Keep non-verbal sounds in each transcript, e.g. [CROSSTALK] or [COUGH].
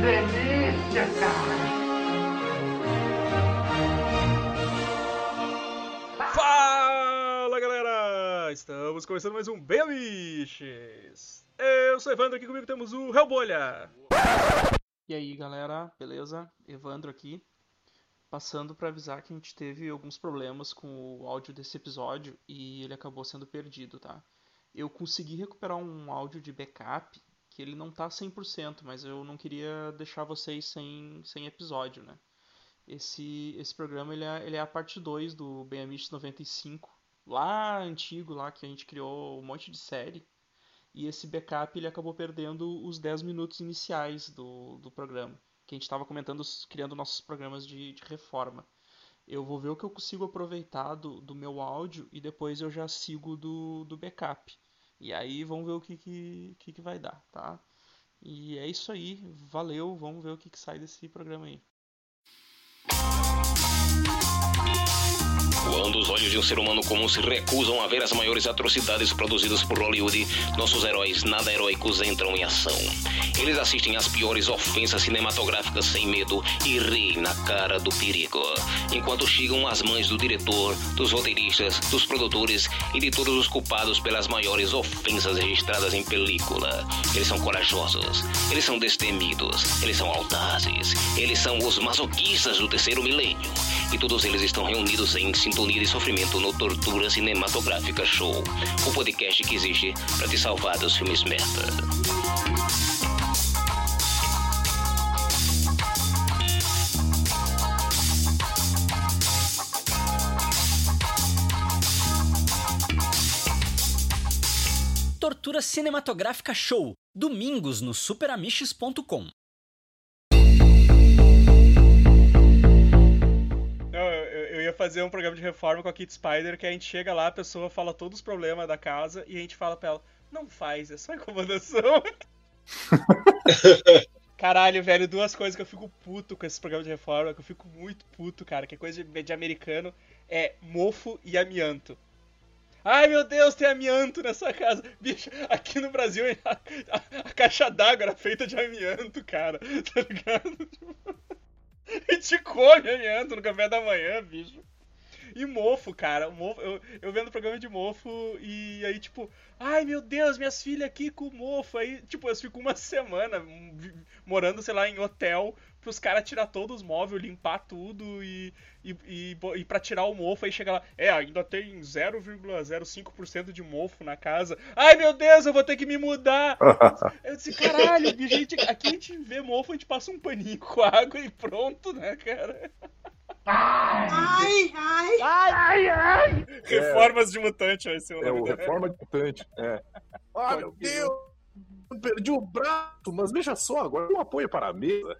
delícia, cara! Fala galera! Estamos começando mais um Bem Amiches! Eu sou Evandro, aqui comigo temos o Hellbolha! E aí galera, beleza? Evandro aqui. Passando para avisar que a gente teve alguns problemas com o áudio desse episódio e ele acabou sendo perdido, tá? Eu consegui recuperar um áudio de backup que ele não tá 100%, mas eu não queria deixar vocês sem, sem episódio, né? Esse, esse programa ele é, ele é a parte 2 do Ben Amish 95, lá antigo, lá que a gente criou um monte de série. E esse backup ele acabou perdendo os 10 minutos iniciais do, do programa que a gente estava comentando, criando nossos programas de, de, reforma. Eu vou ver o que eu consigo aproveitar do, do meu áudio e depois eu já sigo do, do backup. E aí vamos ver o que, que, que, que vai dar, tá? E é isso aí, valeu, vamos ver o que, que sai desse programa aí. Quando os olhos de um ser humano comum se recusam a ver as maiores atrocidades produzidas por Hollywood, nossos heróis nada heróicos entram em ação. Eles assistem às piores ofensas cinematográficas sem medo e riem na cara do perigo, enquanto chegam as mães do diretor, dos roteiristas, dos produtores e de todos os culpados pelas maiores ofensas registradas em película. Eles são corajosos, eles são destemidos, eles são audazes, eles são os masoquistas do terceiro milênio, e todos eles estão reunidos em sintonia de sofrimento no Tortura Cinematográfica Show, o podcast que existe para te salvar dos filmes merda. Tortura Cinematográfica Show, domingos no superamiches.com. ia fazer um programa de reforma com a Kit Spider que a gente chega lá, a pessoa fala todos os problemas da casa e a gente fala pra ela: não faz, é só incomodação. [LAUGHS] Caralho, velho, duas coisas que eu fico puto com esse programa de reforma, que eu fico muito puto, cara, que é coisa de, de americano, é mofo e amianto. Ai meu Deus, tem amianto nessa casa. Bicho, aqui no Brasil a, a, a caixa d'água era feita de amianto, cara. [LAUGHS] Tá ligado? Tipo, [LAUGHS] a gente come amianto no café da manhã, bicho. E mofo, cara. Mofo, eu, eu vendo programa de mofo e aí, tipo, ai meu Deus, minhas filhas aqui com mofo. Aí, tipo, eu fico uma [LAUGHS] semana morando, sei lá, em hotel pros caras tirar todos os móveis, limpar tudo e, e, e, e pra tirar o mofo, aí chega lá, é, ainda tem 0,05% de mofo na casa. Ai meu Deus, eu vou ter que me mudar! [LAUGHS] eu disse, caralho, gente, aqui a gente vê mofo, a gente passa um paninho com água e pronto, né, cara? Ai, ai, ai, ai, ai. Reformas é, de mutante vai ser o nome. É o Reforma de Mutante, é. Ah, meu Deus! Eu perdi o braço, mas veja só, agora um apoio para a mesa.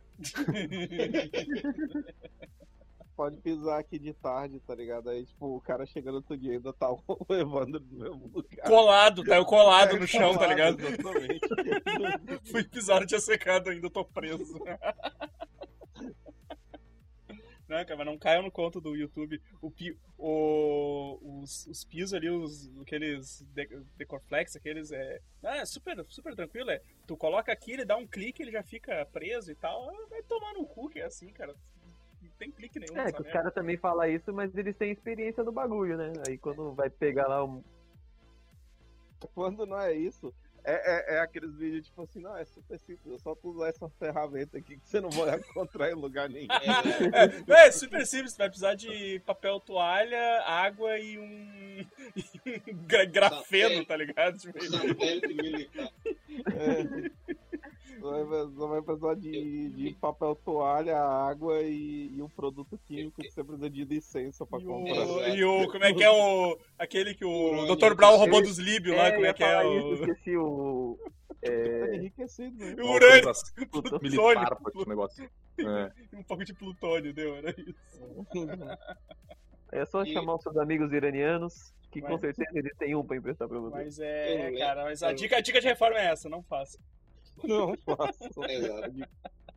Pode pisar aqui de tarde, tá ligado? Aí, tipo, o cara chegando outro dia ainda tá [LAUGHS] o Evandro no mesmo lugar. Colado, tá? Eu colado é, no chão, colado, tá ligado? Exatamente. [LAUGHS] Fui pisar, tinha secado ainda, tô preso. [LAUGHS] Não, cara, mas não caiam no conto do YouTube. O, o, os, os pisos ali, os, aqueles decorflex, aqueles é. Ah, é super, super tranquilo. É, tu coloca aqui, ele dá um clique, ele já fica preso e tal. Vai tomar no cu, que é assim, cara. Não tem clique nenhum. É, que os caras também falam isso, mas eles têm experiência do bagulho, né? Aí quando vai pegar lá um. Quando não é isso, é, é, é, aqueles vídeos tipo assim, não, é super simples, é só tu usar essa ferramenta aqui que você não vai [LAUGHS] encontrar em lugar nenhum. É, é, é, super simples, vai precisar de papel toalha, água e um, [LAUGHS] e um grafeno, tá ligado? Tipo, é. Só vai precisar de, de papel toalha, água e, e, um produto químico que você precisa de licença pra e comprar. O, e o. Como é que é o. Aquele que o, o Dr. Brown roubou dos Líbios lá, como é que é o. Esqueci o. É... enriquecido, né? O urânio. Militar pra negócio. É. [LAUGHS] Um pouco de plutônio, deu, era isso. [LAUGHS] É só e... chamar os seus amigos iranianos, que mas... com certeza eles têm um pra emprestar pra você. Mas é, cara, mas a dica, a dica de reforma é essa, não faça. Não faço. Exato.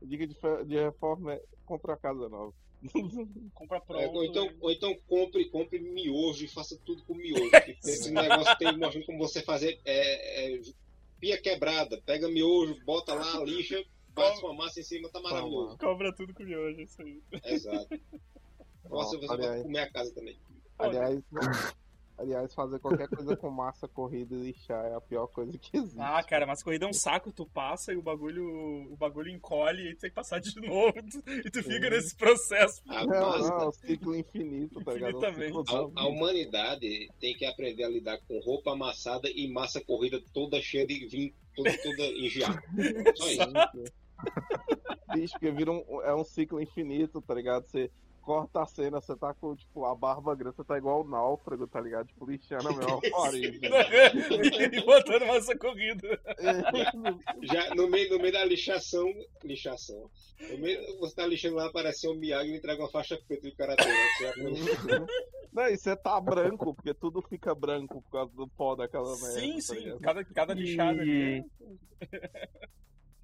A dica de, de reforma é comprar casa nova. [LAUGHS] Compra pronto. É, ou, então, né? ou então compre, compre miojo e faça tudo com miojo. Esse negócio tem mostrando como você fazer é, é, pia quebrada. Pega miojo, bota lá, lixa, passa uma massa em cima, tá maravilhoso. Cobra tudo com miojo, isso aí. Exato. Nossa, você aliás- vai comer a casa também. Aliás, aliás, fazer qualquer coisa com massa corrida e lixar é a pior coisa que existe. Ah, cara, mas corrida é um saco, tu passa e o bagulho, o bagulho encolhe e tu tem que passar de [LAUGHS] novo. E tu fica nesse processo. A, Não, massa- não, é um ciclo infinito, tá ligado? É um a- a humanidade tem que aprender a lidar com roupa amassada e massa corrida toda cheia de vinho, toda, toda engiada. Só isso. Bicho, porque vira um, é um ciclo infinito, tá ligado? Você corta a cena, você tá com, tipo, a barba grande, você tá igual o náufrago, tá ligado? Tipo, lixando a mesma [LAUGHS] parede. e botando massa corrida. Já no meio, no meio da lixação, lixação. No meio, você tá lixando lá, aparece um Miyagi e entrega uma faixa preta de karatê. né? [LAUGHS] Não, e você tá branco, porque tudo fica branco por causa do pó daquela merda. Sim, tá sim. ligado? Cada, cada lixada ali.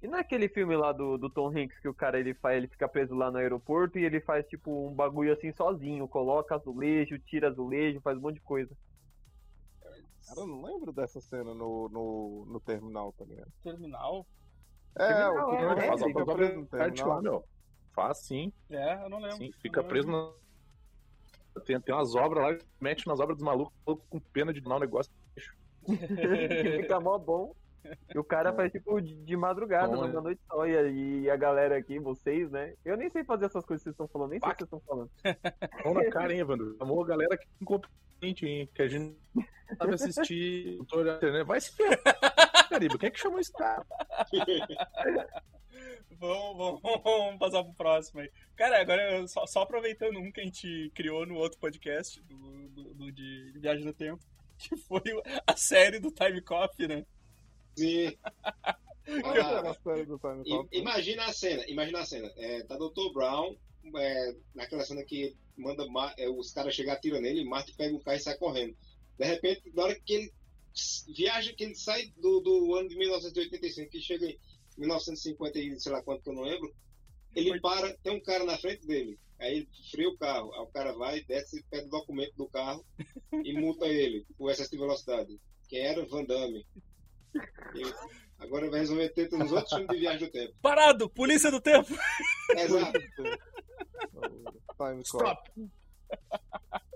E naquele filme lá do, do Tom Hanks que o cara ele faz, ele fica preso lá no aeroporto e ele faz tipo um bagulho assim sozinho, coloca azulejo, tira azulejo, faz um monte de coisa. Cara, eu não lembro dessa cena no, no, no terminal, tá ligado? Terminal? É, Terminal, o que é, ele é, faz Faz fica a preso no parte terminal. lá, meu. Faz sim, É, eu não lembro. sim. Fica Não preso lembro. na. Tem, tem umas obras lá, mete nas obras dos malucos, maluco com pena de dar um negócio. [LAUGHS] [LAUGHS] fica mó bom. [LAUGHS] E o cara faz tipo de, madrugada, Bom, numa é. noite só. E, e a galera aqui, vocês, né? Eu nem sei fazer essas coisas que vocês estão falando, nem sei o que vocês estão falando. [LAUGHS] Mão na cara, hein, Evandro? Chamou a galera que é incompetente, hein? Que a gente sabe assistir. [LAUGHS] olhando, né? Vai se ferrar. Caribe, quem é que chamou esse cara? Vamos, vamos, vamos passar pro próximo aí. Cara, agora só, só aproveitando um que a gente criou no outro podcast do, do- do de Viagem no Tempo, que foi a série do Time Cop, né? Sim. Olha imagina a cena, imagina a cena. É, tá Dr. Brown, é, naquela cena que manda Ma- é, os caras chegar atiram nele, Marty pega o carro e sai correndo. De repente, na hora que ele viaja, que ele sai do, do ano de 1985, que chega em 1950 e sei lá quanto que eu não lembro, ele para, tem um cara na frente dele. Aí ele freia o carro, aí o cara vai, desce, pega o documento do carro e multa ele por excesso de velocidade. Quem era? Van Damme. [LAUGHS] Agora vai resolver ter nos outros filmes de viagem do tempo. Parado! Polícia do Tempo! [LAUGHS] Exato. Time Cop. [LAUGHS]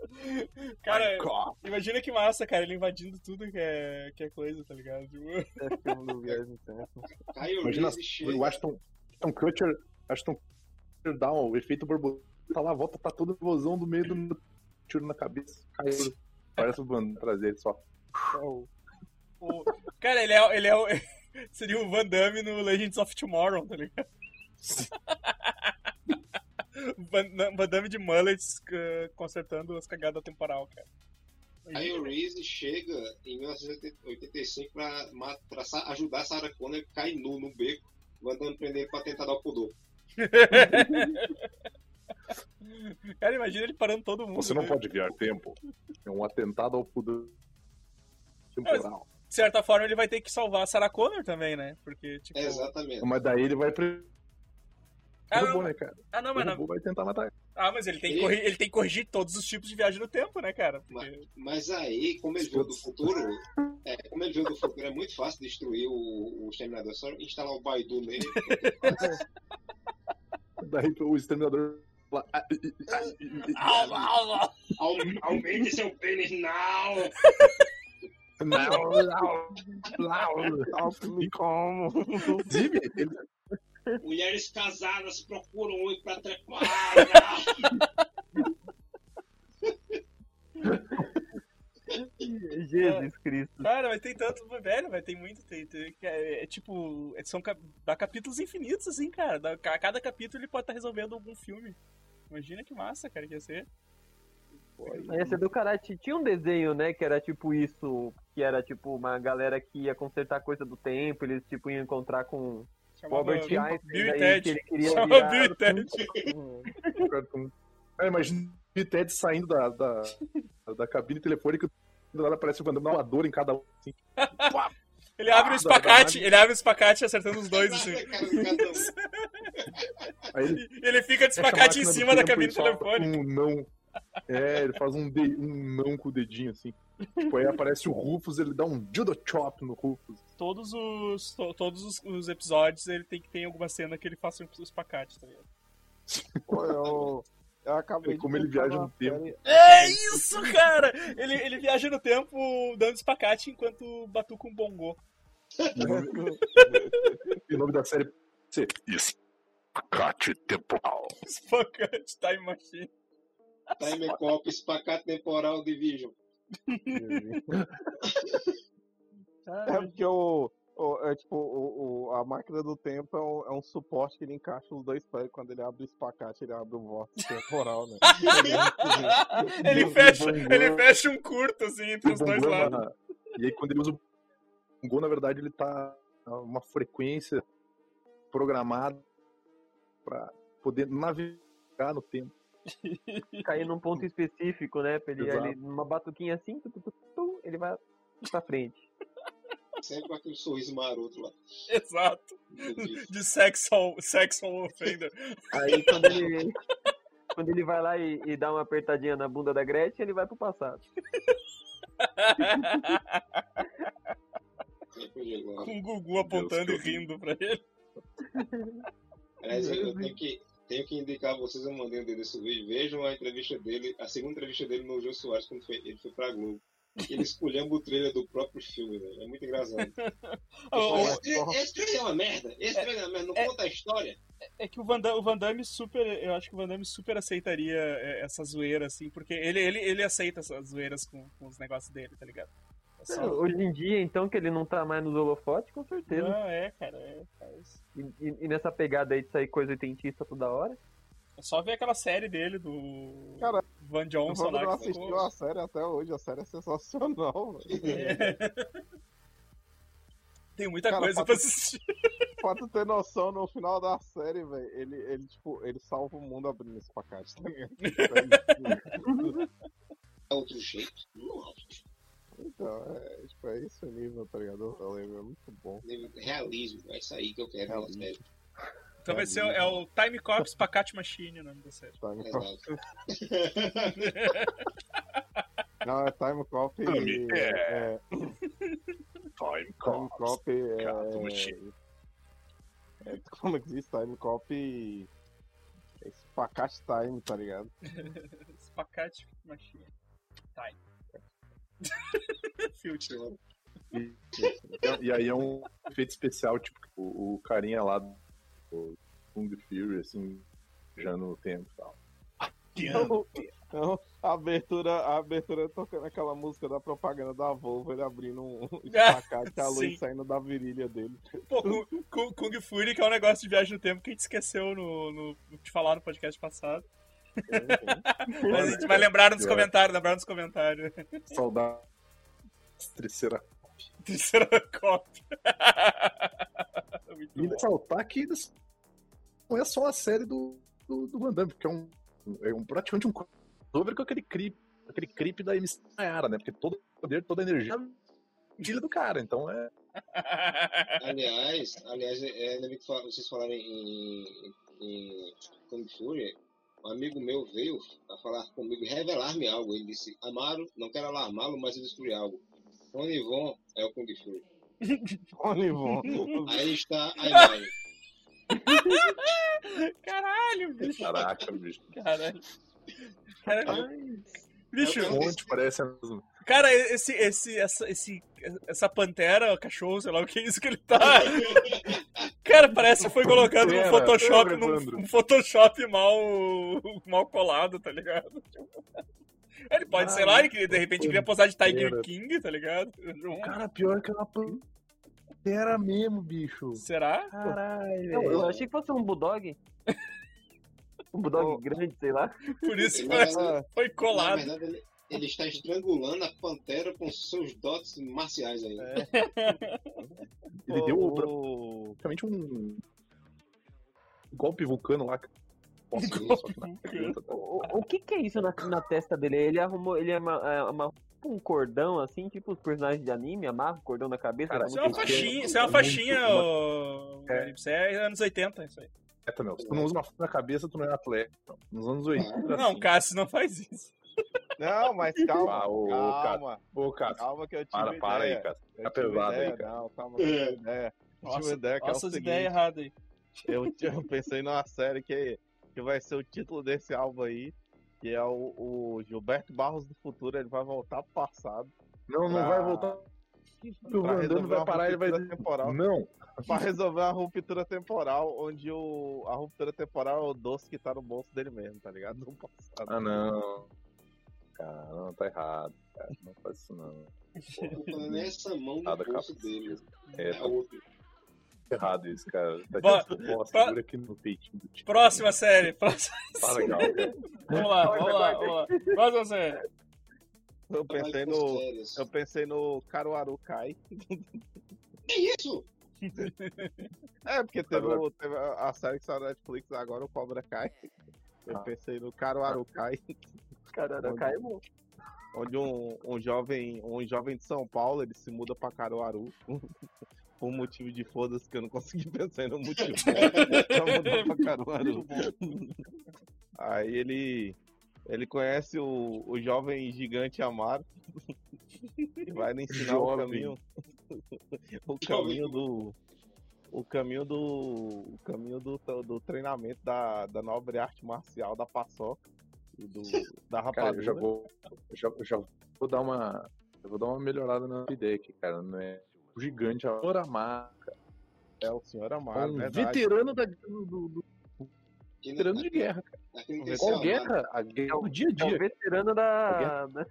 Cara, imagina que massa, cara, ele invadindo tudo que é, que é coisa, tá ligado? Tipo, É filme do Viagem no Tempo. Imagina o Ashton, Ashton Kutcher, Ashton Kutcher dá o efeito borboleta, tá lá, volta, tá todo nervosão do meio do tiro na cabeça, caiu. Parece o Van atrás dele só. O- Cara, ele é, ele é o... [LAUGHS] Seria o Van Damme no Legends of Tomorrow, tá ligado? [LAUGHS] Van, Van Damme de mullets eh, consertando as cagadas temporal, cara. Aí o Reese chega em 1985 pra, pra ajudar a Sarah Connor a cair nu no beco, mandando prender pra tentar dar o pudor. [LAUGHS] Cara, imagina ele parando todo mundo. Você não né? pode viar tempo. É um atentado ao pudor temporal. De certa forma, ele vai ter que salvar a Sarah Connor também, né? Porque, tipo... Exatamente. Mas daí ele vai pre... Ah, não, né, cara? ah, não, mas não. Vai tentar matar ele. Ah, mas ele tem, que corrigir, ele tem que corrigir todos os tipos de viagem no tempo, né, cara? Porque... Mas aí, como ele veio do futuro, é, como ele veio do futuro, é muito fácil destruir o, o Exterminador. É só instalar o Baidu nele. Daí o exterminador "Ah, ah, ah, ah, Aumente seu pênis now! [LAUGHS] Não, não, não. E como? Jimmy, ele, Mulheres casadas procuram um pra trepar! Jesus Cristo. Cara, mas tem tanto, velho, vai ter muito. Tem, tem- é, é tipo, são dá capítulos infinitos, assim, cara. Dá- ca- cada capítulo ele pode estar resolvendo algum filme. Imagina que massa, cara, que ia ser. Ia ser do. Ti- Tinha um desenho, né, que era tipo isso, que era tipo uma galera que ia consertar coisa do tempo, eles tipo iam encontrar com o Chamava Albert Bill Einstein, e daí Ted. que ele queria Chama Bill e Ted. Cara, imagina o Ted saindo da, da, da cabine telefônica do nada aparece o Van Damme dá uma dor em cada um. Assim. Ele abre o espacate, ele abre o espacate acertando os dois, assim. Ele E ele fica de espacate em cima da cabine e telefônica. Um não. É, ele faz um, de- um não com o dedinho assim. Tipo, aí aparece o Rufus, ele dá um judo chop no Rufus. Todos os, to- todos os, os episódios ele tem que ter alguma cena que ele faça os pacates, tá ligado? Pô, eu, eu acabei É como ele viaja no tempo. É isso, cara! Ele, ele viaja no tempo dando espacate enquanto batuca um bongô. O nome, o nome da série é ser Espacate Temporal. Espacate Time Machine. Time Cop, espacate temporal Division. É porque o, o- é, tipo, o, o- a máquina do tempo é um, é um suporte que ele encaixa os dois pés. Quando ele abre o espacate, ele abre o vórtice temporal, né? [LAUGHS] ele, fecha, ele fecha um curto, assim, entre os dois lados. uma- E aí quando ele usa o Bongo, na verdade, ele tá a uma frequência programada pra poder navegar no tempo. [LAUGHS] Cair num ponto específico, né? Pra ele, ele numa batuquinha assim, tu, tu, tu, tu, ele vai pra frente. Sempre com aquele sorriso maroto lá. Exato. De sexual, sexual offender. Aí quando ele. Quando ele vai lá e, e dá uma apertadinha na bunda da Gretchen, ele vai pro passado. Com o Gugu apontando e rindo pra ele. Aliás, eu tenho, que, tenho que indicar a vocês, eu mandei um desse vídeo. Vejam a entrevista dele, a segunda entrevista dele no Jô Soares, quando foi- ele foi pra Globo. Ele escolhendo o trailer do próprio filme, velho. É muito engraçado. [LAUGHS] Ô, esse, esse trailer é uma merda. Esse trailer é uma merda. Não conta a história. É que o Van, Damme, o Van Damme super. Eu acho que o Van Damme super aceitaria é, essa zoeira, assim, porque ele, ele, ele aceita essas zoeiras com, com os negócios dele, tá ligado? É só- Hoje em dia, então, que ele não tá mais nos holofotes, com certeza. Não, é, cara, é, faz- E, e- e nessa pegada aí de sair coisa oitentista toda hora. É só ver aquela série dele do Cara, Van Johnson lá. não que assistiu ficou- a série até hoje. A série é sensacional, [LAUGHS] velho. Tem muita Cara, coisa pra assistir. Pra tu ter noção, no final da série, velho, ele, ele, tipo, ele salva o mundo abrindo esse pacote, tá ligado? [LAUGHS] É outro jeito. Não, Então, é, tipo, é esse o nível, tá ligado? Eu lembro, é muito bom. realismo. É isso aí que eu quero na Realismo. série. Então vai ser é o Time Cop Spacate Machine o nome da série. Time Exato. [LAUGHS] Não, é Time Cop. Time, É, é, Time Time Cop é, é. [LAUGHS] Como é que diz? Time Cop. É Spacate Time, tá ligado? [LAUGHS] Spacate Machine. Time. [LAUGHS] Future. E, e aí é um efeito especial, tipo, o, o carinha lá do Kung Fury, assim, já no tempo e tal. Não, a abertura, a abertura tocando aquela música da propaganda da Volvo, ele abrindo um [LAUGHS] espacate, a luz saindo da virilha dele. Pô, Kung, Kung- Fury, que é um negócio de viagem no tempo que a gente esqueceu no, no, no- de falar no podcast passado. Mas a gente vai lembrar nos comentários, lembrar nos comentários. Saudade. Terceira. Terceira cópia. [LAUGHS] Muito E ressaltar que eles não é só a série do, do, do Van Damme, porque é um, é um praticamente um crossover com aquele creep, aquele creep da MC Nayara, né? Porque todo o poder, toda a energia é a filha do cara, então é. [LAUGHS] Aliás, aliás, é, ainda bem que vocês falaram em, em Kung Fury. Um amigo meu veio a falar comigo e revelar-me algo. Ele disse: Amaro, não quero alarmá-lo, mas eu descobri algo. Ronivon é o Kung Fury. Olivon. [LAUGHS] Aí está a imagem. [LAUGHS] Caralho, bicho. Caraca, bicho. Caralho. Caralho. Bicho, É parece cara, esse, esse, essa, esse, essa pantera, cachorro, sei lá o que é isso que ele tá. [LAUGHS] Cara, parece que foi colocado num Pera, Photoshop, num, um Photoshop mal, mal colado, tá ligado? [LAUGHS] Ele pode, sei lá, ele, de repente queria posar de Tiger. King, tá ligado? Um- Cara, pior que ela era mesmo, bicho. Será? Caralho. Não, eu achei que fosse um Bulldog. [LAUGHS] Um Bulldog Oh. grande, sei lá. Por isso que foi Na colado. verdade, ele, está estrangulando a pantera com seus dotes marciais aí. [LAUGHS] Ele deu o, praticamente um golpe vulcano lá. Posso ver, só que na cabeça. O, o- o que que é isso na, na testa dele? Ele arrumou, ele é, amarrou um cordão assim, tipo os personagens de anime, amarra o cordão na cabeça. Cara, como Isso é uma faixinha, isso é uma faixinha, ô, É. Isso é anos 80, isso aí. atleta, meu. Se tu não usa uma fita na cabeça, tu não é atleta. Nos anos 80. era Não, assim. Cássio, não faz isso. Não, mas calma, Ah, ô, ô, calma. Ô, Cássio, Calma que eu tive para, para ideia. aí, cara. Eu Tá pesado aí, ideia, cara. Não, calma, que eu tive ideia. Tive Nossa, ideia que é o nossa, seguinte, ideias erradas aí. eu, [LAUGHS] eu pensei numa série que, que vai ser o título desse álbum aí, que é o, o Gilberto Barros do Futuro, ele vai voltar pro passado. Não, não pra- vai voltar. O Van Damme vai parar, ele vai ruptura dizer. temporal. Não. Pra resolver a ruptura temporal, onde o, a ruptura temporal é o doce que tá no bolso dele mesmo, tá ligado? No passado. Ah, não. Cara, não, tá errado. Cara. Não faz isso, não. Tô falando nessa mão no Nada bolso dele. É, É tá outro. errado isso, cara. Tá Bom, tipo, segura aqui no do tio. Próxima série. Próxima... Tá legal, cara. Vamos lá, vamos lá, vamos lá. Próxima série. Eu pensei no. Eu pensei no Caruaru Kai. Que isso? É, porque teve, o- teve a série que saiu na Netflix agora, o Cobra Kai. Eu Ah. pensei no Caruaru Kai, Caramba, cai bom. onde um, um jovem um jovem de São Paulo ele se muda pra Caruaru por um motivo de foda-se que eu não consegui [LAUGHS] pensar no motivo. Pra mudar pra Caruaru. Aí ele ele conhece o, o jovem gigante Amaro e vai lhe ensinar o caminho. [LAUGHS] O caminho do o caminho do o caminho do, do treinamento da, da nobre arte marcial da paçoca e do [LAUGHS] da Cara, rapadura. eu já vou. Eu já, eu já vou dar uma. Eu vou dar uma melhorada na ideia aqui, cara. Não é o gigante, a Oramar. É o senhor É Amaro, um verdade. veterano da, do, do- veterano de aqui- guerra, cara. [LAUGHS] Qual guerra? A guerra do dia a É o dia. veterano da. da-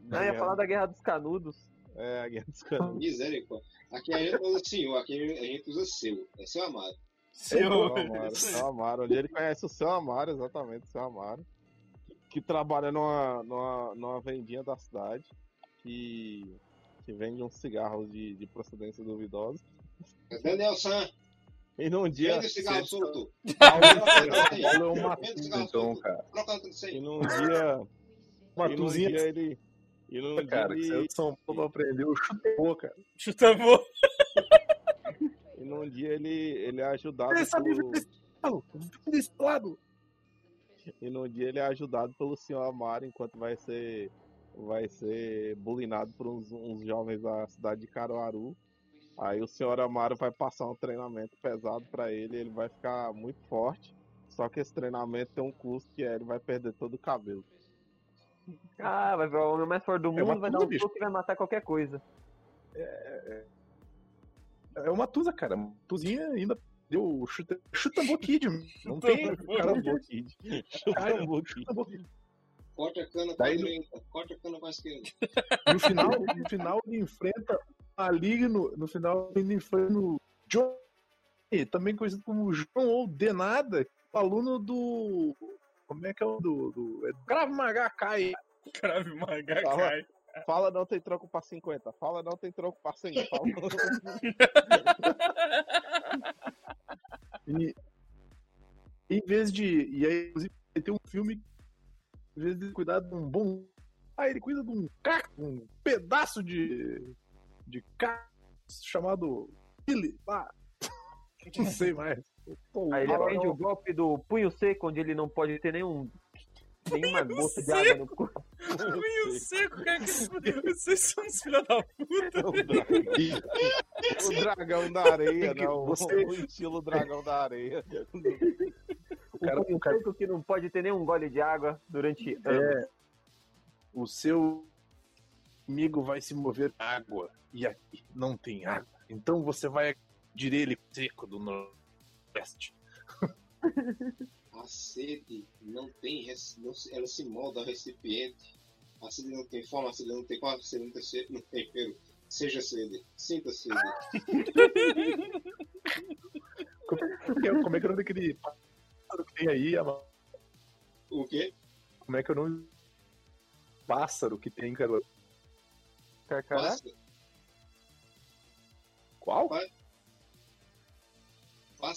Não, ia É. falar da Guerra dos Canudos. É, a guerra dos canos. Misericórdia. Aqui a gente usa senhor, aqui a gente usa seu. É seu amado. É o Amaro, é o Amaro. Onde ele conhece o seu Amaro, exatamente, o seu Amaro. Que trabalha numa, numa, numa vendinha da cidade. Que, que vende uns cigarros de, de procedência duvidosa. Daniel San, E num dia. vende cigarro solto. Paulo é um então, cara. E num dia. e num Matuzinha, dia ele. E num dia cara, que ele- de São Paulo aprendeu o chutebol, cara. Chutamos. [LAUGHS] E num dia ele, ele é ajudado Ele sabe Falo, desse lado. E num dia ele é ajudado pelo senhor Amaro enquanto vai ser vai ser bulinado por uns, uns jovens da cidade de Caruaru. Aí o senhor Amaro vai passar um treinamento pesado pra ele, ele vai ficar muito forte. Só que esse treinamento tem um custo que é ele vai perder todo o cabelo. Ah, vai ver o homem mais forte do É mundo, uma vai dar tudo, um bicho. soco e vai matar qualquer coisa. É uma Tusa, cara. Matuzinha ainda deu o chuta, chutambo kid. Não tem. Cara, Kid. chutambo kid. Corta a cana pra direita, corta a cana pra esquerda. [LAUGHS] No final, no final ele enfrenta maligno. No final ele enfrenta o Johnny, também conhecido como João ou Denada, aluno do. Como é que é o do. do é do Krav Maga Kai. Crave Maga Fala. cai. Fala não tem troco pra 50. Fala não tem troco pra 100. Fala... [LAUGHS] [LAUGHS] E, em vez de. E aí, inclusive, tem um filme. Em vez de cuidar de um bom. Ah, ele cuida de um caco, um pedaço de. de caco chamado. Billy. Ah, [LAUGHS] não sei mais. Aí ele aprende o golpe do punho seco, onde ele não pode ter nenhum. Nenhuma gota de água no corpo. [LAUGHS] Punho seco, cara. Que... Vocês são uns filha da puta. O [LAUGHS] dragão da areia, não. você- O estilo dragão da areia. [LAUGHS] O cara- o cara- seco que não pode ter nenhum gole de água durante anos. É, o seu amigo vai se mover na água e aqui não tem água. Então você vai agredir ele seco do noroeste. A sede não tem. Não, ela se molda ao recipiente. A sede não tem forma, a sede não tem cor, a sede não tem, não tem cheiro. Seja sede, sinta sede. Como é- como é que é o nome daquele pássaro que tem aí? O quê? Como é que é o nome? Pássaro que tem, cara. Carcará? Pássaro, Qual? pássaro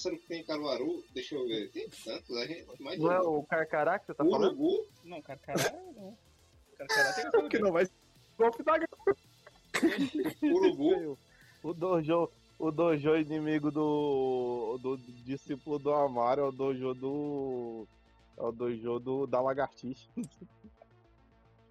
que tem em Caruaru, deixa eu ver. Tem tantos, a gente. Mais Não é o carcará que você tá falando? Urubu, Não, Carcará não. Carcará tem [LAUGHS] Que não vai ser golpe da urubu. O dojo, o dojo inimigo do, do discípulo do Amaro é o dojo do. É o dojo do, da lagartixa. [LAUGHS]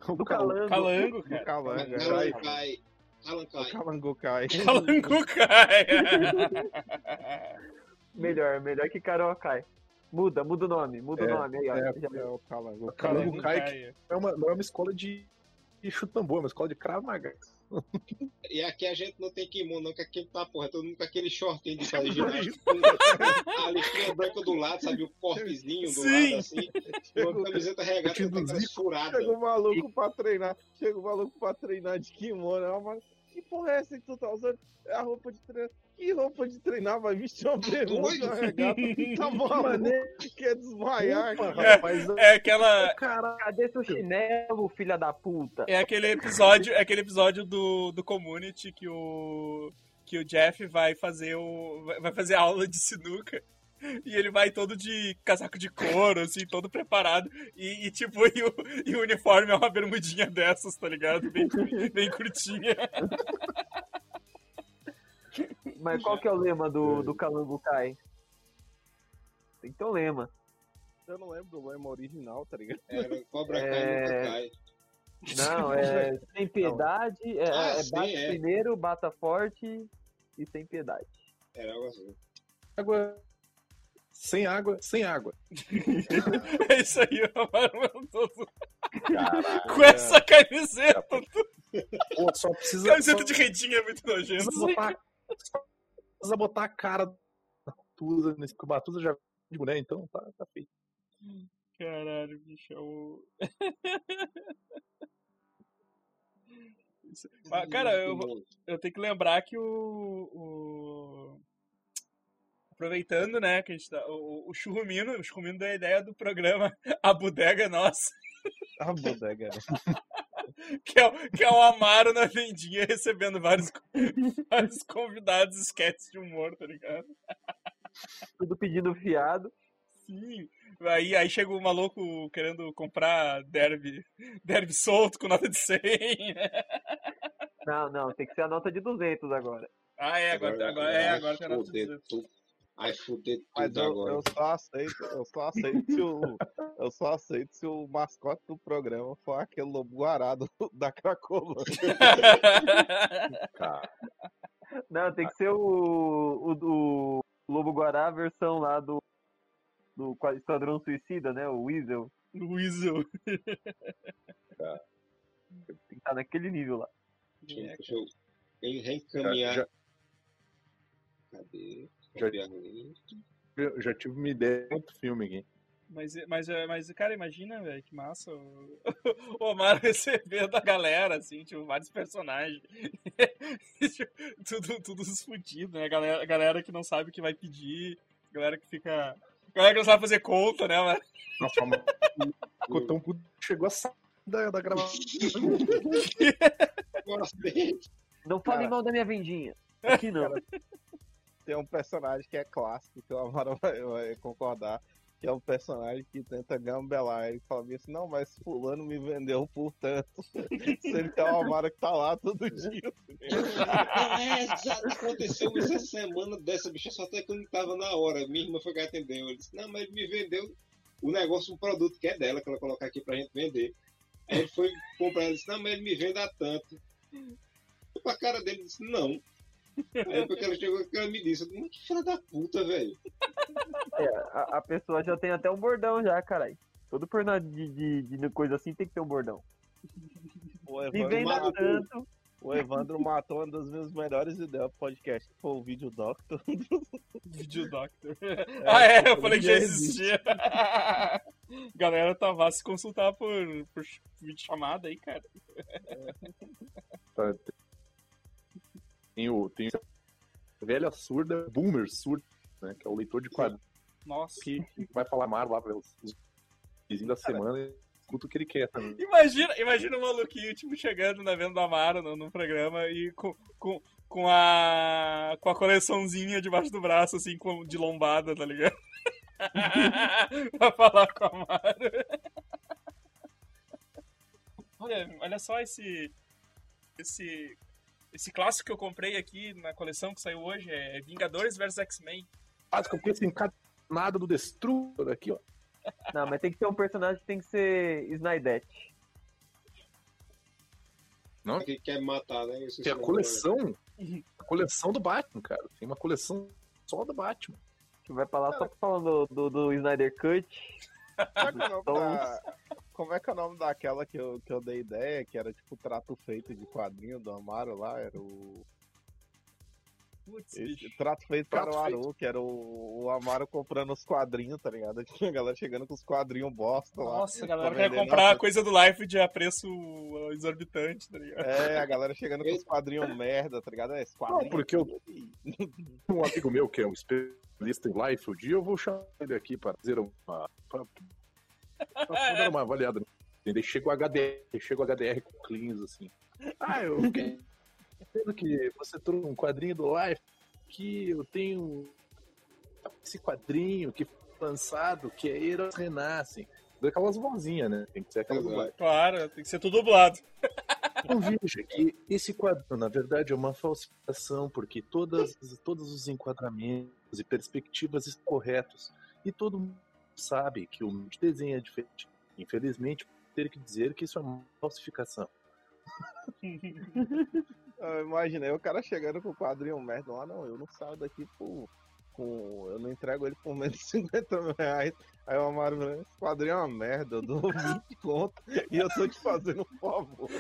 Do calango. Calango, Do cara. calango. Alan é. Kai. Alan O Kai. calango cai. Calango cai. [LAUGHS] Melhor, melhor que Karokai. Muda, muda o nome, muda É, o nome aí, ó. É, Já- é o calango. Calango cai. cai. É uma, não é uma escola de, de chutambô, é uma escola de Krav Maga. E aqui a gente não tem kimono, não, que aqui tá, porra, todo mundo com aquele shortinho de [LAUGHS] fazer ginástica. a listrinha branca do lado, sabe? O cortezinho do Sim. lado, assim. Uma camiseta regata aquelas furadas. Chega o maluco pra treinar. Chega o maluco pra treinar de kimono. Ah, mas que porra é essa que tu tá usando? É a roupa de treinar. Que roupa de treinar? Vai vestir uma bermuda, doido? uma regata. Tá maluco? Quer desmaiar, Opa, cara. rapaz, É aquela. Caralho. Cadê seu chinelo, filha da puta? É aquele episódio, é aquele episódio do, do Community que o que o Jeff vai fazer o vai fazer aula de sinuca. E ele vai todo de casaco de couro, assim, todo preparado. E, e, tipo, e o, e o uniforme é uma bermudinha dessas, tá ligado? Bem, bem curtinha. Mas qual que é o lema do, do Calango Kai? Tem que ter um lema. Eu não lembro do lema original, tá ligado? Era Cobra Kai É. cai. Não, é sem piedade, é, Ah, é sim, bate é. primeiro, bata forte e sem piedade. Era algo assim. Água. Sem água, sem água. [LAUGHS] É isso aí, Amaro Caralho. com essa camiseta. Pô, só precisa. Camiseta só de redinha é muito nojento. precisa botar, só precisa botar a cara do Batuza nesse que o Batuza já de mulher, então tá, tá feito. Caralho, bicho, é [LAUGHS] cara, eu, eu tenho que lembrar que o. o- Aproveitando, né, que a gente tá. O, o Churrumino, o Churrumino deu a ideia do programa A Bodega é Nossa, A bodega. [LAUGHS] que é, o- que é o Amaro na vendinha recebendo vários, vários convidados esquetes de humor, tá ligado? Tudo pedindo fiado. Sim. Aí, aí chega o maluco querendo comprar derby, derby solto com nota de 100. Não, não, tem que ser a nota de 200 agora. Ah, é, agora, agora, é, agora tem a nota de fuder 200. Ai, fuder Mas tudo eu, agora. eu só aceito, eu só aceito se o. Eu só aceito se o mascote do programa for aquele lobo guarado [LAUGHS] da Cracolândia. Cara, Não, tem que ser o, o, o Lobo Guará, a versão lá do, do Esquadrão Suicida, né? O Weasel. Weasel. Tem que estar naquele nível lá. Deixa eu em- reencaminhar. já, Cadê? Já- o já tive uma ideia de outro filme aqui. Mas, mas, mas, cara, imagina, velho, que massa o, [LAUGHS] o Omar recebendo a galera, assim, tipo, vários personagens. [LAUGHS] Tudo, tudo os fudidos, né? A galera, a galera que não sabe o que vai pedir, a galera que fica. A galera que não sabe fazer conta, né, mano? Nossa, mas [LAUGHS] ficou tão puto que chegou a sair da, da gravação. Não fale Cara. mal da minha vendinha. Aqui não. Tem um personagem que é clássico, que o Amaro vai, vai concordar, que é um personagem que tenta gambelar. Ele fala assim, não, mas fulano me vendeu por tanto. Sendo que é o Amaro que tá lá todo dia. É, aconteceu essa semana dessa bicha, só até não tava na hora. Minha irmã foi que atendeu. Ele disse, não, mas ele me vendeu o negócio, um produto que é dela, que ela colocar aqui pra gente vender. Aí ele foi comprar, ele disse, não, mas ele me vende a tanto. Eu pra cara dele disse, não. Aí porque ela chegou que ela me disse, mas que filha da puta, velho. É, a, a pessoa já tem até um bordão já, caralho. Todo personagem de, de, de coisa assim tem que ter um bordão. O Evandro, maluco. tanto. o Evandro matou uma das minhas melhores ideias do podcast, que foi o vídeo Doctor. Video Doctor. ah, é, eu falei que já existia. [LAUGHS] Galera, tá vá se consultar por, por vídeo chamada aí, cara. Tá, Tem o, tem o velha surda, boomer surdo, né? Que é o leitor de quadrinhos Nossa. que vai falar mar lá para os os vizinhos da semana e escuta o que ele quer também. Imagina, imagina o maluquinho, tipo, chegando na venda do Amaro no, no programa e com, com, com, a, com a coleçãozinha debaixo do braço, assim, com, de lombada, tá ligado? [LAUGHS] pra falar com o Amaro. olha, olha só esse, esse, Esse clássico que eu comprei aqui na coleção que saiu hoje é Vingadores vs X-Men. Quase que eu penso encadenado do Destrutor aqui, ó. Não, mas tem que ter um personagem que tem que ser Snidete. Não? Que quer matar, né? Isso Tem a isso não- coleção. A coleção do Batman, cara. Tem uma coleção só do Batman. Que vai pra lá só falando do, do, do Snyder Cut. Como é que é o nome Então- da- Como é que é o nome daquela que eu, que eu dei ideia, que era tipo trato feito de quadrinho do Amaro lá? Era o. Putz, Esse trato feito para Trato o Aru, que era o, o Amaro comprando os quadrinhos, tá ligado? [LAUGHS] Tinha a galera chegando com os quadrinhos bosta lá. Nossa, a galera quer comprar Nossa, coisa do Life a preço exorbitante, tá ligado? É, a galera chegando com os [LAUGHS] quadrinhos merda, tá ligado? É, esse quadrinho porque eu-. [LAUGHS] Um amigo meu que é um especialista em life, o dia eu vou chamar ele aqui para fazer uma. Pra, dar uma avaliada. Ele chega o HDR, chega o HDR com cleans assim. Ah, eu fiquei vendo que você trouxe um quadrinho do Life que eu tenho esse quadrinho que foi lançado, que é Heróis Renascem. Daquelas vozinhas, né? Tem que ser aquelas Exato. vozes. Claro, tem que ser tudo dublado. Então veja que esse quadro, na verdade, é uma falsificação, porque todas, todos os enquadramentos e perspectivas estão corretos. E todo mundo sabe que o desenho é diferente. Infelizmente, ter que dizer que isso é uma falsificação. [LAUGHS] Eu imaginei o cara chegando com o quadrinho merda lá, não, eu não saio daqui por. Com, eu não entrego ele por menos de 50 mil reais. Aí o Amaro falou, esse quadrinho é uma merda, eu dou [LAUGHS] 20 conto e eu tô te fazendo um favor.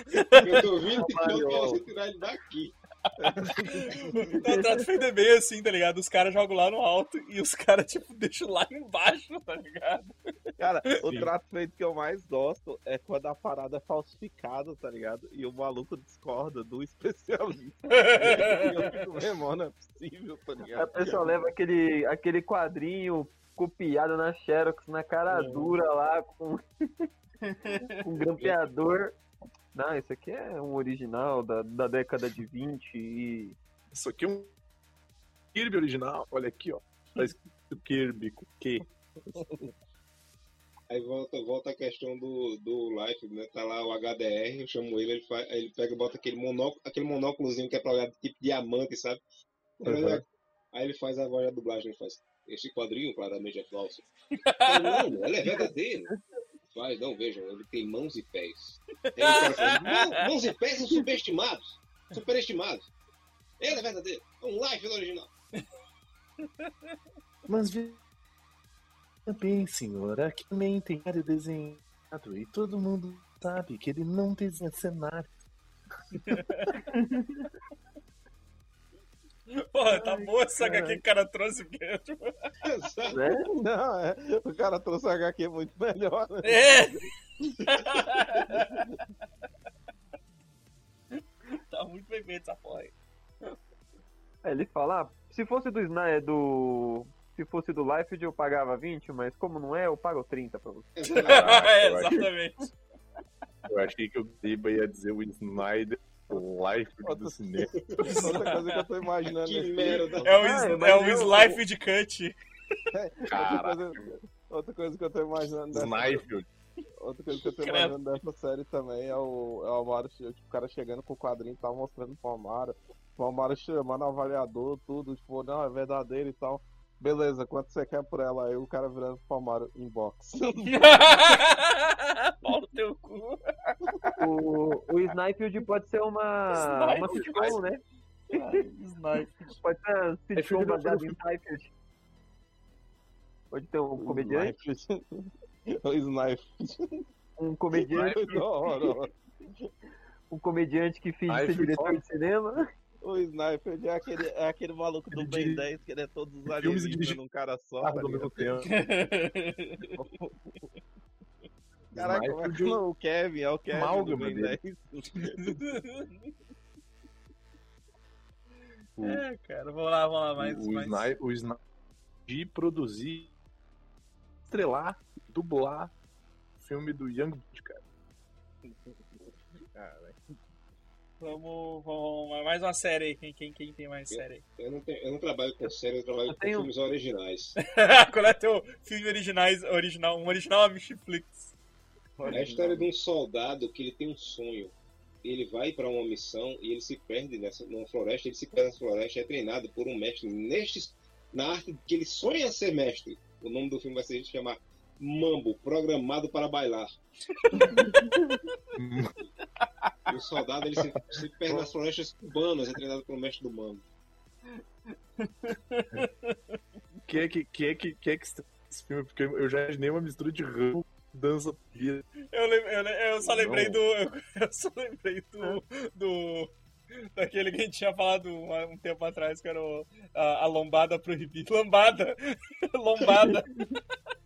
Eu tô vindo e Mario. pra você tirar ele daqui. O trato feito é bem assim, tá ligado? Os caras jogam lá no alto e os caras, tipo, [LAUGHS] deixam lá embaixo, tá ligado? Cara, o trato feito que eu mais gosto é quando a parada é falsificada, tá ligado? E o maluco discorda do especialista. e [LAUGHS] eu fico, meu irmão, não é possível, tá A ligado? pessoa leva aquele, aquele quadrinho copiado na Xerox, na cara dura lá, com, [LAUGHS] com grampeador. Não, isso aqui é um original da, da década de 20 e. Isso aqui é um Kirby original. Olha aqui, ó. Tá escrito Kirby com Q. Aí volta, volta a questão do, do Life, né? Tá lá o HDR, eu chamo ele, ele, faz, ele pega e bota aquele, monóculo, aquele monóculozinho que é pra olhar tipo diamante, sabe? Uhum. Aí ele faz a voz da dublagem, ele faz. Esse quadrinho claramente é falso. [LAUGHS] Não, ele é verdadeiro. Faz, não, vejam, ele tem mãos e pés. "Mão- mãos e pés são subestimados. Superestimados. Ele é verdadeiro. É um life do original. Mas veja bem, senhor, aqui também tem área desenhado e todo mundo sabe que ele não desenha cenário. [LAUGHS] Porra, tá boa essa HQ que o cara trouxe mesmo. Né? Não, é, o cara trouxe o HQ muito melhor, né? É! [LAUGHS] tá muito bem feito essa porra aí. Aí ele fala, ah, se fosse do Snyder, do. Se fosse do Life eu pagava 20, mas como não é, eu pago 30 pra você. é, eu achei- exatamente. Eu achei que o Giba ia dizer o Snyder o Life do cinema. [LAUGHS] Outra coisa que eu tô imaginando Que nesse- merda. É o, Ah, é o eu- Slife de Cut. coisa, outra coisa que eu tô imaginando dessa, Snyder. outra coisa que eu tô imaginando dessa série também é o, é o Amaro, tipo, o cara chegando com o quadrinho e tal, mostrando pro Amaro. O Amaro chamando o avaliador, tudo, tipo, não, é verdadeiro e tal. Beleza, quanto você quer por ela? Aí o cara virando pro Amaro, inbox. [LAUGHS] Pau no teu cu. O, o Snifield pode ser uma, uma sitcom, né? Snipe. Pode ser uma É sitcom da baseada em Snifield. Pode ter um comediante, [LAUGHS] o Snipe. um comediante, [LAUGHS] um comediante que finge ser diretor de cinema. O Sniper é aquele, é aquele maluco do Ben dirige 10, que ele é todos os alienígenas dirige num cara só. Carro Tá ao mesmo tempo. [LAUGHS] Caraca, como é que? O Kevin, é o Kevin do amálgama Ben dele. 10. [LAUGHS] O- É, cara, vamos lá, vamos lá, mais. o, mais... Sniper, o Sniper de produzir, estrelar, dublar filme do Young Blood, cara. [LAUGHS] Vamos, vamos, mais uma série aí. Quem, quem, quem tem mais série aí? Eu não, tenho- eu não trabalho com série, eu trabalho Eu com tenho- filmes originais. [LAUGHS] Qual é teu filme originais, original? Um original a Netflix. É a história de um soldado que ele tem um sonho. ele vai para uma missão e ele se perde nessa numa floresta, ele se perde na floresta, é treinado por um mestre neste, na arte que ele sonha ser mestre. O nome do filme vai ser chamar Mambo, programado para bailar. [LAUGHS] o soldado ele se, se perde nas florestas cubanas, é treinado pelo mestre do Mambo. Que é que, que, é que, que é que esse filme? Porque eu já imaginei uma mistura de ramo, dança, pia. Eu, eu, eu só lembrei Não. do. [LAUGHS] Eu só lembrei do. do daquele que a gente tinha falado um, um tempo atrás, que era o- a, a lombada proibida. Lambada! [LAUGHS] lombada! [LAUGHS]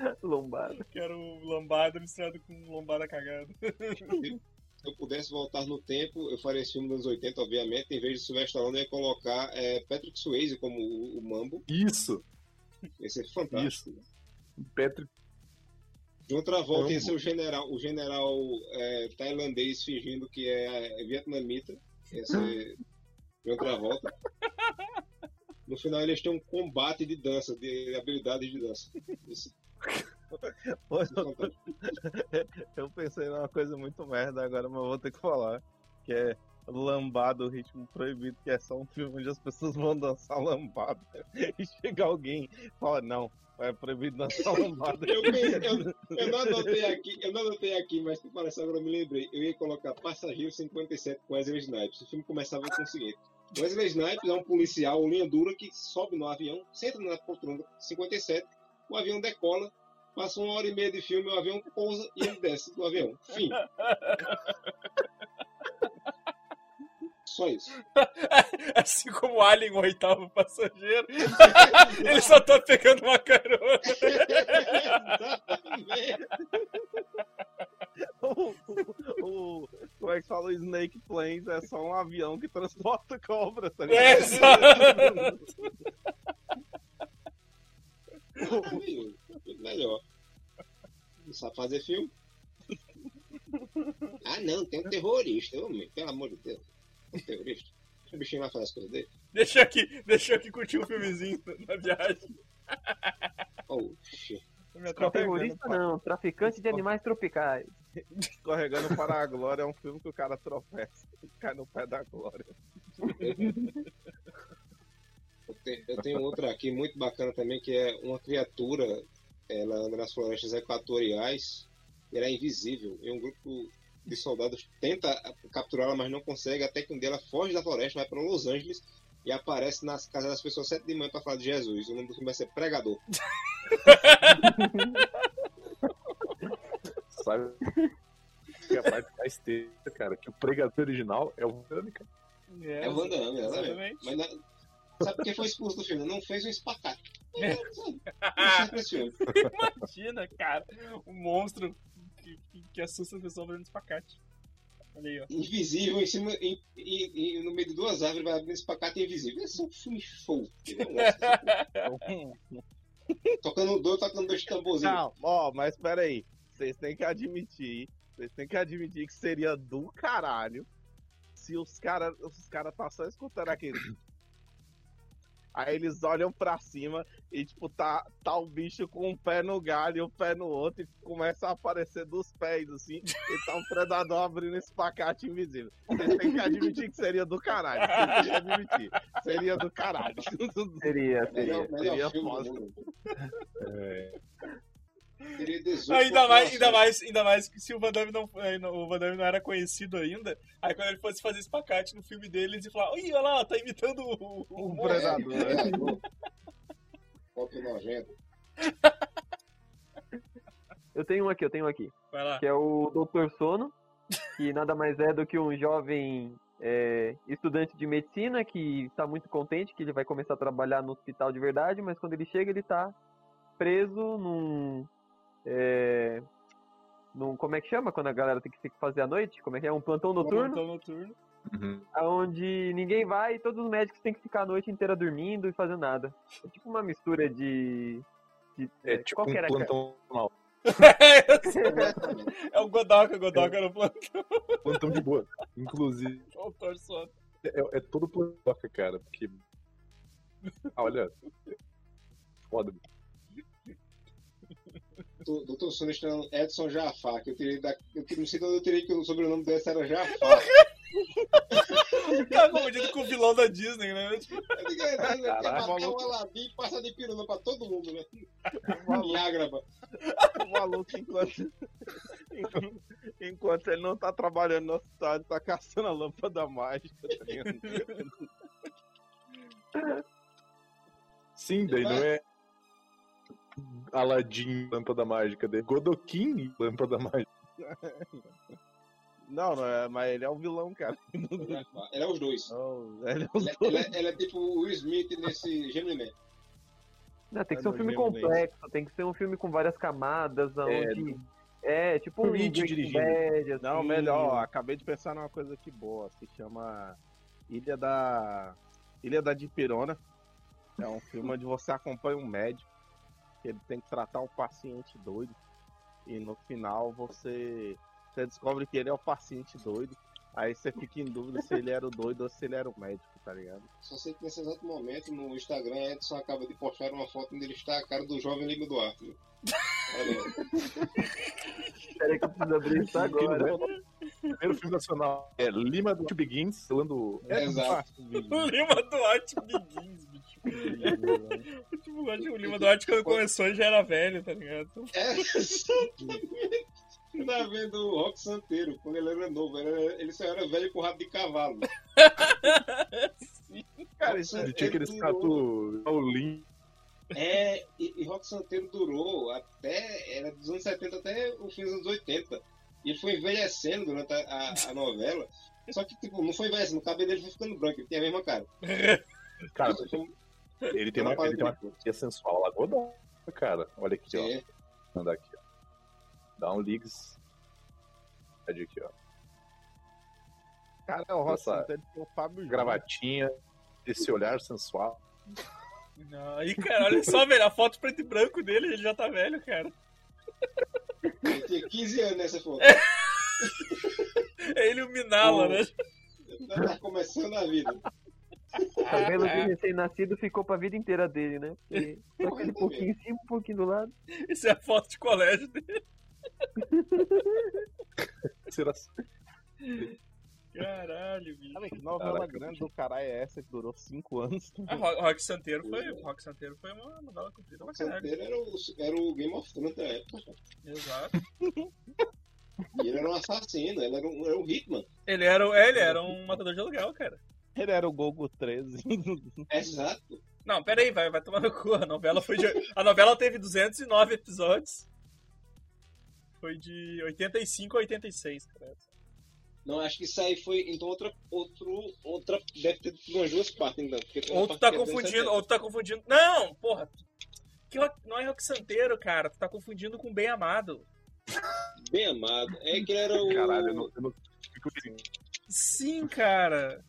[LAUGHS] Lombada. Que era o lambada misturado com lombada cagada. Se eu pudesse voltar no tempo, eu faria esse filme dos anos 80, obviamente. Em vez de Sylvester Stallone, eu ia colocar é, Patrick Swayze como o, o Mambo. Isso, Esse é fantástico. Patrick. De outra volta, ia ser o general, o general é, tailandês fingindo que é, é vietnamita. Ia ser de outra volta. No final, eles têm um combate de dança, de habilidades de dança. Isso, [LAUGHS] [LAUGHS] Eu pensei numa coisa muito merda agora, mas vou ter que falar. Que é Lambada, o ritmo proibido, que é só um filme onde as pessoas vão dançar lambada. [LAUGHS] E chega alguém e fala, não, é proibido dançar lambada. Eu, eu- eu não anotei aqui, eu não anotei aqui, mas que parece agora eu me lembrei. Eu ia colocar Passageiro 57 com Wesley Snipes. O filme começava com o seguinte: Wesley Snipes é um policial, linha dura, que sobe no avião, senta na poltrona 57, o avião decola, passa uma hora e meia de filme, o avião pousa e ele desce do avião. Fim. [LAUGHS] Só isso. Assim como o Alien, o oitavo passageiro. [LAUGHS] Ele só tá pegando uma carona. O, [LAUGHS] o- o- como é que fala? O Snake Planes é só um avião que transporta cobra, tá ligado? É, exato. Maravilhoso. [LAUGHS] Muito melhor. Não sabe fazer filme? Ah, não, tem um terrorista. Homem, pelo amor de Deus. Um terrorista. O bichinho vai fazer as coisas dele. Deixa aqui, deixa aqui curtir um filmezinho na viagem. Oxi. Atrapalhando. Terrorista não, traficante de animais tropicais. Escorregando para a Glória é um filme que o cara tropeça e cai no pé da Glória. [LAUGHS] Eu te- Eu tenho outra aqui muito bacana também, que é uma criatura. Ela anda nas florestas equatoriais. E ela é invisível. E um grupo de soldados tenta capturá-la, mas não consegue. Até que um dia ela foge da floresta, vai para Los Angeles e aparece nas casas das pessoas sete de manhã para falar de Jesus. O nome do filme vai ser Pregador. [LAUGHS] Sabe? Que a parte mais triste, cara, que o pregador original é o Van cara. É o Van Damme, exatamente. exatamente. Mas na- sabe por que foi expulso do filme? Não fez um espacate. É. Imagina, cara, um monstro que, que, que assusta a pessoa fazendo espacate. Olha aí, ó. Invisível em cima, em- em- em- no meio de duas árvores, vai abrindo espacate invisível. Esse é um filme show. [LAUGHS] Tocando dois, tocando dois tamborzinhos. Não, ó, mas peraí. Vocês têm que admitir. Vocês têm que admitir que seria do caralho se os caras os cara tá só escutando aquele. Aí eles olham pra cima e, tipo, tá, tá o bicho com um pé no galho e o pé no outro e começa a aparecer dos pés, assim, e tá um predador abrindo esse pacate invisível. Vocês têm que admitir que seria do caralho. Vocês têm que admitir. Seria do caralho. Seria, seria. Melhor seria filme foda. É, Seria 18 Ainda mais, ainda mais, ainda mais que se o Van Damme não, eh, não- o Van Damme não era conhecido ainda, aí quando ele fosse fazer espacate no filme dele, eles iam falar, oi, olha lá, tá imitando o, o Um monstro." predador. É, [LAUGHS] nojento. Eu tenho um aqui, eu tenho um aqui. Vai lá. Que é o Dr. Sono, que nada mais é do que um jovem é, estudante de medicina que está muito contente que ele vai começar a trabalhar no hospital de verdade, mas quando ele chega ele tá preso num. É, num como é que chama quando a galera tem que fazer à noite? Como é que é? Um plantão noturno? Plantão noturno. uhum. onde ninguém vai e todos os médicos têm que ficar a noite inteira dormindo e fazendo nada. É tipo uma mistura de. de é tipo qual que [LAUGHS] um plantão mal. Exatamente. é o Godoka, Godoka no plantão. Plantão de boa. Inclusive, Sono. é, é todo plantão, cara, porque. Ah, olha. Foda. Doutor estrelando Edson Jafar, que eu tirei da. Eu não sei de onde eu tirei que o sobrenome desse era Jafar. Tá confundido com o vilão da Disney, né? Digo, é, né, quer matar o Aladim e passa de pirona pra todo mundo, né? Em Ágraba. O maluco, enquanto, enquanto, enquanto ele não tá trabalhando no hospital, ele tá caçando a lâmpada mágica. Tá? Sim, daí não é Aladdin, lâmpada mágica dele. Godokin, lâmpada mágica. Não, não é, mas ele é o vilão, cara. Ele é os dois. Não, ele é os Ele, dois. ele é, ele é tipo o Will Smith nesse Gemini Man. Não, tem que É ser um filme Gemini. complexo, tem que ser um filme com várias camadas, É, onde. É, tipo um Breaking dirigindo. Bad, assim. Não, melhor, ó, acabei de pensar numa coisa aqui boa, se chama Ilha da Ilha da Dipirona. É um filme onde você acompanha um médico, que ele tem que tratar um paciente doido. E no final você, você descobre que ele é o paciente doido. Aí você fica em dúvida se ele era o doido ou se ele era o médico, tá ligado? Só sei que nesse exato momento no Instagram Edson acaba de postar uma foto onde ele está a cara do jovem Lima Duarte. né? Peraí que eu preciso abrir isso agora. Primeiro filme nacional é Lima do Begins, falando. É, exato. O [LAUGHS] Lima Duarte Begins, bicho. Tipo, eu acho que o Lima Duarte quando começou já era velho, tá ligado? É, [LAUGHS] exatamente. Você tá vendo o Rock Santeiro, quando ele era novo, ele, era- ele só era velho com rabo de cavalo. [LAUGHS] Cara, isso Ele tinha aquele Ele status Shaolin. É, e, e Rock Santeiro durou até. Era dos anos 70 até o fim dos anos 80. E ele foi envelhecendo durante a, a- a novela. Só que, tipo, não foi envelhecendo, o cabelo dele foi ficando branco, ele tinha a mesma cara. [LAUGHS] Cara, ele tem uma, ele tem uma sensual lá, Godão, cara. Olha aqui, ó. É, Vou mandar aqui, Dá um ligs. Pede aqui, ó. cara é o Santeiro tem o Fábio Júnior. Gravatinha, esse olhar sensual. Não, aí, cara, olha só, velho, a foto preto e branco dele, ele já tá velho, cara. ele tinha 15 anos nessa foto. É ele e o Minala, O- né? Tá começando a vida. O cabelo de recém-nascido ficou pra vida inteira dele, né? Porque só aquele pouquinho em cima, um pouquinho do lado. Isso é a foto de colégio dele. Será Caralho, bicho. Cara, que novela Caraca, grande do caralho é essa que durou 5 anos? A Ro- Rock Santeiro foi, Rock Santeiro foi uma novela comprida pra Rock caralho. Santeiro era o, era o Game of Thrones da época. Exato. E ele era um assassino, ele era um, era um Hitman. Ele era, é, ele era um matador de aluguel, cara. Ele era o Gogo 13. [LAUGHS] Exato. Não, pera aí, vai, vai tomar no cu. A novela foi de. A novela teve 209 episódios. Foi de 85 a 86, cara. Não, acho que isso aí foi então outra. Outro, outra deve ter umas duas partes, então. porque tem uma Ou tu parte tá é confundindo, 70. ou tu tá confundindo. Não, porra. Que rock- não é rock santeiro, cara. Tu tá confundindo com bem amado. Bem amado. É que era o. Caralho, eu não, eu não. Sim, cara.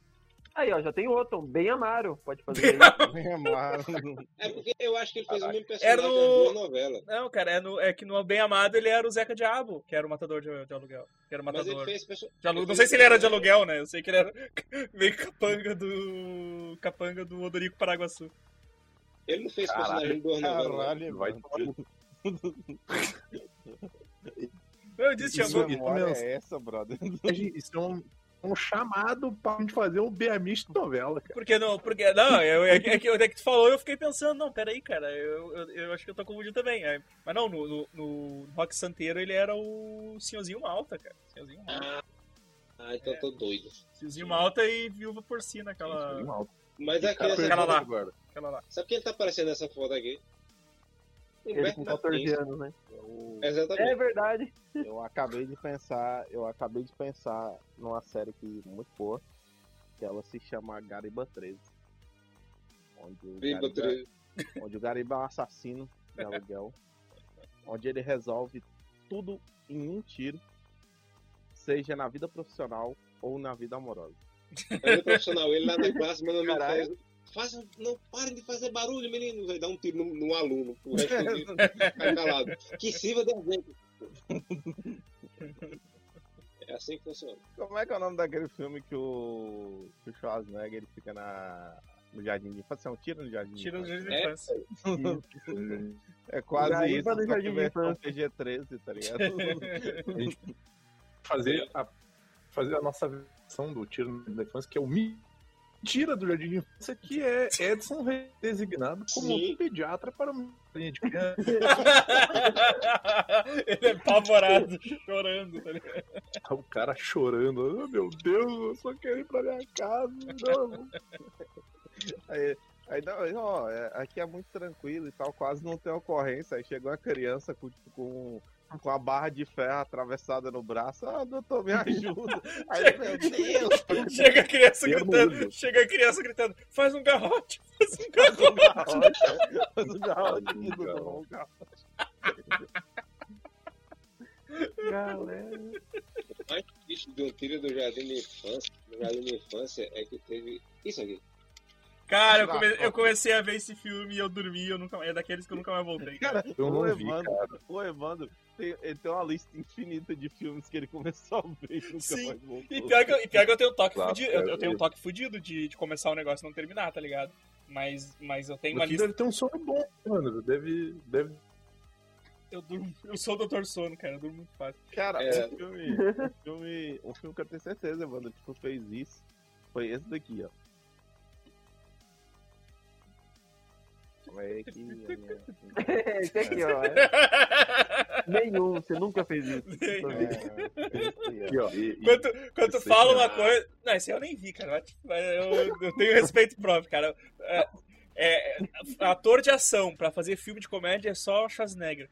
Aí, ó, já tem outro, um bem Amaro. Pode fazer Bem aí. Bem amado. É porque eu acho que ele fez o mesmo Era personagem no- nas duas novelas. Não, cara, é, no, é que no Bem Amado ele era o Zeca Diabo, que era o matador de, de aluguel. Que era o Mas matador. ele fez. perso- de aluguel. ele Não fez sei se ele era de aluguel, né? Eu sei que ele era [LAUGHS] meio capanga do. capanga do Odorico Paraguaçu. Ele não fez Caralho, personagem em duas novelas. Caralho, Vai no Eu disse, Isso- isso mesmo. é essa, brother? Isso é um, um chamado pra gente fazer um Beamish de novela, cara. Porque não, porque. Não, eu, é, que- é que, é que tu falou eu fiquei pensando, não, peraí, cara, eu, eu, eu acho que eu tô confundindo também. É, mas não, no, no, no Rock Santeiro ele era o Senhorzinho Malta, cara. Senhorzinho Malta. Ah, então eu tô doido. Senhorzinho Malta e Viúva Porcina, aquela. Mas a Cara, criança. Aquela lá. agora. aquela lá. Sabe quem tá aparecendo nessa foto aqui? Ele com 14 Martins. anos, né? Eu, Exatamente. É verdade. [LAUGHS] eu acabei de pensar, eu acabei de pensar numa série que muito boa, que ela se chama Gariba 13. Onde o, Gariba, três. onde o Gariba é um assassino de aluguel, [LAUGHS] onde ele resolve tudo em um tiro, seja na vida profissional ou na vida amorosa. Ele é profissional, ele lá na classe, meu amigo Caralho. Faz. Não parem de fazer barulho, menino. Vai dar um tiro num, num aluno. O resto do ficar calado. Que sirva de exemplo. É assim que funciona. Como é que é o nome daquele filme que o, que o Schwarzenegger ele fica na, no jardim de infância. É um tiro no jardim Tira o de jardim de É. infância. infância. É quase isso, no só que jardim de versão infância. PG-13, tá ligado? [LAUGHS] Fazer a, fazer a nossa versão do tiro da infância, que é o mentira do Jardim de Infância, que é Edson designado como Sim. pediatra para uma de [LAUGHS] criança. Ele é apavorado, chorando, tá ligado? o cara chorando. Oh, meu Deus, eu só quero ir pra minha casa. Não. Aí, aí não, ó, é- aqui é muito tranquilo e tal, quase não tem ocorrência. Aí chegou a criança com, com, com a barra de ferro atravessada no braço. Ah, doutor, me [LAUGHS] ajuda. Aí, meu Deus, Chega a criança gritando, chega a criança gritando, faz um garrote, faz um garrote. faz um garrote aqui do Dom, garrote. Galera. mais triste do tiro do Jardim de Infância, do Jardim de Infância, é que teve isso aqui. Cara, eu, come- eu comecei a ver esse filme e eu dormi, eu nunca, é daqueles que eu nunca mais voltei. Cara, Eu o não vi, Evandro, o Evandro tem, ele tem uma lista infinita de filmes que ele começou a ver e nunca Sim. mais voltou. E pior que, eu- e pior que eu tenho um toque fudido, eu, eu cara, tenho um eu- toque fudido de, de começar o negócio e não terminar, tá ligado? Mas, mas eu tenho uma Você lista, deve ter um sono bom, mano. Deve, deve eu durmo, eu sou o Dr. Sono, cara, eu durmo muito fácil. Cara, É. um, filme, um, filme, um filme que eu tenho certeza, que tu fez isso, foi esse daqui, ó. Calma aí que [LAUGHS] a minha- [LAUGHS] Esse aqui, ó. [LAUGHS] é. Nenhum, você nunca fez isso. [LAUGHS] É, aqui, ó. E, e- Quando, quando tu fala é- uma coisa. Não, esse eu nem vi, cara. vai- Eu, eu tenho respeito próprio, cara. É, é, ator de ação pra fazer filme de comédia é só Schwarzenegger.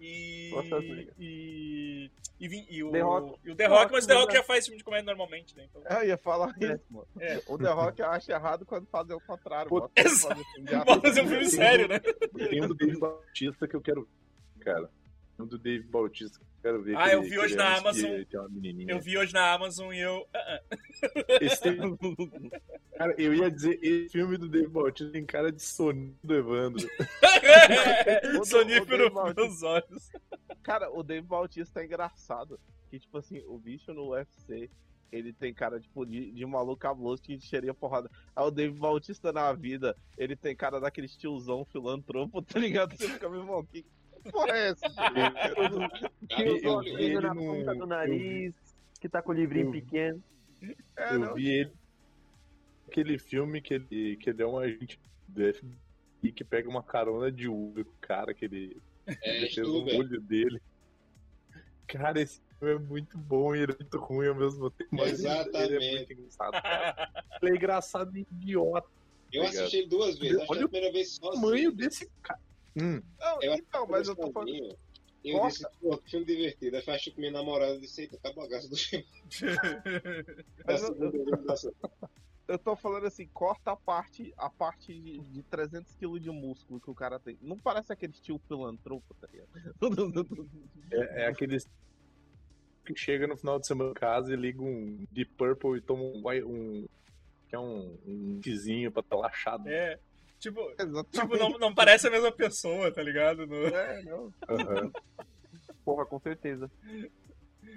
E. Schwarzenegger. E. E, e o, The Rock. e o The Rock, mas o The Rock né? já faz filme de comédia normalmente, né? Então, É, eu ia falar É. isso, mano. É. O The Rock acha errado quando fazer o contrário. Pô, fazer filme de [LAUGHS] Vamos fazer um filme sério, né? Tem um do Dave Bautista que eu quero ver, cara. Um do Dave Bautista que eu quero ver. Ah, eu vi hoje é na um Amazon. Eu vi hoje na Amazon e eu. ah, ah. Esse tem- Cara, eu ia dizer, esse filme do Dave Bautista tem cara de soninho do Evandro. [LAUGHS] Sonífero meus olhos. Cara, o Dave Bautista é engraçado. Que, tipo assim, o bicho no UFC, ele tem cara, tipo, de, de maluco cabuloso que encheria porrada. Aí o Dave Bautista na vida, ele tem cara daquele tiozão filantropo, [LAUGHS] tá ligado? Você fica meio mal, que porra é essa? Que [LAUGHS] Eu- os ele na ponta do nariz, que tá com o livrinho eu- pequeno. É, eu não. vi ele. Aquele filme que ele, que ele é um agente do FBI que pega uma carona de Uber com o cara que ele, É, ele fez no Stuber. olho dele. Cara, esse filme é muito bom e ele é muito ruim ao mesmo tempo. Mas ele- ele é Exatamente. muito engraçado. cara. Ele é engraçado e idiota. Eu Obrigado. assisti ele duas vezes. Acho que Olha a primeira vez O sozinho. tamanho desse cara. Hum, Não, Eu então, mas eu tô falando. eu Corta. disse, pô, que filme divertido. Aí fui assistir com minha namorada e disse, eita, tá bagaço do filme. [LAUGHS] Mas eu- eliminação. Eu tô falando assim, corta a parte, a parte de, de 300 kg de músculo que o cara tem. Não parece aquele estilo filantropo, tá ligado? [LAUGHS] é, é aqueles que chega no final de semana em casa e liga um Deep Purple e toma um. um que é um, um tizinho pra estar laxado. É. Tipo, Exatamente. tipo não, não parece a mesma pessoa, tá ligado? No- É, não. Aham. Porra, com certeza.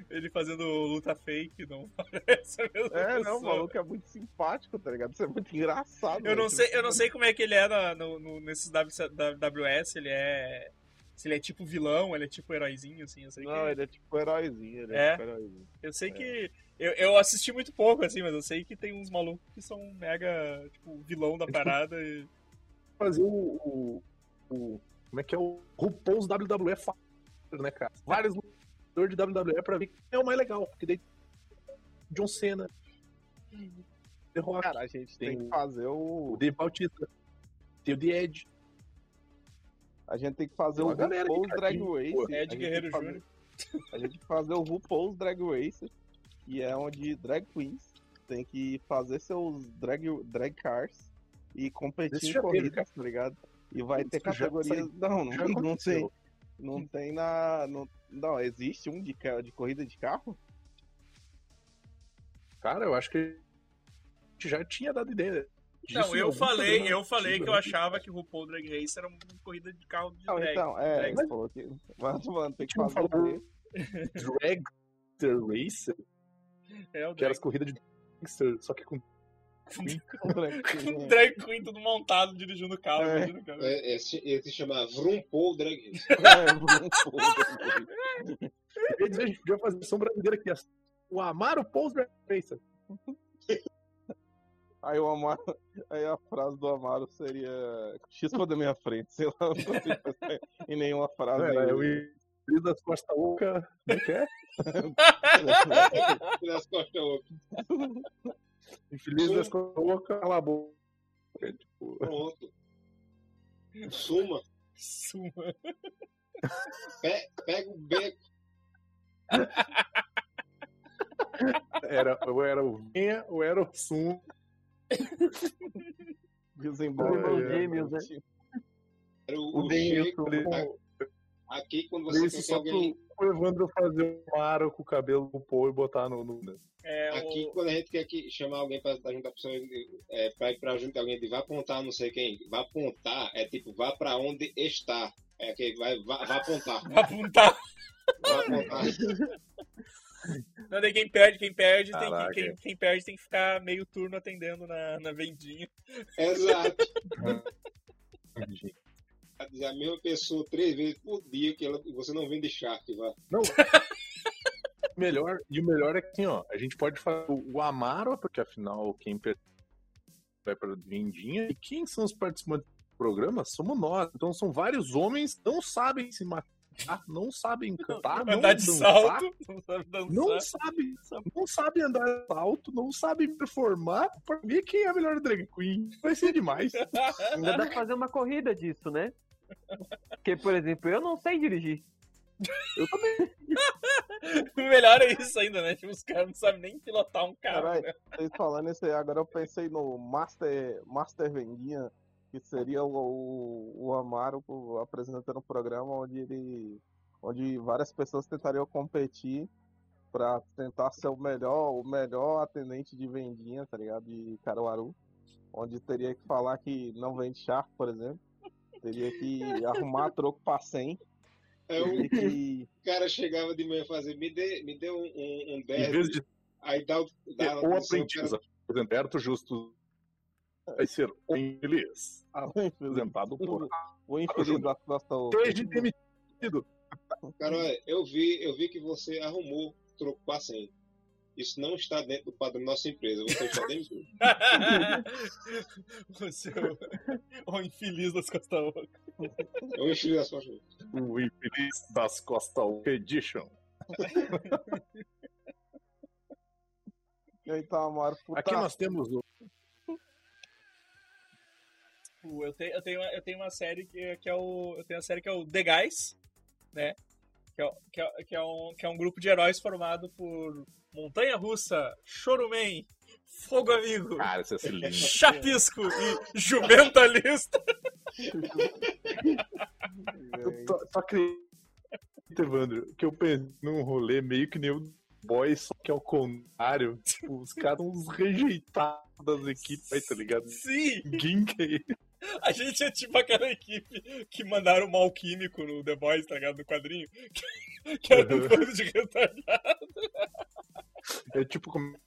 ele fazendo luta fake, não [LAUGHS] parece a mesma É, pessoa. não, o maluco é muito simpático, tá ligado? Isso é muito engraçado. Eu não velho. sei, eu não sei como é que ele é na- no, no- nesses WS, ele é. Se ele é tipo vilão, ele é tipo heróizinho, assim, eu sei Não, que. ele é tipo heróizinho, ele É? é, tipo heróizinho. Eu sei que. Eu, eu assisti muito pouco, assim, mas eu sei que tem uns malucos que são mega, tipo, vilão da parada e. Fazer o, o, o- Como é que é o RuPaul's WWE Fighter, né, cara? Vários lutadores de WWE pra ver quem é o mais legal. Porque daí. John Cena. The Rock. Cara, a gente tem, Tem que fazer o. o Dave Bautista. Tem o The Edge. A gente tem que fazer Tem o RuPaul's Drag Race. pô. A gente Ed tem Guerreiro que fazer- Júnior. A gente tem que fazer o RuPaul's Drag Race, que é onde drag queens tem que fazer seus drag, drag cars e competir Esse em corridas, tá ligado? E vai ter Isso categorias. Não, não, Já não tem. aconteceu. Não tem na. Não, não, existe um de, de corrida de carro? Cara, eu acho que a gente já tinha dado ideia. Não, eu falei, eu falei que eu né? achava que o RuPaul Drag Race era uma corrida de carro de Não, drag. então, é, drag. você falou que. Mas, mano, tem que fazer. [LAUGHS] Drag Racer, É o que era drag. as corridas de gangster, só que com queen. Um [LAUGHS] drag queen, Um é. drag queen tudo montado, dirigindo o carro. É. cara. É, é, se- ele se chama Vroom Paul Drag Race. [LAUGHS] É, um foda-se. Quer dizer, a gente podia fazer a versão brasileira aqui. assim, O Amaro Paul's Drag Racer. Aí o Amaro, aí a frase do Amaro seria chispa da minha frente, sei lá, [LAUGHS] não consigo pensar em nenhuma frase. É, o Infeliz das Costa Oca. Como é que é? Nas costas outro. Infeliz das Oca, cala a boca. É, tipo, Pronto. Suma. Suma. Pe- pega o beco. era, ou era o Venha ou era o Sum. [LAUGHS] Desembola. Irmãos é, né? Era o, O Aqui, quando você Isso quer alguém. pro Evandro fazer um Amaro com o cabelo do Paul e botar no. no... É, Aqui, o... quando a gente quer que chamar alguém pra estar junto a pessoa, é, pra ir pra junto de alguém de vá apontar não sei quem, vá apontar, é tipo, vá pra onde está. É que vai, vá, vá apontar. Pra apontar. Vá apontar. [LAUGHS] Não, daí quem perde, quem perde, tem que, quem, quem perde tem que ficar meio turno atendendo na, na vendinha. Exato. [LAUGHS] A mesma pessoa três vezes por dia que ela, você não vende charque, vá. Não. [LAUGHS] melhor, e o melhor é que assim, ó, a gente pode fazer o Amaro, porque afinal quem vai para Vendinha, e quem são os participantes do programa? Somos nós. Então são vários homens que não sabem se matar, não sabem cantar, não Andar de dançar, salto, não sabe dançar. não sabem andar de salto, não sabem performar. Pra ver quem é a melhor drag queen. Vai ser demais. [LAUGHS] Ainda dá pra fazer uma corrida disso, né? Porque, por exemplo, eu não sei dirigir. O [LAUGHS] melhor é isso ainda, né? Tipo, os caras não sabem nem pilotar um carro. Caralho, né? vocês falando isso aí, agora eu pensei no Master, Master Vendinha, que seria o, o, o Amaro apresentando um programa onde ele. onde várias pessoas tentariam competir pra tentar ser o melhor, o melhor atendente de vendinha, tá ligado? De Caruaru. Onde teria que falar que não vende charco, por exemplo. Teria que arrumar troco pra 100. É, o que. [LAUGHS] cara chegava de manhã fazer, me dê, me dê um, um, um Em 10. vez de Aí dá, dá ter a o atenção, aprendiz, cara, Alberto Justo, vai ser o infeliz. Apresentado por O infeliz da Oca. Seja demitido. Cara, olha, eu vi, eu vi que você arrumou troco para 100. Isso não está dentro do padrão da nossa empresa. Você está demitido. [LAUGHS] Você é o, o infeliz das costas ocas. Eu enchi das costas. O infeliz das Costa Oca Edition. E tá, Amaro, puta. Aqui nós temos o. Eu tenho, eu, tenho, uma- eu tenho uma série que, que é o. Eu tenho uma série que é o The Guys, né? Que é, que, é, que, é um, que é um grupo de heróis formado por Montanha Russa, Choruman, Fogo Amigo, Cara, é lindo. Chapisco e Jumentalista. Eu tô- Só acredita, Evandro, que eu pensei num rolê meio que nem o Boy, só que ao contrário. Tipo, os caras são uns rejeitados das equipes aí, tá ligado? Sim! Ninguém quer. A gente é tipo aquela equipe que mandaram o mal químico no The Boys, tá ligado? No quadrinho. Que, que era um [LAUGHS] bando de retardado. É tipo como.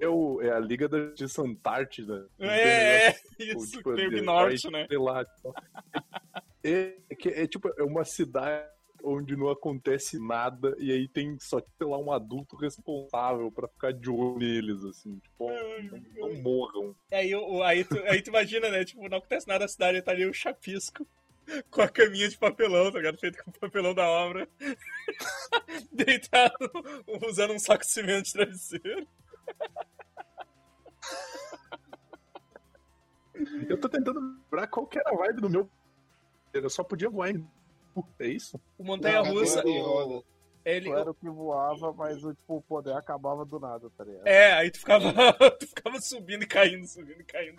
É, o, é a Liga da Justiça Antártida. É, é, Tipo, isso, tipo, de- norte, né? Sei lá. tipo, É, é, que- é tipo, é uma cidade onde não acontece nada e aí tem só, sei lá, um adulto responsável pra ficar de olho neles, assim. Tipo, não, não morram. Aí, aí, tu, aí tu imagina, né? Tipo, não acontece nada na cidade, tá ali o chapisco com a caminha de papelão, tá ligado? Feito com o papelão da obra. [LAUGHS] Deitado, usando um saco de cimento de travesseiro. Eu tô tentando lembrar qual que era a vibe do meu. Eu só podia voar em. É isso? O Montanha Não, Russa. roda. Ele, Tu era o que voava, mas o, tipo, o poder acabava do nada, tá ligado? é, aí tu ficava, [LAUGHS] tu ficava subindo e caindo, subindo e caindo.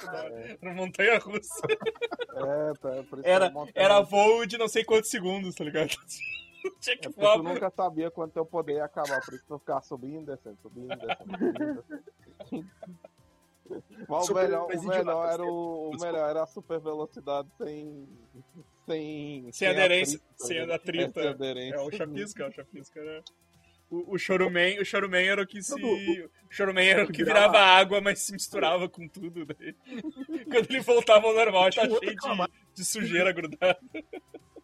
Na Montanha Russa. É, tá, é por isso Era, eu montei- era voo de não sei quantos segundos, tá ligado? [LAUGHS] Tinha É que porque voar. tu nunca sabia quando teu poder ia acabar, por isso tu ficava subindo, descendo, subindo, descendo, subindo, descendo. [LAUGHS] Mas o melhor, o melhor era o, o melhor era a super velocidade sem sem Sem aderência, sem ligado? atrito, É, sem é. aderência. É o chapisco, é o chapisco, né? O, o Choruman, o Choruman era o que se. O Choruman era o que virava água, mas se misturava com tudo. Daí. [LAUGHS] Quando ele voltava ao normal, ele tá Tinha cheio de, de sujeira grudada.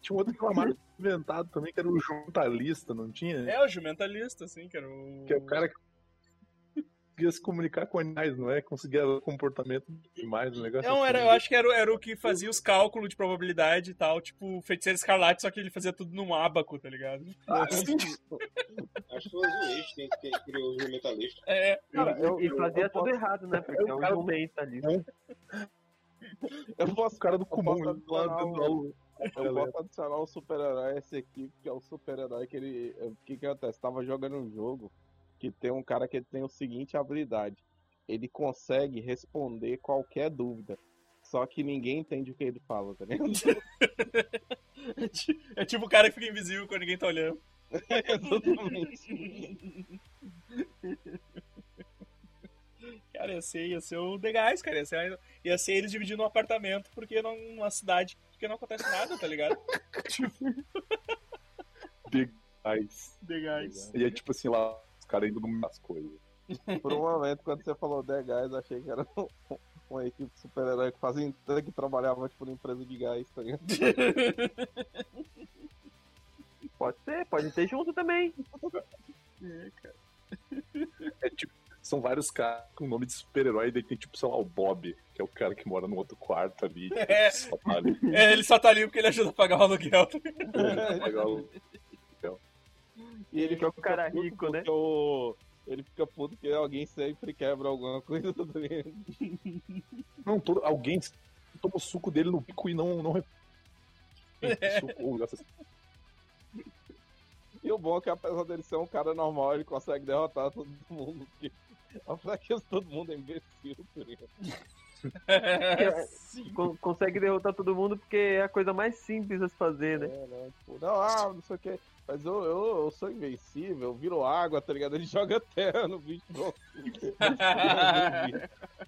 Tinha um outro reclamado inventado também, que era o juntalista, não tinha? É, o jumentalista, assim, que era o. Que é o cara que conseguia se comunicar com animais, não é? Conseguia o comportamento de animais, um negócio Não, assim. era, eu acho que era, o- era o que fazia os cálculos de probabilidade e tal, tipo, feiticeiro escarlate, só que ele fazia tudo num abaco, tá ligado? Ah, sim. Acho que foi o Zuiz que, que criou o mentalista. É, Cara, eu, e eu- fazia eu tudo posso- errado, né? Porque é um. Eu posso, O cara do eu comum lá adicionar do um- do- Eu posso adicionar um super-herói a essa equipe, que é o super-herói que ele. O que que acontece? Tava jogando um jogo que tem um cara que tem o seguinte habilidade. Ele consegue responder qualquer dúvida. Só que ninguém entende o que ele fala, tá ligado? é [LAUGHS] ti- é tipo o cara que fica invisível quando ninguém tá olhando. [LAUGHS] Exatamente. [LAUGHS] Cara, ia ser, ia ser o The Guys, cara. Ia ser, ia ser eles dividindo um apartamento porque não, numa cidade porque não acontece nada, tá ligado? Guys. The Guys. E é tipo assim, lá, caras indo das coisas. [LAUGHS] Por um momento, quando você falou The Guys, achei que era um- uma equipe de super-herói que fazia que trabalhava tipo numa empresa de gás, tá ligado? [LAUGHS] Pode ser, pode ter junto também. [LAUGHS] É tipo, são vários caras com nome de super-herói, daí tem tipo, sei lá, o Bob, que é o cara que mora no outro quarto ali. É. só tá ali. É, ele só tá ali porque ele ajuda a pagar o aluguel. E ele Que é o fica cara puto rico, né? porque o- Ele fica puto que alguém sempre quebra alguma coisa, ligado? [LAUGHS] Não, todo, alguém toma o suco dele no bico e não. não... É. Suco. E o bom é que apesar dele ser um cara normal, ele consegue derrotar todo mundo. Porque [LAUGHS] apesar que todo mundo é imbecil, tá ligado? [LAUGHS] Sim. Con- consegue derrotar todo mundo porque é a coisa mais simples a se fazer, né? É, não, tipo, não, ah, não sei o que. Mas eu, eu, eu sou invencível, eu viro água, tá ligado? Ele [LAUGHS] joga terra no bicho. [LAUGHS]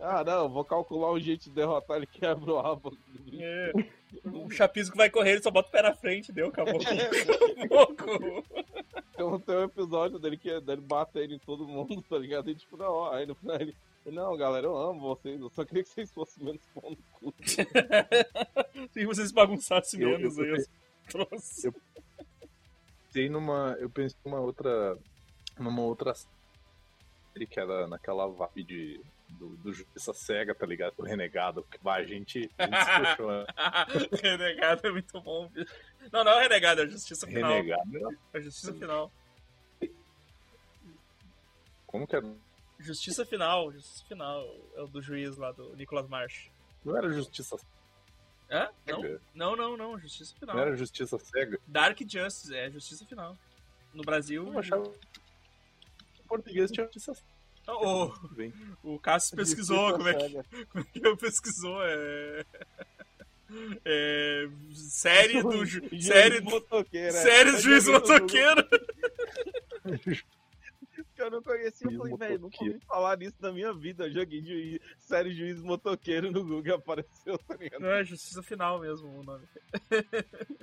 ah, não, vou calcular um jeito de derrotar, ele quebra o bicho. É. O chapisco vai correr, ele só bota o pé na frente, deu, acabou. Louco. Então tem um episódio dele que dele batendo em todo mundo, tá ligado? E tipo, não, aí no final ele. Não, galera, eu amo vocês, eu só queria que vocês fossem menos pão no cu. [LAUGHS] Se vocês bagunçassem Eu- menos eu- aí os troços. eu- Pensei numa. Eu pensei numa outra. Numa outra série que era naquela vibe de. Do, do Justiça Cega, tá ligado? Do Renegado, que vai, a gente, a gente se [LAUGHS] renegado é muito bom. Não, não é o renegado, é a justiça final. Renegado, era- É a justiça final. como que era? Justiça final, justiça final. É o do juiz lá, do Nicolas Marsh. Não era Justiça Hã? Não, Cega? não, não, não, justiça final. Não era Justiça Cega? Dark Justice, é justiça final. No Brasil. Eu achava que português tinha Justiça Cega. O, Cássio pesquisou como é, que, como é que eu pesquisou. É. É. Série do. ju- Juiz série do. é. Série Juiz Motoqueiro. [LAUGHS] que eu não conhecia, eu falei, velho, nunca ouvi falar nisso na minha vida. Eu joguei juiz, série Juiz Motoqueiro no Google e apareceu, tá ligado? Não, é Justiça Final mesmo o nome. [LAUGHS]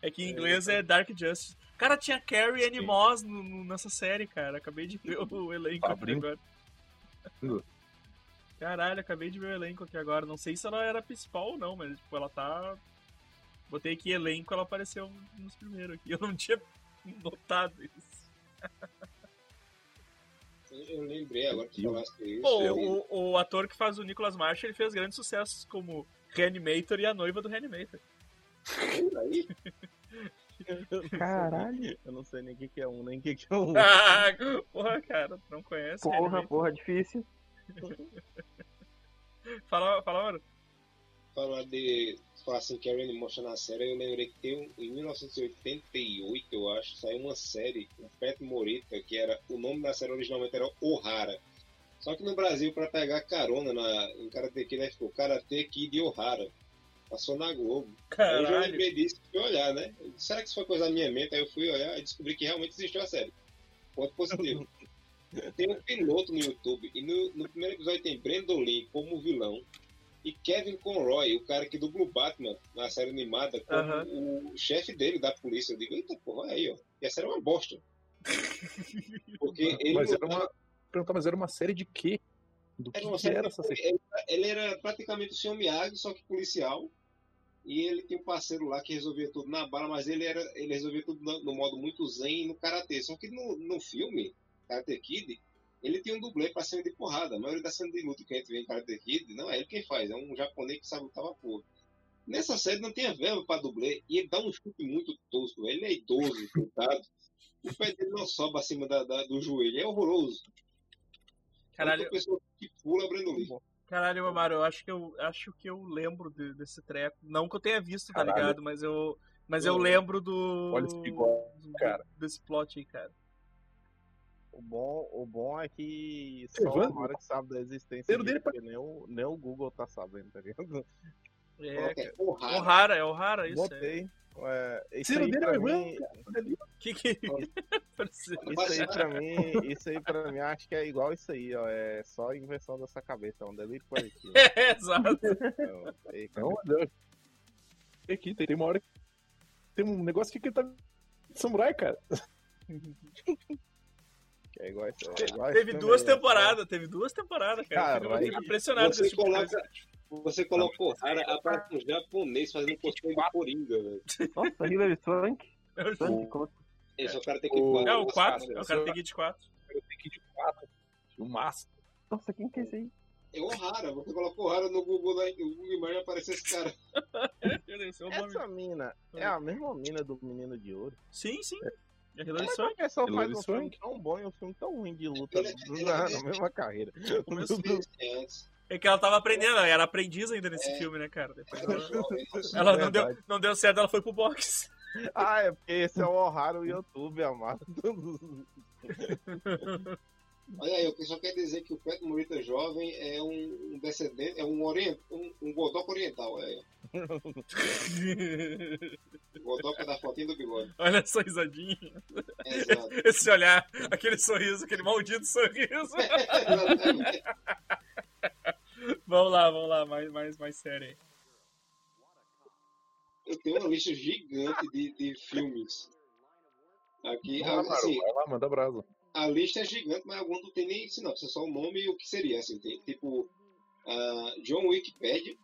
É que em inglês é Dark Justice. Cara, tinha Carrie. Moss no- no- nessa série, cara. Acabei de ver o elenco aqui agora. Caralho, acabei de ver o elenco aqui agora. Não sei se ela era principal ou não, mas tipo, ela tá. Botei aqui elenco, ela apareceu nos primeiros aqui. [LAUGHS] Eu não tinha notado isso. Eu lembrei agora que Eu- falaste isso. Pô, eu- o, o ator que faz o Nicholas Marsh, ele fez grandes sucessos como Reanimator e a noiva do Reanimator. Caralho. Eu não sei nem o que, que é um, nem o que, que é um. Ah, [LAUGHS] porra, cara, tu não conhece Porra, Reanimator? porra, difícil. [LAUGHS] Fala, fala, mano. Falar de. Falar assim, Karen mostra na série, eu lembrei que tem um, em 1988, eu acho, saiu uma série com Pet Morita, que era. O nome da série originalmente era O'Hara. Só que no Brasil, pra pegar carona na, em Karate Kid, né, ficou Karate Kid O'Hara. Passou na Globo. Aí eu já Caralho. lembrei disso fui olhar, né? Disse, Será que isso foi coisa da minha mente? Aí eu fui olhar e descobri que realmente existiu a série. Ponto positivo. [LAUGHS] Tem um piloto no YouTube e no, no primeiro episódio tem Brendolin como vilão. E Kevin Conroy, o cara que dubla o Batman na série animada, como o chefe dele da polícia. Eu digo, eita porra, aí, ó. E a série é uma bosta. [LAUGHS] Porque ele, Mas era uma. Perguntar, mas era uma série de quê? Do que, era uma que série era que- essa série? ele, ele era praticamente o Sr. Miyagi, só que policial. E ele tinha um parceiro lá que resolvia tudo na bala, mas ele, era, ele resolvia tudo no, no modo muito zen e no karatê. Só que no, no filme, Karate Kid, ele tinha um dublê pra cena de porrada. A maioria da cena de luta que a gente vê em Karate Kid, não é ele quem faz, é um japonês que sabe lutar pra porra. Nessa série não tinha verba pra dublê e ele dá um chute muito tosco. Ele é idoso, coitado. O pé dele não sobe acima da, da- do joelho, é horroroso. Caralho, Outra pessoa que pula Brandon Lee. caralho, Amaro, eu acho que eu acho que eu lembro de- desse treco. Não que eu tenha visto, tá Caralho. ligado? Mas eu. Mas eu Não. lembro do. Olha esse bigode, cara. Desse plot aí, cara. O bom, o bom é que só Evandro, o Mario que sabe da existência dele, dele pra- porque nem o, nem o Google tá sabendo, tá ligado? É, Coloca cara. o Rara, é o Rara, isso. É. Botei. É, isso Ciro aí dele é pra o mim, Que que. [LAUGHS] Parece- isso aí pra mim, isso aí pra mim acho que é igual isso aí, ó. É só invenção dessa cabeça, é um delírio coletivo. [LAUGHS] É, exato. Então, aí, Não, eu- aqui, tem, tem uma hora que tem um negócio que tá samurai, cara. [LAUGHS] é igual isso, é igual Teve esse duas temporadas, teve duas temporadas, cara. Caralho. fico impressionado com Você esse tipo coloca, você colocou rara, aparece um japonês fazendo cosplay de Coringa, velho. Nossa, Hilary Swank. É como Esse é o cara tem que O- É o Nossa, 4, cara, é o cara tem Kid 4. Eu tenho que ir de quatro. O máximo. Nossa, quem que é esse aí? É o Rara, você colocou o Rara no Google, lá, no Google Imagens aparece esse cara. [LAUGHS] É o. Essa mina é a mesma mina do Menino de Ouro. Sim, sim. É Hilary Mas Swank. a pessoa faz Hilary um filme tão bom e um filme tão ruim de luta Ele- ele- na, na mesma carreira. É, [LAUGHS] antes. É que ela tava aprendendo, ela era aprendiz ainda nesse É. filme, né, cara? Depois ela, ela não, deu, não deu certo, ela foi pro boxe. Ah, é porque esse é o Ohara YouTube, amado. [LAUGHS] Olha aí, eu só quero dizer que o Pet Morita jovem é um, descendente, é um, orient, um, um oriental, olha aí. O [LAUGHS] Godoka da fotinha do bigode. Olha essa risadinha. É, exato. [LAUGHS] Esse olhar, aquele sorriso, aquele maldito sorriso. [LAUGHS] Exatamente. vamos lá, vamos lá, mais, mais, mais sério aí. Eu tenho uma lista gigante de, de filmes. Aqui, Vai lá, assim, vai lá, manda brasa. A lista é gigante, mas alguns não tem nem sinopse, é só o nome e o que seria. Assim, tem, tipo, ah, John Wikipedia,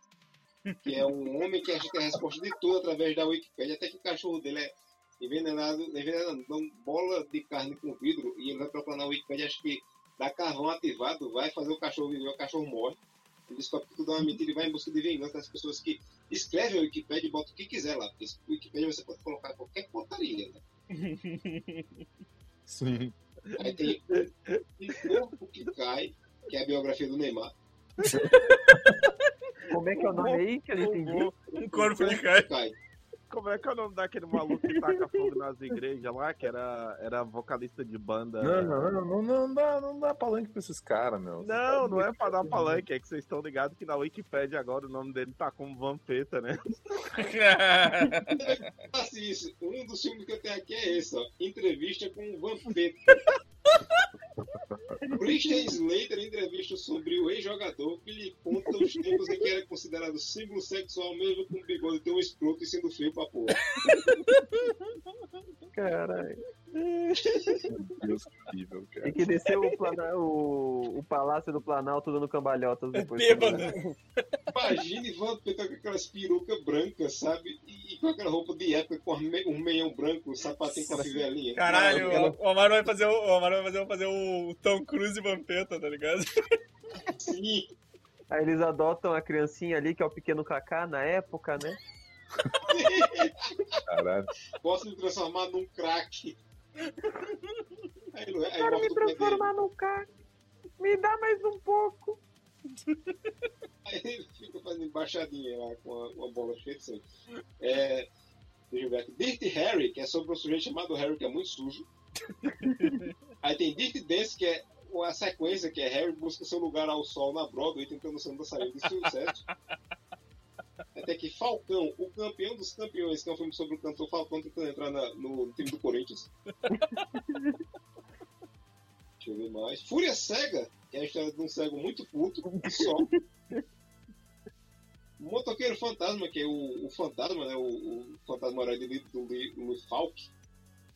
que é um homem que acha que a resposta de tudo através da Wikipedia, até que o cachorro dele é envenenado, envenenado não, bola de carne com vidro, e ele vai procurar na Wikipedia, acha que dá carvão ativado, vai fazer o cachorro viver, o cachorro morre. Ele descobre que tudo é uma mentira e vai em busca de vingança das pessoas que escrevem a Wikipedia e botam o que quiser lá, porque Wikipedia você pode colocar qualquer porcaria, né? [LAUGHS] Sim. Aí tem um corpo que cai, que é a biografia do Neymar. [LAUGHS] Como é que é o nome aí que eu não entendi? Um corpo de cai. Cai. Como é que é o nome daquele maluco que taca fogo nas igrejas lá, que era, era vocalista de banda? Não, não, não, não, não dá, não dá palanque pra esses caras, meu. Não, não é pra dar palanque, é que vocês estão ligados que na Wikipedia agora o nome dele tá como Vampeta, né? [LAUGHS] Assim, isso. Um dos filmes que eu tenho aqui é esse, ó. Entrevista com o Vampeta. [LAUGHS] [LAUGHS] Christian Slater entrevista sobre o ex-jogador que lhe conta os tempos em que era considerado símbolo sexual mesmo com bigode ter um escroto e sendo feio pra porra. Caralho. Deus que horrível, cara. Tem que descer o, plana... o... o Palácio do Planalto dando cambalhotas depois. Bêbado. Imagine Vampeta com aquelas perucas brancas, sabe? E, com aquela roupa de época com me- um meião branco, um sapatinho com a fivelinha. Caralho, Ela- o Amaro vai fazer o, o Amaro vai fazer, fazer o Tom Cruise e Vampeta, tá ligado? Sim. Aí eles adotam a criancinha ali, que é o pequeno Kaká na época, né? [LAUGHS] Caralho. Posso me transformar num craque. Aí, não é- aí Quero me transformar num cara. Me dá mais um pouco. [LAUGHS] Aí ele fica fazendo embaixadinha lá com uma, uma bola cheia de sangue. É, deixa eu ver aqui. Dirty Harry, que é sobre um sujeito chamado Harry, que é muito sujo. [LAUGHS] Aí tem Dirty Dance, que é a sequência, que é Harry busca seu lugar ao sol na Broadway, tentando ser um dançarino de sucesso. [LAUGHS] Até que Falcão, o campeão dos campeões, que é um filme sobre o cantor Falcão tentando entrar na- no time do Corinthians. [LAUGHS] Deixa eu ver mais. Fúria Cega, que é a história de um cego muito puto, só. Motoqueiro fantasma, que é o, o fantasma, né? O, o fantasma do, do, do Falk,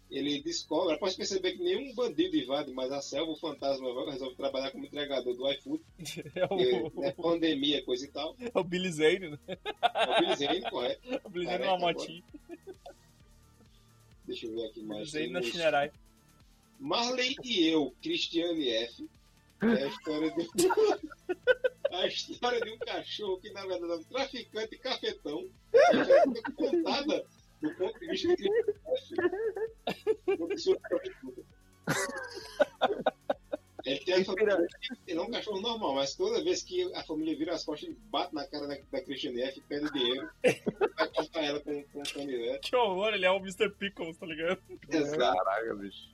ele descobre, após perceber que nenhum bandido invade mais a selva, o fantasma resolve trabalhar como entregador do iFood. [LAUGHS] É o, né, pandemia, coisa e tal. é o Billy Zane, né? É o Billy Zane, correto. [LAUGHS] O Billy Zane numa agora. motinha. Deixa eu ver aqui Billy mais. Zane na Shinerai. Marley e eu, Cristiane F. É a história de [LAUGHS] a história de um cachorro que na verdade é um traficante cafetão. Já foi contada do ponto de vista de que. Ele tem a família, ele é um cachorro normal, mas toda vez que a família vira as costas, ele bate na cara da, da Christiane F, pede dinheiro, vai cortar ela com, com canivete. Que horror, ele é o Mr. Pickles, tá ligado? Exato. Caraca, bicho.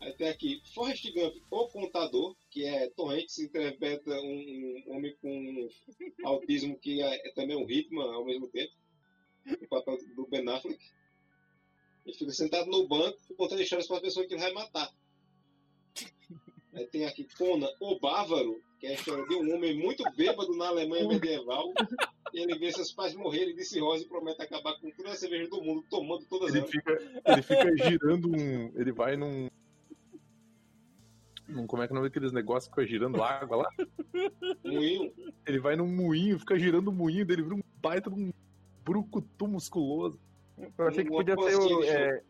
Aí tem aqui Forrest Gump, o contador, que é Torrentes, interpreta um, um homem com autismo que é, é também um ritmo ao mesmo tempo. [LAUGHS] O papel do Ben Affleck. Ele fica sentado no banco contando histórias para as pessoas que ele vai matar. [LAUGHS] Aí tem aqui Conan, o Bávaro, que é a história de um homem muito bêbado na Alemanha medieval. E [LAUGHS] ele vê seus pais morrerem de cirrose e promete acabar com toda a cerveja do mundo, tomando todas Ele elas. fica, ele fica girando um. Ele vai num. num como é que é o nome daqueles negócios que fica girando água lá? Moinho. Ele vai num moinho, fica girando o moinho dele, vira um baita de um brucutu musculoso. Eu achei que podia ser, o, é,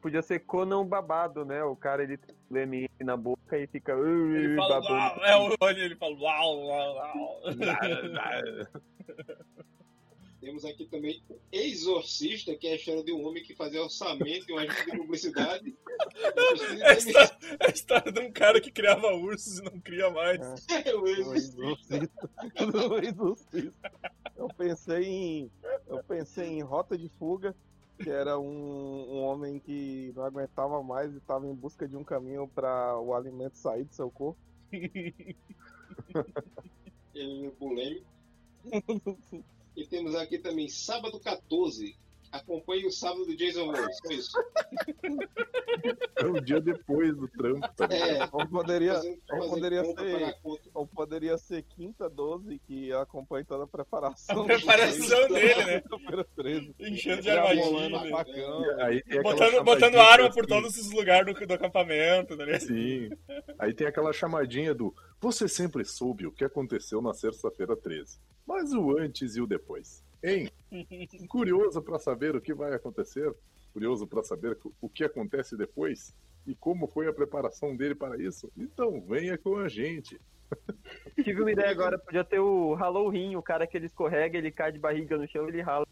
podia ser Conan babado, né? O cara ele tem leme na boca e fica Ele "Ui, fala, babando. uau, é o olho, ele fala, uau, uau, uau. [LAUGHS] Temos aqui também o Exorcista, que é a história de um homem que fazia orçamento e um agente de publicidade. É a, história, é a história de um cara que criava ursos e não cria mais. É [LAUGHS] o O Exorcista. exorcista. [LAUGHS] O exorcista. Eu pensei em. Eu pensei em Rota de Fuga, que era um, um homem que não aguentava mais e estava em busca de um caminho para o alimento sair do seu corpo. [LAUGHS] Ele é bulêmico. E temos aqui também Sábado 14. Acompanhe o sábado do Jason Rose. Só isso. É um dia depois do trampo, tá? É, Ou poderia, fazendo, ou poderia ser- ou poderia ser Quinta 12, que acompanha toda a preparação. [LAUGHS] A preparação dele, né? [LAUGHS] Sexta-feira 13. Enchendo de Já armadilha. Aí Botando, botando arma por assim, todos os lugares do, do acampamento, tá ligado? Sim. Aí tem aquela chamadinha do Você sempre soube o que aconteceu na sexta-feira 13. Mas o antes e o depois. Hein? [LAUGHS] Curioso pra saber o que vai acontecer? Curioso pra saber o que acontece depois? E como foi a preparação dele para isso? Então venha com a gente. [LAUGHS] Tive uma ideia agora, podia ter o Halloween, o cara que ele escorrega, ele cai de barriga no chão e ele rala.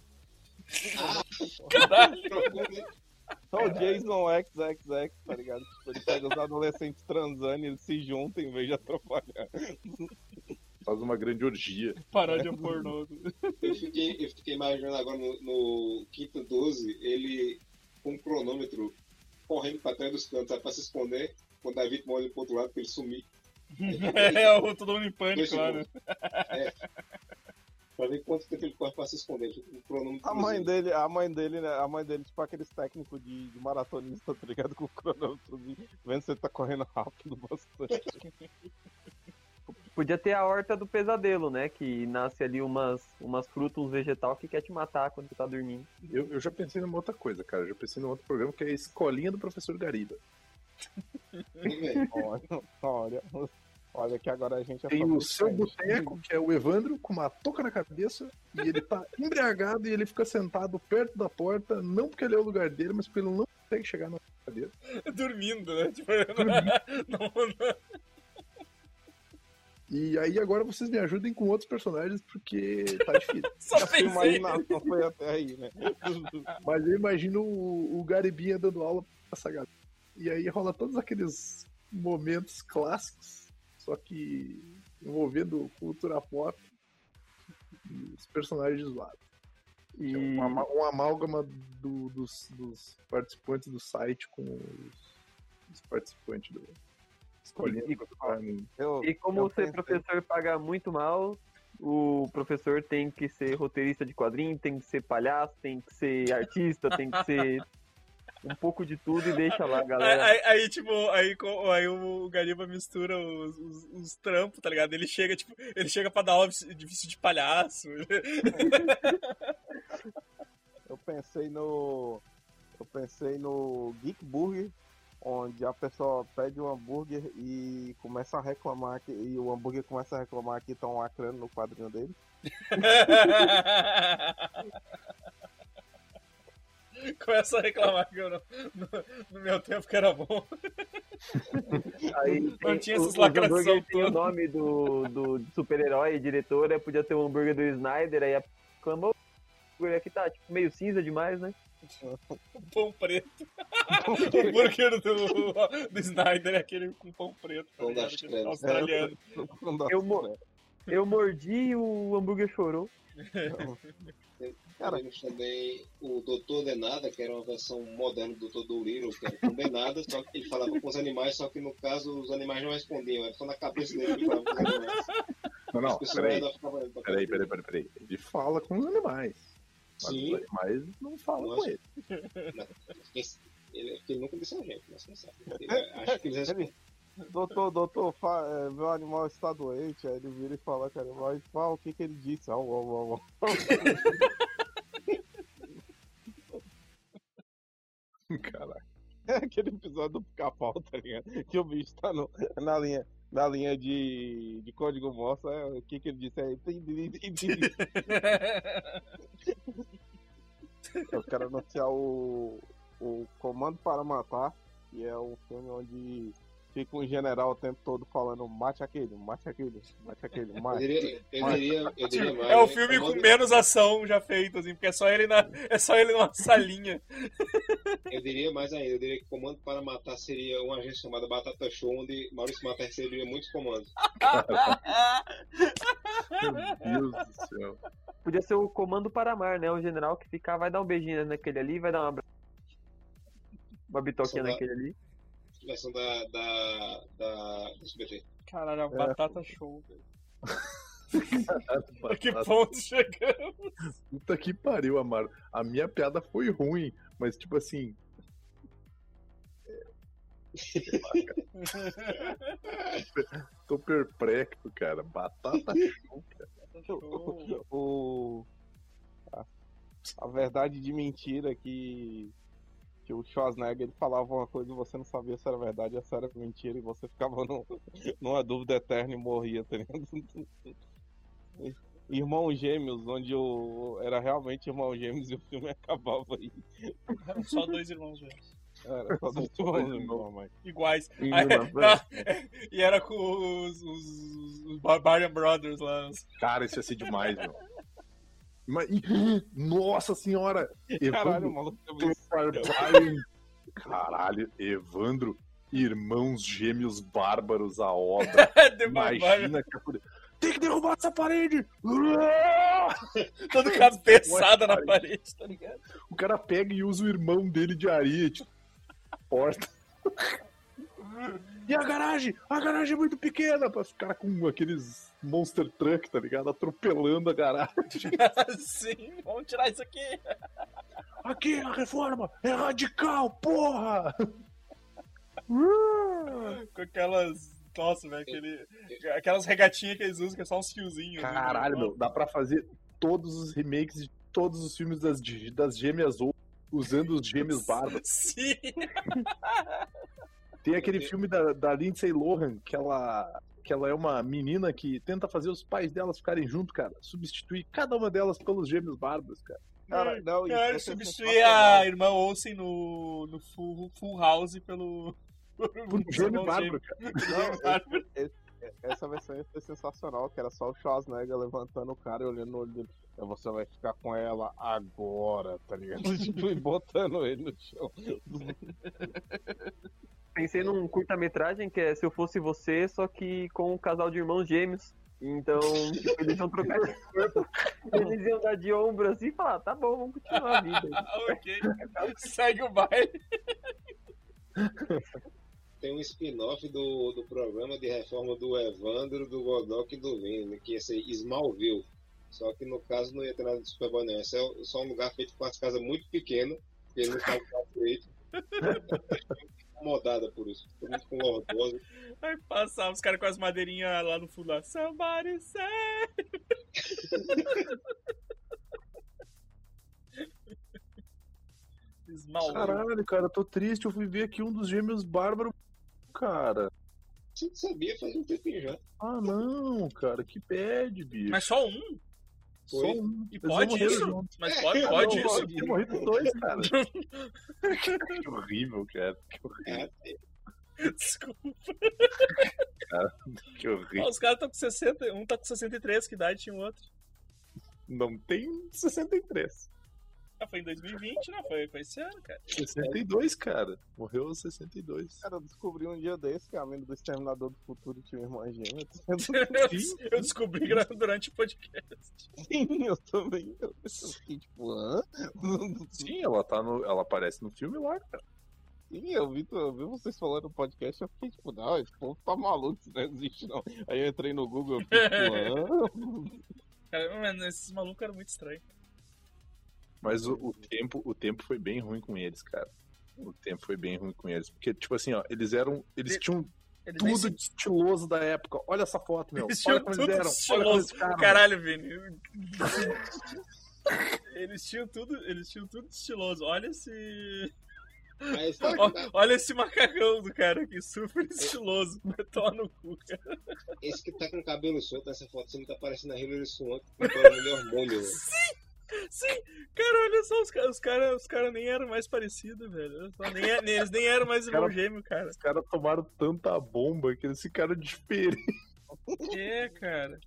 [LAUGHS] Só o Jason XXX, tá ligado? Tipo, ele pega os adolescentes transando e eles se juntam em vez de atrapalhar. Faz uma grande orgia. [LAUGHS] Paródia pornô. Eu fiquei, eu fiquei imaginando agora no, no quinto 12, ele com um cronômetro correndo pra trás dos cantos, sabe, pra se esconder, quando a vítima olha pro outro lado pra ele sumir. [LAUGHS] É, o todo mundo em pânico lá, né? Pra ver quanto tempo ele corre pra se esconder. Um cronômetro A mãe dele, a mãe dele, né? A mãe dele, tipo aqueles técnicos de, de maratonista, tá ligado? Com o cronômetro, vendo se ele tá correndo rápido bastante. [LAUGHS] Podia ter a horta do pesadelo, né? Que nasce ali umas, umas frutas, uns vegetal que quer te matar quando você tá dormindo. Eu, eu já pensei numa outra coisa, cara. Eu já pensei num outro programa que é a Escolinha do Professor Gariba. olha, olha, olha que agora a gente é Tem o seu boteco, que é o Evandro, com uma touca na cabeça, e ele tá [LAUGHS] embriagado e ele fica sentado perto da porta, não porque ele é o lugar dele, mas porque ele não consegue chegar na cadeira. Dormindo, né? Tipo, [LAUGHS] não, não, E aí agora vocês me ajudem com outros personagens, porque tá [LAUGHS] difícil. só A pensei. imaginação foi até aí, né? [LAUGHS] Mas eu imagino o, o Garibinha dando aula pra essa galera. E aí rola todos aqueles momentos clássicos, só que envolvendo cultura pop e os personagens zoados. E É um, ama- um amálgama do- dos, dos participantes do site com os, os participantes do E- Raimundo. Eu, E como ser pensei- professor paga muito mal, o professor tem que ser roteirista de quadrinho, tem que ser palhaço, tem que ser artista, tem que ser [LAUGHS] um pouco de tudo e deixa lá, galera. aí- aí, tipo, aí, aí o Gariba mistura os, os, os trampos, tá ligado? Ele chega, tipo, ele chega pra dar aula de vestido de palhaço. [LAUGHS] Eu pensei no. Eu pensei no Geek Burger, onde a pessoa pede um hambúrguer e começa a reclamar que. E o hambúrguer começa a reclamar que estão lacrando no quadrinho dele. [LAUGHS] Começa a reclamar que eu não, no, no meu tempo que era bom. [LAUGHS] Aí Não tem, tinha o- essas tem o nome do, do super-herói, diretora, podia ter o hambúrguer do Snyder, aí a reclamou. O hambúrguer aqui tá tipo, meio cinza demais, né? [LAUGHS] Pão preto. o hambúrguer do, do Snyder é aquele com pão preto, tá ligado? Aquele australiano. Eu, mo- eu mordi e o hambúrguer chorou. [LAUGHS] Cara. Temos também o Doutor Denada, que era uma versão moderna do Doutor Dolittle, que era com Denada, só que ele falava com os animais, só que no caso os animais não respondiam, era só na cabeça dele que falava com os animais. Não, não, peraí. Peraí, peraí, peraí, peraí. Ele fala com os animais. Mas Sim. os animais não falam Nossa. com ele. Ele, ele nunca disse a gente, mas quem sabe. Ele- acho que eles. Doutor, doutor, fa- é, meu animal está doente, aí ele vira e fala com o animal fala o que, que ele disse. Au, au, au, au. [LAUGHS] Caraca. É aquele episódio do pica-pau, tá ligado? Que o bicho tá no- na linha, na linha de, de código morse, é, o que, que ele disse aí? Eu quero anunciar o, o Comando para Matar, que é um filme onde fica um general o tempo todo falando mate aquele, mate aquele, mate aquele, Eu mate. diria, eu diria, eu diria mais. É o né? filme com Comando- menos ação já feito, assim, porque é só ele, na, é só ele numa salinha. Eu diria mais ainda, eu diria que Comando para Matar seria uma agência chamada Batata Show, onde Maurício Matar receberia muitos comandos. Meu Deus do céu. Podia ser o comando para amar, né? O general que ficar, vai dar um beijinho naquele ali, vai dar uma, uma bitoquinha dá- naquele ali. Versão da, da, da, do SBT. Caralho, é uma batata show, velho. A [LAUGHS] que ponto chegamos? Puta que pariu, Amaro. A minha piada foi ruim, mas tipo assim. [LAUGHS] Tô perplexo, cara. Batata [LAUGHS] show, cara. o a, a verdade de mentira é que que o Schwarzenegger ele falava uma coisa e você não sabia se era verdade ou se era mentira e você ficava no, [LAUGHS] numa dúvida eterna e morria, tá ligado? [LAUGHS] Irmãos Gêmeos, onde o, era realmente Irmãos Gêmeos e o filme acabava aí. Eram só dois irmãos velhos. Era só dois irmãos, mas- Iguais. E Aí, não, [LAUGHS] e era com os, os, os Barbarian Brothers lá. Cara, isso ia ser demais, meu. Mas, nossa senhora! Caralho, Evandro, o maluco Barbarian. Caralho, Evandro, irmãos gêmeos bárbaros à obra. [LAUGHS] Imagina que a poder... Tem que derrubar essa parede! [LAUGHS] Todo cabeçada na Pare. parede, tá ligado? O cara pega e usa o irmão dele de areia, tipo, [LAUGHS] porta. E a garagem? A garagem é muito pequena pra ficar com aqueles monster truck, tá ligado? Atropelando a garagem. [LAUGHS] Sim, vamos tirar isso aqui. Aqui a reforma é radical, porra! Com aquelas. Nossa, velho, aquele. Aquelas regatinhas que eles usam, que é só uns fiozinhos. assim, Caralho, né? meu, dá pra fazer todos os remakes de todos os filmes das, das gêmeas ou usando os gêmeos bárbaros. [LAUGHS] Sim! [LAUGHS] Tem aquele filme da, da Lindsay Lohan, que ela, que ela é uma menina que tenta fazer os pais delas ficarem juntos, cara. Substituir cada uma delas pelos gêmeos bárbaros, cara. Cara, não, Cara, ser substituir a irmã Olsen no, no full, full House pelo. [LAUGHS] Por gêmeo bárbaro, cara. Essa versão ia ser sensacional, que era só o Schwarzenegger levantando o cara e olhando no olho dele. "É, Você vai ficar com ela agora, tá ligado? Tipo, [LAUGHS] e botando ele no chão. [LAUGHS] Pensei num curta-metragem que é Se Eu Fosse Você, só que com um casal de irmãos gêmeos. Então, tipo, [LAUGHS] eles iam trocar de corpo, eles iam dar de ombro assim e falar, tá bom, vamos continuar a vida. Ah, [LAUGHS] ok. Segue o baile. Tem um spin-off do, do programa de reforma do Evandro, do Godok e do Vini, que ia ser Smallville. Só que no caso não ia ter nada de Superboy, não. Esse é só um lugar feito com as casas muito pequenas, porque não cabe gratuito. [LAUGHS] Incomodada por isso. Tô muito com lordose. Vai passar os caras com as madeirinhas lá no fundo lá. Somebody say. Esmalte. Caralho, cara, eu tô triste. Eu fui ver aqui um dos gêmeos bárbaros. Cara. Você sabia faz um tempinho já. Ah, não, cara, que pede, bicho. Mas só um? Só um. E Eles pode isso? juntos. Mas pode, pode Não, isso? Tinha morrido os dois, cara. [LAUGHS] que horrível, cara. Que horrível. É, Desculpa. Que horrível. Ah, os caras estão com 60. Um tá com 63, que idade tinha o outro? Não tem 63. Ah, foi em 2020, não? Foi, foi esse ano, cara. 62, cara. Morreu aos 62. Cara, eu descobri um dia desse que a mente do Exterminador do Futuro tinha uma irmã gêmea. Eu, eu descobri durante o podcast. Sim, eu também. Eu fiquei tipo, hã? Sim, ela tá no. Ela aparece no filme lá, cara. Sim, eu vi, eu vi vocês falando no podcast, eu fiquei tipo, não, esse povo tá maluco, isso não existe não. Aí eu entrei no Google, eu fiquei tipo, hã? [LAUGHS] Cara, mano, esses malucos eram muito estranhos. Mas o, o tempo, o tempo foi bem ruim com eles, cara. O tempo foi bem ruim com eles. Porque, tipo assim, ó, eles eram. Eles Ele- tinham Eles tudo se- de estiloso da época. Olha essa foto, meu. [LAUGHS] Eles Olha como tudo eles eram. Olha como estiloso. eles. Caralho, Vini. [LAUGHS] Eles tinham tudo, eles tinham tudo estiloso. Olha esse. Mas [LAUGHS] Ó, olha esse macacão do cara aqui, super estiloso. Toma no cu, cara. esse que tá com o cabelo solto nessa foto, você não tá parecendo a Hilary Swank, que tá de hormônio, velho. Sim, cara, olha só, os caras os cara, os cara nem eram mais parecidos, velho. Só, nem, eles nem eram mais irmão Cara- gêmeo, cara. Os caras tomaram tanta bomba que eles ficaram diferentes. É, cara.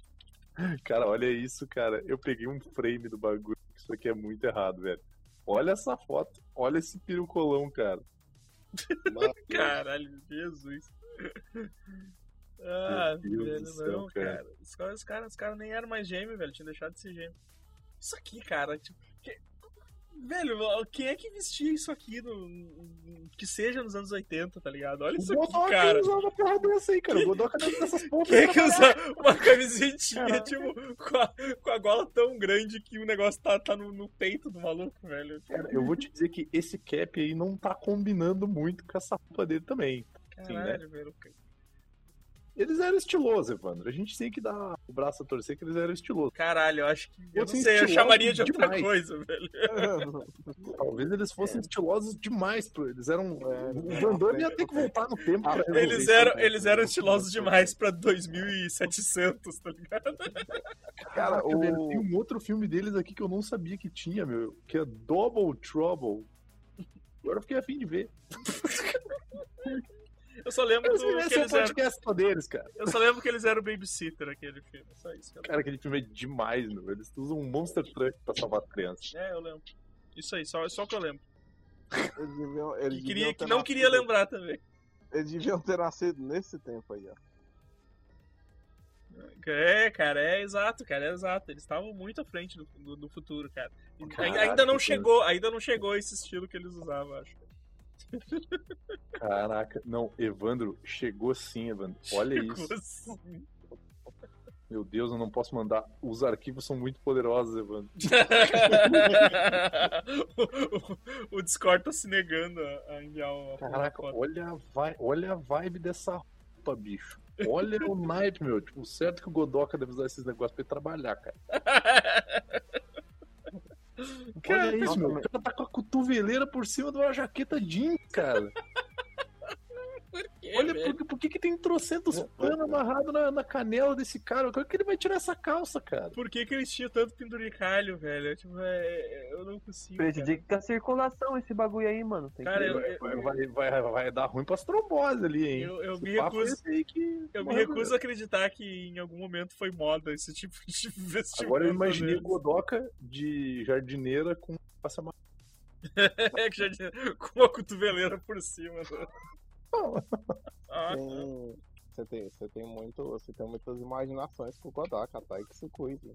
Cara, olha isso, cara. Eu peguei um frame do bagulho. Isso aqui é muito errado, velho. Olha essa foto. Olha esse pirucolão, cara. Caralho, Jesus. Ah, Meu Deus velho, não, cara. cara. Os caras, os caras nem eram mais gêmeos, velho. Tinham deixado de ser gêmeo. Isso aqui, cara, tipo. que- Velho, quem é que vestia isso aqui no, que seja nos anos 80, tá ligado? Olha O isso aqui, Godoka cara. usava porra dessa aí, cara. O Godoka dessas porras. Quem é que usa uma camisetinha, tipo, com a, com a gola tão grande que o negócio tá, tá no, no peito do maluco, velho? Cara, eu vou te dizer que esse cap aí não tá combinando muito com essa roupa dele também. Sim, né? Caralho, velho. Eles eram estilosos, Evandro. A gente tem que dar o braço a torcer que eles eram estilosos. Caralho, eu acho que. Eu não sei, eu chamaria de outra demais. coisa, velho. [LAUGHS] Talvez eles fossem estilosos demais. pô. Eles eram. o Van Damme ia ter que voltar no tempo pra resolver Eles isso, eram, né? eles eram estilosos demais pra 2700, tá ligado? [LAUGHS] Cara, velho, o- tem um outro filme deles aqui que eu não sabia que tinha, meu. Que é Double Trouble. Agora eu fiquei afim de ver. [LAUGHS] Eu só lembro do, esse que eles eram. deles, cara. Eu só lembro que eles eram babysitter aquele filme. Só isso que eu lembro. Cara, aquele filme é demais, meu. Eles usam um Monster Truck pra salvar as crianças. É, eu lembro. Isso aí, só, só que eu lembro. Eles deviam, eles Que, queria, que não queria nascido- lembrar também. Eles deviam ter nascido nesse tempo aí, ó. É, cara, é exato, cara, é exato. Eles estavam muito à frente do, do, do futuro, cara. Caraca, ainda não cara. chegou, ainda não chegou esse estilo que eles usavam, acho. Caraca, não, Evandro, chegou sim, Evandro. Olha Chegou isso. assim. Meu Deus, eu não posso mandar. Os arquivos são muito poderosos, Evandro. o, [LAUGHS] o- o Discord tá se negando a, enviar uma Caraca, foto. olha a, vi- olha a vibe dessa roupa, bicho. Olha o naipe, meu. Tipo, certo que o Godoka deve usar esses negócios pra ir trabalhar, cara. [LAUGHS] Cara, Olha isso, meu. O cara tá com a cotoveleira por cima de uma jaqueta jeans, cara. [LAUGHS] Olha, velho? por, por que, que tem trocentos panos amarrados na, na canela desse cara? Como é que ele vai tirar essa calça, cara? Por que, que eles tinham tanto penduricalho, velho? Tipo, é, eu não consigo. Cara. Prejudica a circulação esse bagulho aí, mano. Tem Cara, que... eu- eu- Vai, vai, vai, vai dar ruim pras tromboses ali, hein? Eu, eu me é recuso, que- eu me recuso a acreditar que em algum momento foi moda esse tipo de [LAUGHS] vestimenta. Agora eu imaginei o deles. Godoka de jardineira com passa. [LAUGHS] É tinha- com uma cotoveleira por cima. né? Tem, você, tem, você, tem muito, você tem muitas imaginações com o Godok, tá? E que se cuide.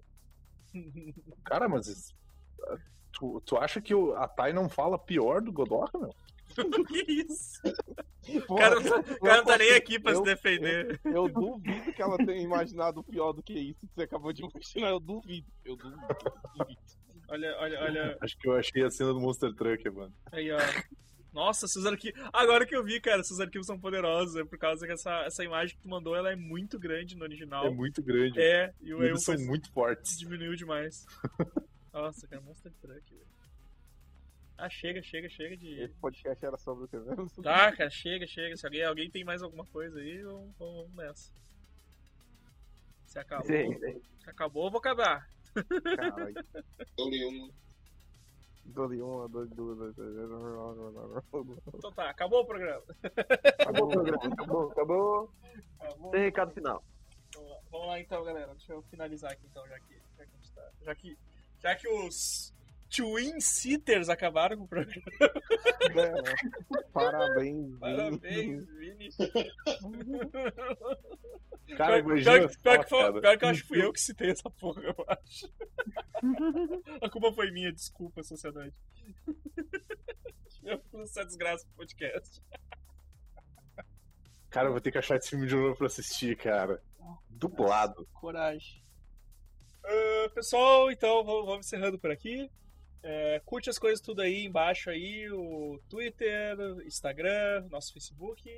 [LAUGHS] Cara, mas isso- tu, tu acha que o, a Thay não fala pior do Godoka, meu? [LAUGHS] que isso? [LAUGHS] Pô, cara, não tá- o cara não tá nem eu- aqui pra se eu- defender. Eu duvido que ela tenha imaginado pior do que isso que você acabou de imaginar. Eu duvido. Eu duvido. eu duvido. Olha, olha, olha. Acho que eu achei a cena do Monster Truck, mano. Aí, ó. Nossa, esses arquivos. Agora que eu vi, cara, esses arquivos são poderosos. É por causa que essa, essa imagem que tu mandou ela é muito grande no original. É muito grande. É, e o Eles são muito fortes. Diminuiu demais. [LAUGHS] Nossa, cara, Monster Truck, velho. Ah, chega, chega, chega de. Esse podcast era sobre o que mesmo? Tá, cara, chega, chega. Se alguém, alguém tem mais alguma coisa aí, vamos, vamos nessa. Se acabou. Sim, sim. Se acabou, eu vou acabar. Caralho. Então tá, acabou o programa. Acabou o programa. Acabou, acabou. Acabou. Tem recado final. Vamos lá, Vamos lá então, galera. Deixa eu finalizar aqui então, já que, já que, a gente tá- já que, já que os Twin Sitters acabaram com o programa. Parabéns, Vini. Parabéns, Vini. Cara, pior, imagina pior, que- pior que foi, cara. pior que eu acho que fui eu que citei essa porra, eu acho. A culpa foi minha, desculpa, sociedade. Eu fiz essa desgraça pro podcast. Cara, eu vou ter que achar esse filme de novo pra assistir, cara. Dublado. Coragem. Ah, pessoal, então vamos vamos encerrando por aqui. É, curte as coisas tudo aí embaixo aí, o Twitter, Instagram, nosso Facebook.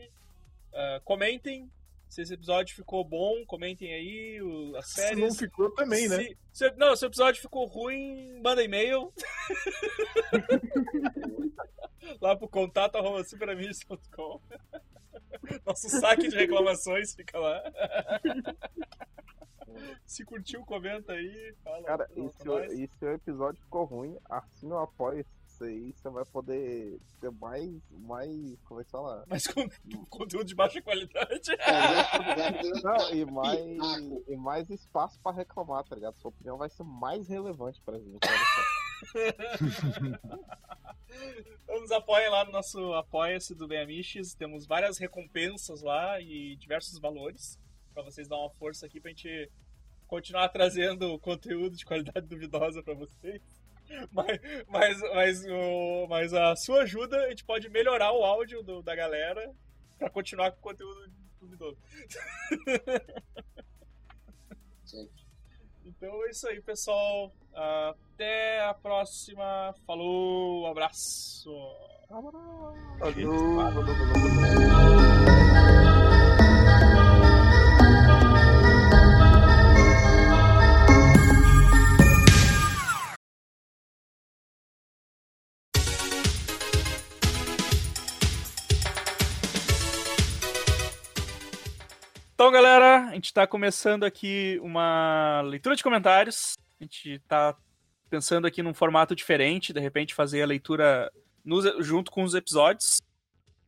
Ah, comentem se esse episódio ficou bom, comentem aí o, as Se séries. não ficou também, né? Se- se- não, se o episódio ficou ruim, manda e-mail. [LAUGHS] Lá pro contato arroba superamigos.com. [LAUGHS] Nosso saque de reclamações fica lá. [LAUGHS] [LAUGHS] Se curtiu, comenta aí. Fala, Cara, e se, o, e se o episódio ficou ruim, assina o apoio isso aí, você vai poder ter mais, mais, como é que fala? Mas com [LAUGHS] [LAUGHS] conteúdo de baixa qualidade. Não, e mais, e mais espaço pra reclamar, tá ligado? Sua opinião vai ser mais relevante pra gente. Então nos apoiem lá no nosso Apoia-se do Beamiches. Temos várias recompensas lá e diversos valores pra vocês dar uma força aqui pra gente continuar trazendo conteúdo de qualidade duvidosa pra vocês. [LAUGHS] Mas, mas, mas, o- mas a sua ajuda, a gente pode melhorar o áudio do- da galera pra continuar com o conteúdo duvidoso. [LAUGHS] Então é isso aí, pessoal. Até a próxima. Falou, abraço. Então, galera, a gente está começando aqui uma leitura de comentários. A gente está pensando aqui num formato diferente, de repente fazer a leitura nos- junto com os episódios.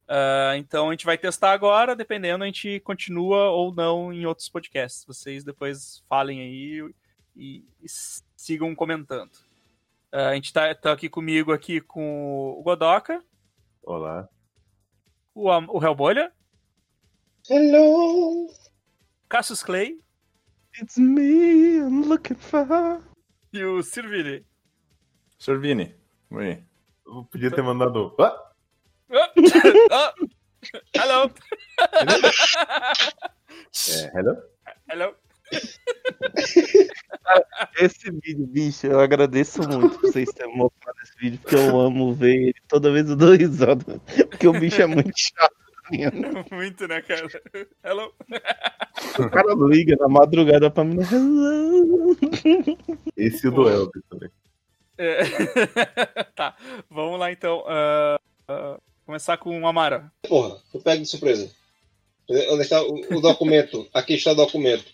Ah, então a gente vai testar agora, dependendo, a gente continua ou não em outros podcasts. Vocês depois falem aí e, e sigam comentando. Ah, a gente tá, tá aqui comigo aqui com o Godoka, Olá. o, o Hellbolha, Hello! Cassius Clay It's me, I'm looking for. e o Sirvili. Sr. Vini, oi. Eu podia ter mandado. Ah! Ah! Hello! É, hello? Hello! Esse vídeo, bicho, eu agradeço muito por vocês terem mostrado esse vídeo, porque eu amo ver ele. Toda vez eu dou risada. Porque o bicho é muito chato. Muito, né, cara? Hello! O cara liga na madrugada pra mim. Hello. Esse e o do Elvis também. É. [LAUGHS] tá, vamos lá então. Ah, ah, começar com o Amara. Porra, eu pego de surpresa. Onde está o, o documento? Aqui está o documento.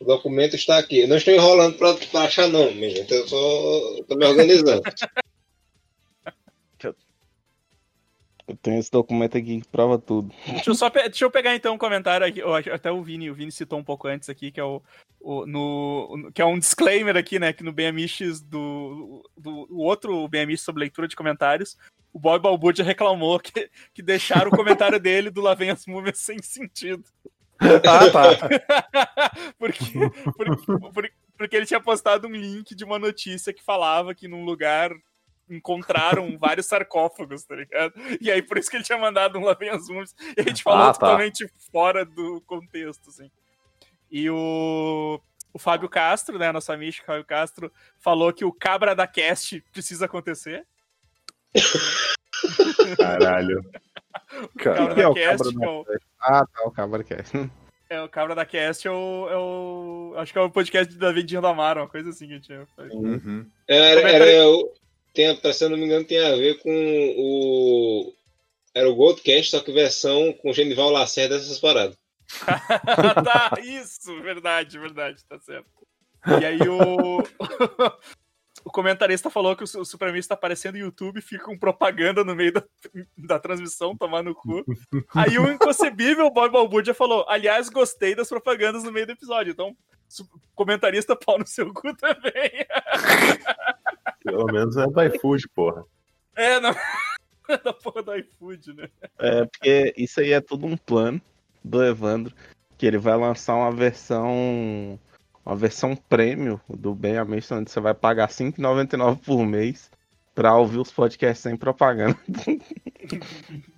O documento está aqui. Eu não estou enrolando para achar, não, minha gente. Eu só estou me organizando. Eu tenho esse documento aqui que prova tudo. Deixa eu só pe- deixa eu pegar então um comentário aqui. Até o Vini, o Vini citou um pouco antes aqui, que é o, o- no, que é um disclaimer aqui, né? Que no BMX do, do o outro BMX sobre leitura de comentários, o Bob Balbúrdia reclamou que, que deixaram o comentário [LAUGHS] dele do Lá Vem as Múmias sem sentido. Ah, tá. [LAUGHS] porque, por- por- porque ele tinha postado um link de uma notícia que falava que num lugar encontraram [LAUGHS] vários sarcófagos, tá ligado? E aí por isso que ele tinha mandado um Lá Vem as Múmias. E a gente falou Ah, tá. totalmente fora do contexto, assim. E o, o Fábio Castro, né, nosso amigo Fábio Castro, falou que o Cabra da Cast precisa acontecer. Caralho. [LAUGHS] O Cabra que é da o Cast, Cabra que da é o- Ah, tá, o Cabra Cast. É, o Cabra da Cast é o, é o- Acho que é o podcast da Vendinha do Amaro, uma coisa assim que a gente tinha. Uhum. Era, Comenta era o- tem, a- se não me engano, tem a ver com o. Era o Goldcast, só que versão com Genival Lacerda dessas paradas. [LAUGHS] tá, isso, verdade, verdade, tá certo. E aí o. [LAUGHS] O comentarista falou que o o Supremista tá aparecendo no YouTube, fica com propaganda no meio da, da transmissão, tomar no cu. Aí o inconcebível Bob Balbudia falou: aliás, gostei das propagandas no meio do episódio. Então, comentarista pau no seu cu também. [LAUGHS] Pelo menos é do iFood, porra. É, não. [LAUGHS] da porra do iFood, né? É, porque isso aí é tudo um plano do Evandro, que ele vai lançar uma versão uma versão prêmio do Bem a Mente, onde você vai pagar R$ 5,99 por mês pra ouvir os podcasts sem propaganda. [LAUGHS]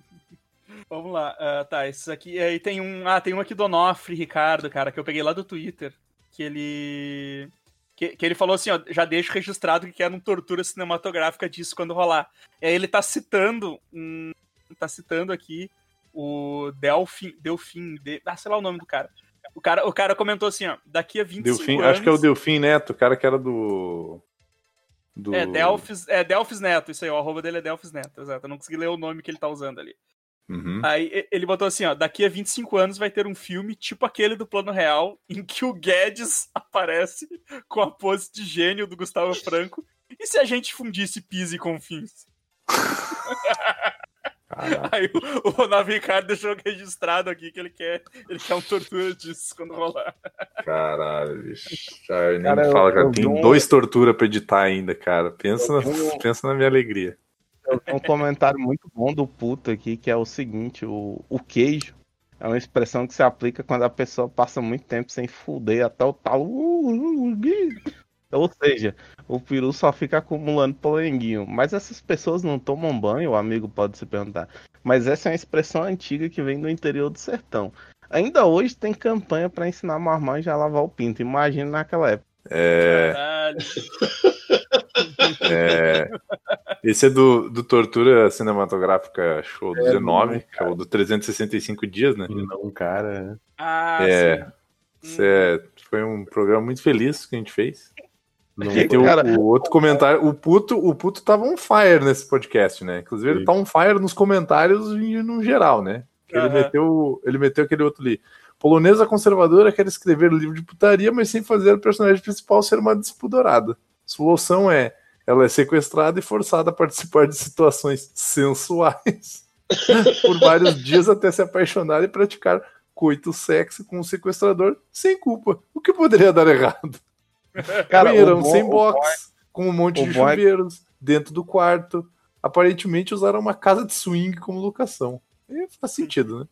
Vamos lá, ah, tá, esses aqui. Aí tem um. Ah, tem um aqui do Onofre, Ricardo, cara, que eu peguei lá do Twitter. Que ele. Que, que ele falou assim, ó, já deixo registrado que quer uma tortura cinematográfica disso quando rolar. E aí ele tá citando. Um, tá citando aqui o Delfim. Delfim. De, ah, sei lá o nome do cara. O cara, o cara comentou assim, ó, daqui a 25 Delfim, anos. acho que é o Delfim Neto, o cara que era do. do... É, Delfis, é Delfis Neto, isso aí, o arroba dele é Delfis Neto, exato. Eu não consegui ler o nome que ele tá usando ali. Uhum. Aí ele botou assim, ó, daqui a 25 anos vai ter um filme tipo aquele do Plano Real, em que o Guedes [LAUGHS] aparece com a pose de gênio do Gustavo Franco. E se a gente fundisse Pise com fins? Aí o, o Ronaldo Ricardo deixou registrado aqui que ele quer, ele quer um tortura disso quando rolar. Caralho, bicho. Já, nem Cara, me eu- fala, cara. eu Tem um- dois tortura pra editar ainda, cara. Pensa, Eu na, pensa na minha alegria. Um comentário muito bom do puto aqui, que é o seguinte, o, o queijo é uma expressão que se aplica quando a pessoa passa muito tempo sem fuder até o talo. uh, uh, uh. Ou seja, o peru só fica acumulando polenguinho. Mas essas pessoas não tomam banho, o amigo pode se perguntar. Mas essa é uma expressão antiga que vem do interior do sertão. Ainda hoje tem campanha para ensinar marmanjo a lavar o pinto. Imagina naquela época. É, Caralho. é, esse é do, do Tortura Cinematográfica Show É, 19, não, que é o do 365 dias, né? Não, cara. Ah, É, sim. é- foi um programa muito feliz que a gente fez. Não, E tem o, Cara- o outro comentário. O puto, o puto tava on fire nesse podcast, né? Inclusive, ele Sim. tá on fire nos comentários e no geral, né? Ele, meteu, ele meteu aquele outro ali. Polonesa conservadora quer escrever livro de putaria, mas sem fazer o personagem principal ser uma despudorada. Solução é: ela é sequestrada e forçada a participar de situações sensuais [LAUGHS] por vários dias até se apaixonar e praticar coito sexo com o sequestrador sem culpa. O que poderia dar errado? [LAUGHS] Cara, Banheirão sem box, com um monte de bom é- chuveiros dentro do quarto. Aparentemente usaram uma casa de swing como locação. E faz sentido, né?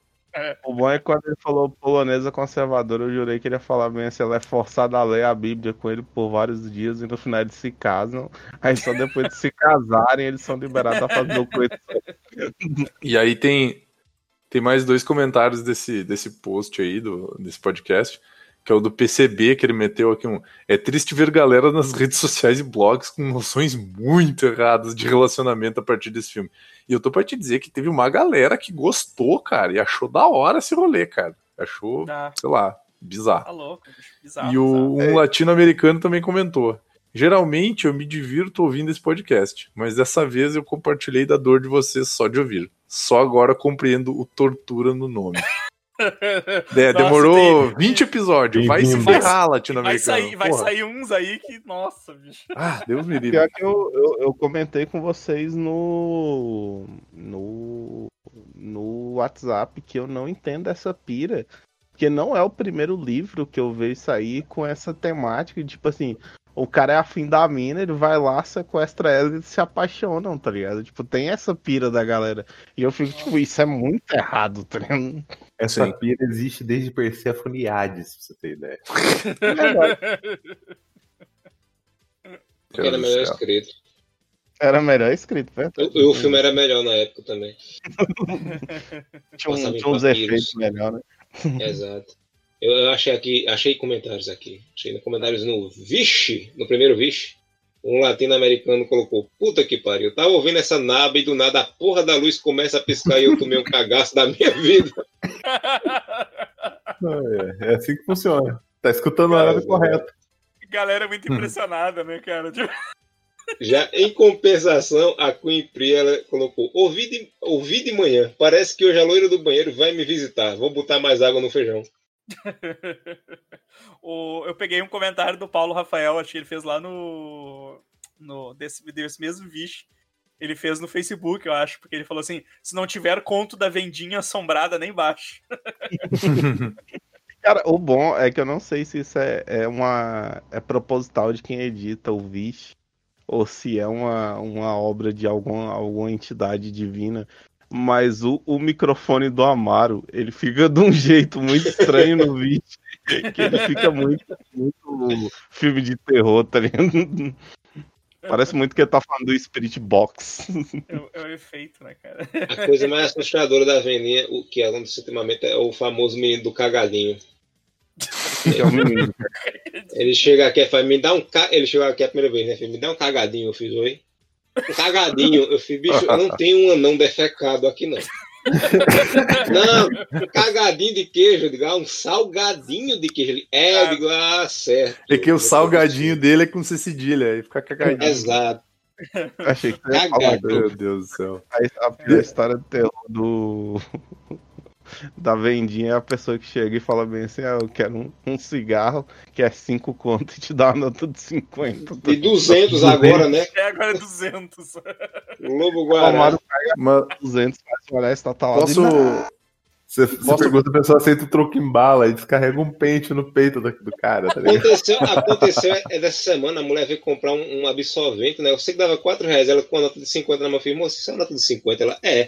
O bom é que quando ele falou polonesa conservadora, eu jurei que ele ia falar bem assim, ela é forçada a ler a Bíblia com ele por vários dias e no final eles se casam. Aí só depois de se casarem, eles são liberados a fazer o coito. E aí tem, tem mais dois comentários desse, desse post aí, do, desse podcast, que é o do PCB, que ele meteu aqui um. É triste ver galera nas redes sociais e blogs com noções muito erradas de relacionamento a partir desse filme. E eu tô pra te dizer que teve uma galera que gostou, cara, e achou da hora esse rolê, cara. Achou, Tá, sei lá, bizarro. tá louco, bizarro. E o, bizarro. um latino-americano também comentou. Geralmente eu me divirto ouvindo esse podcast, mas dessa vez eu compartilhei da dor de vocês só de ouvir. Só agora compreendo o tortura no nome. [LAUGHS] É, Nossa, demorou tem- 20 episódios. Vai se ferrar, Vai latino-americano. sair, vai Porra. sair uns aí que. Nossa, bicho. Ah, Deus me livre. Pior que eu, eu, eu comentei com vocês no, no, no WhatsApp que eu não entendo essa pira. Porque não é o primeiro livro que eu vejo sair com essa temática. de, Tipo assim, o cara é afim da mina, ele vai lá, sequestra ela e eles se apaixonam, tá ligado? Tipo, tem essa pira da galera. E eu fico, tipo, isso é muito errado, tá ligado? Essa Sim. pira existe desde Persephone e Hades, pra você ter ideia. Porque [LAUGHS] era melhor escrito. Era melhor escrito, verdade. O, o filme era melhor na época também. [LAUGHS] Tinha, um- tinha uns efeitos melhor, né? Exato. Eu, achei aqui, achei comentários aqui. Achei comentários no Vixe, no primeiro Vixe. Um latino-americano colocou: Puta que pariu, eu tava ouvindo essa naba e do nada a porra da luz começa a piscar e eu tomei um cagaço da minha vida. [LAUGHS] É, é assim que funciona. Tá escutando a hora correta. Galera muito impressionada, né, cara? Tipo, Já em compensação, a Queen Pri ela colocou: ouvi de, ouvi de manhã, parece que hoje a loira do banheiro vai me visitar. Vou botar mais água no feijão. [LAUGHS] o, eu peguei um comentário do Paulo Rafael, acho que ele fez lá no. no desse, desse mesmo vídeo. Ele fez no Facebook, eu acho, porque ele falou assim: se não tiver conto da vendinha assombrada, nem baixo. [LAUGHS] Cara, o bom é que eu não sei se isso é, é uma. é proposital de quem edita o Vish, ou se é uma, uma obra de alguma, alguma entidade divina. Mas o, o microfone do Amaro, ele fica de um jeito muito estranho no vídeo. Que ele fica muito, muito filme de terror, tá ligado? Parece muito que ele tá falando do Spirit Box. É, o- é o efeito, né, cara? A coisa mais assustadora da vendinha, o que acontece ultimamente, é o famoso menino do cagadinho. Que é o menino. Ele chega aqui e fala, me dá um ca... Ele chegou aqui a primeira vez, né? Filho? Me dá um cagadinho, eu fiz, oi? Um cagadinho, eu fiz, bicho, eu não tenho um anão defecado aqui, não. [LAUGHS] Não, um cagadinho de queijo, eu digo, ah, um salgadinho de queijo. Ele, é, eu digo, ah, certo. É que o salgadinho dele é com C cedilha, aí fica cagadinho. Exato. Achei que você ia falar Cagado. Meu Deus do céu. a, a, a história do terror do. Da vendinha é a pessoa que chega e fala bem assim: ah, eu quero um, um cigarro que é 5 conto e te dá uma nota de 50. E 200 agora, né? É, agora é 200. Lobo Guará. Mas 200, mas olha, essa tá lá. posso. Você, você Posso- pergunta, a pessoa aceita o troco em bala e descarrega um pente no peito do, do cara, tá? Aconteceu, aconteceu é dessa semana, a mulher veio comprar um, um absorvente, né? Eu sei que dava 4 reais, ela com a nota de 50 na mão, eu falei, moça, isso é uma nota de 50? Ela, é.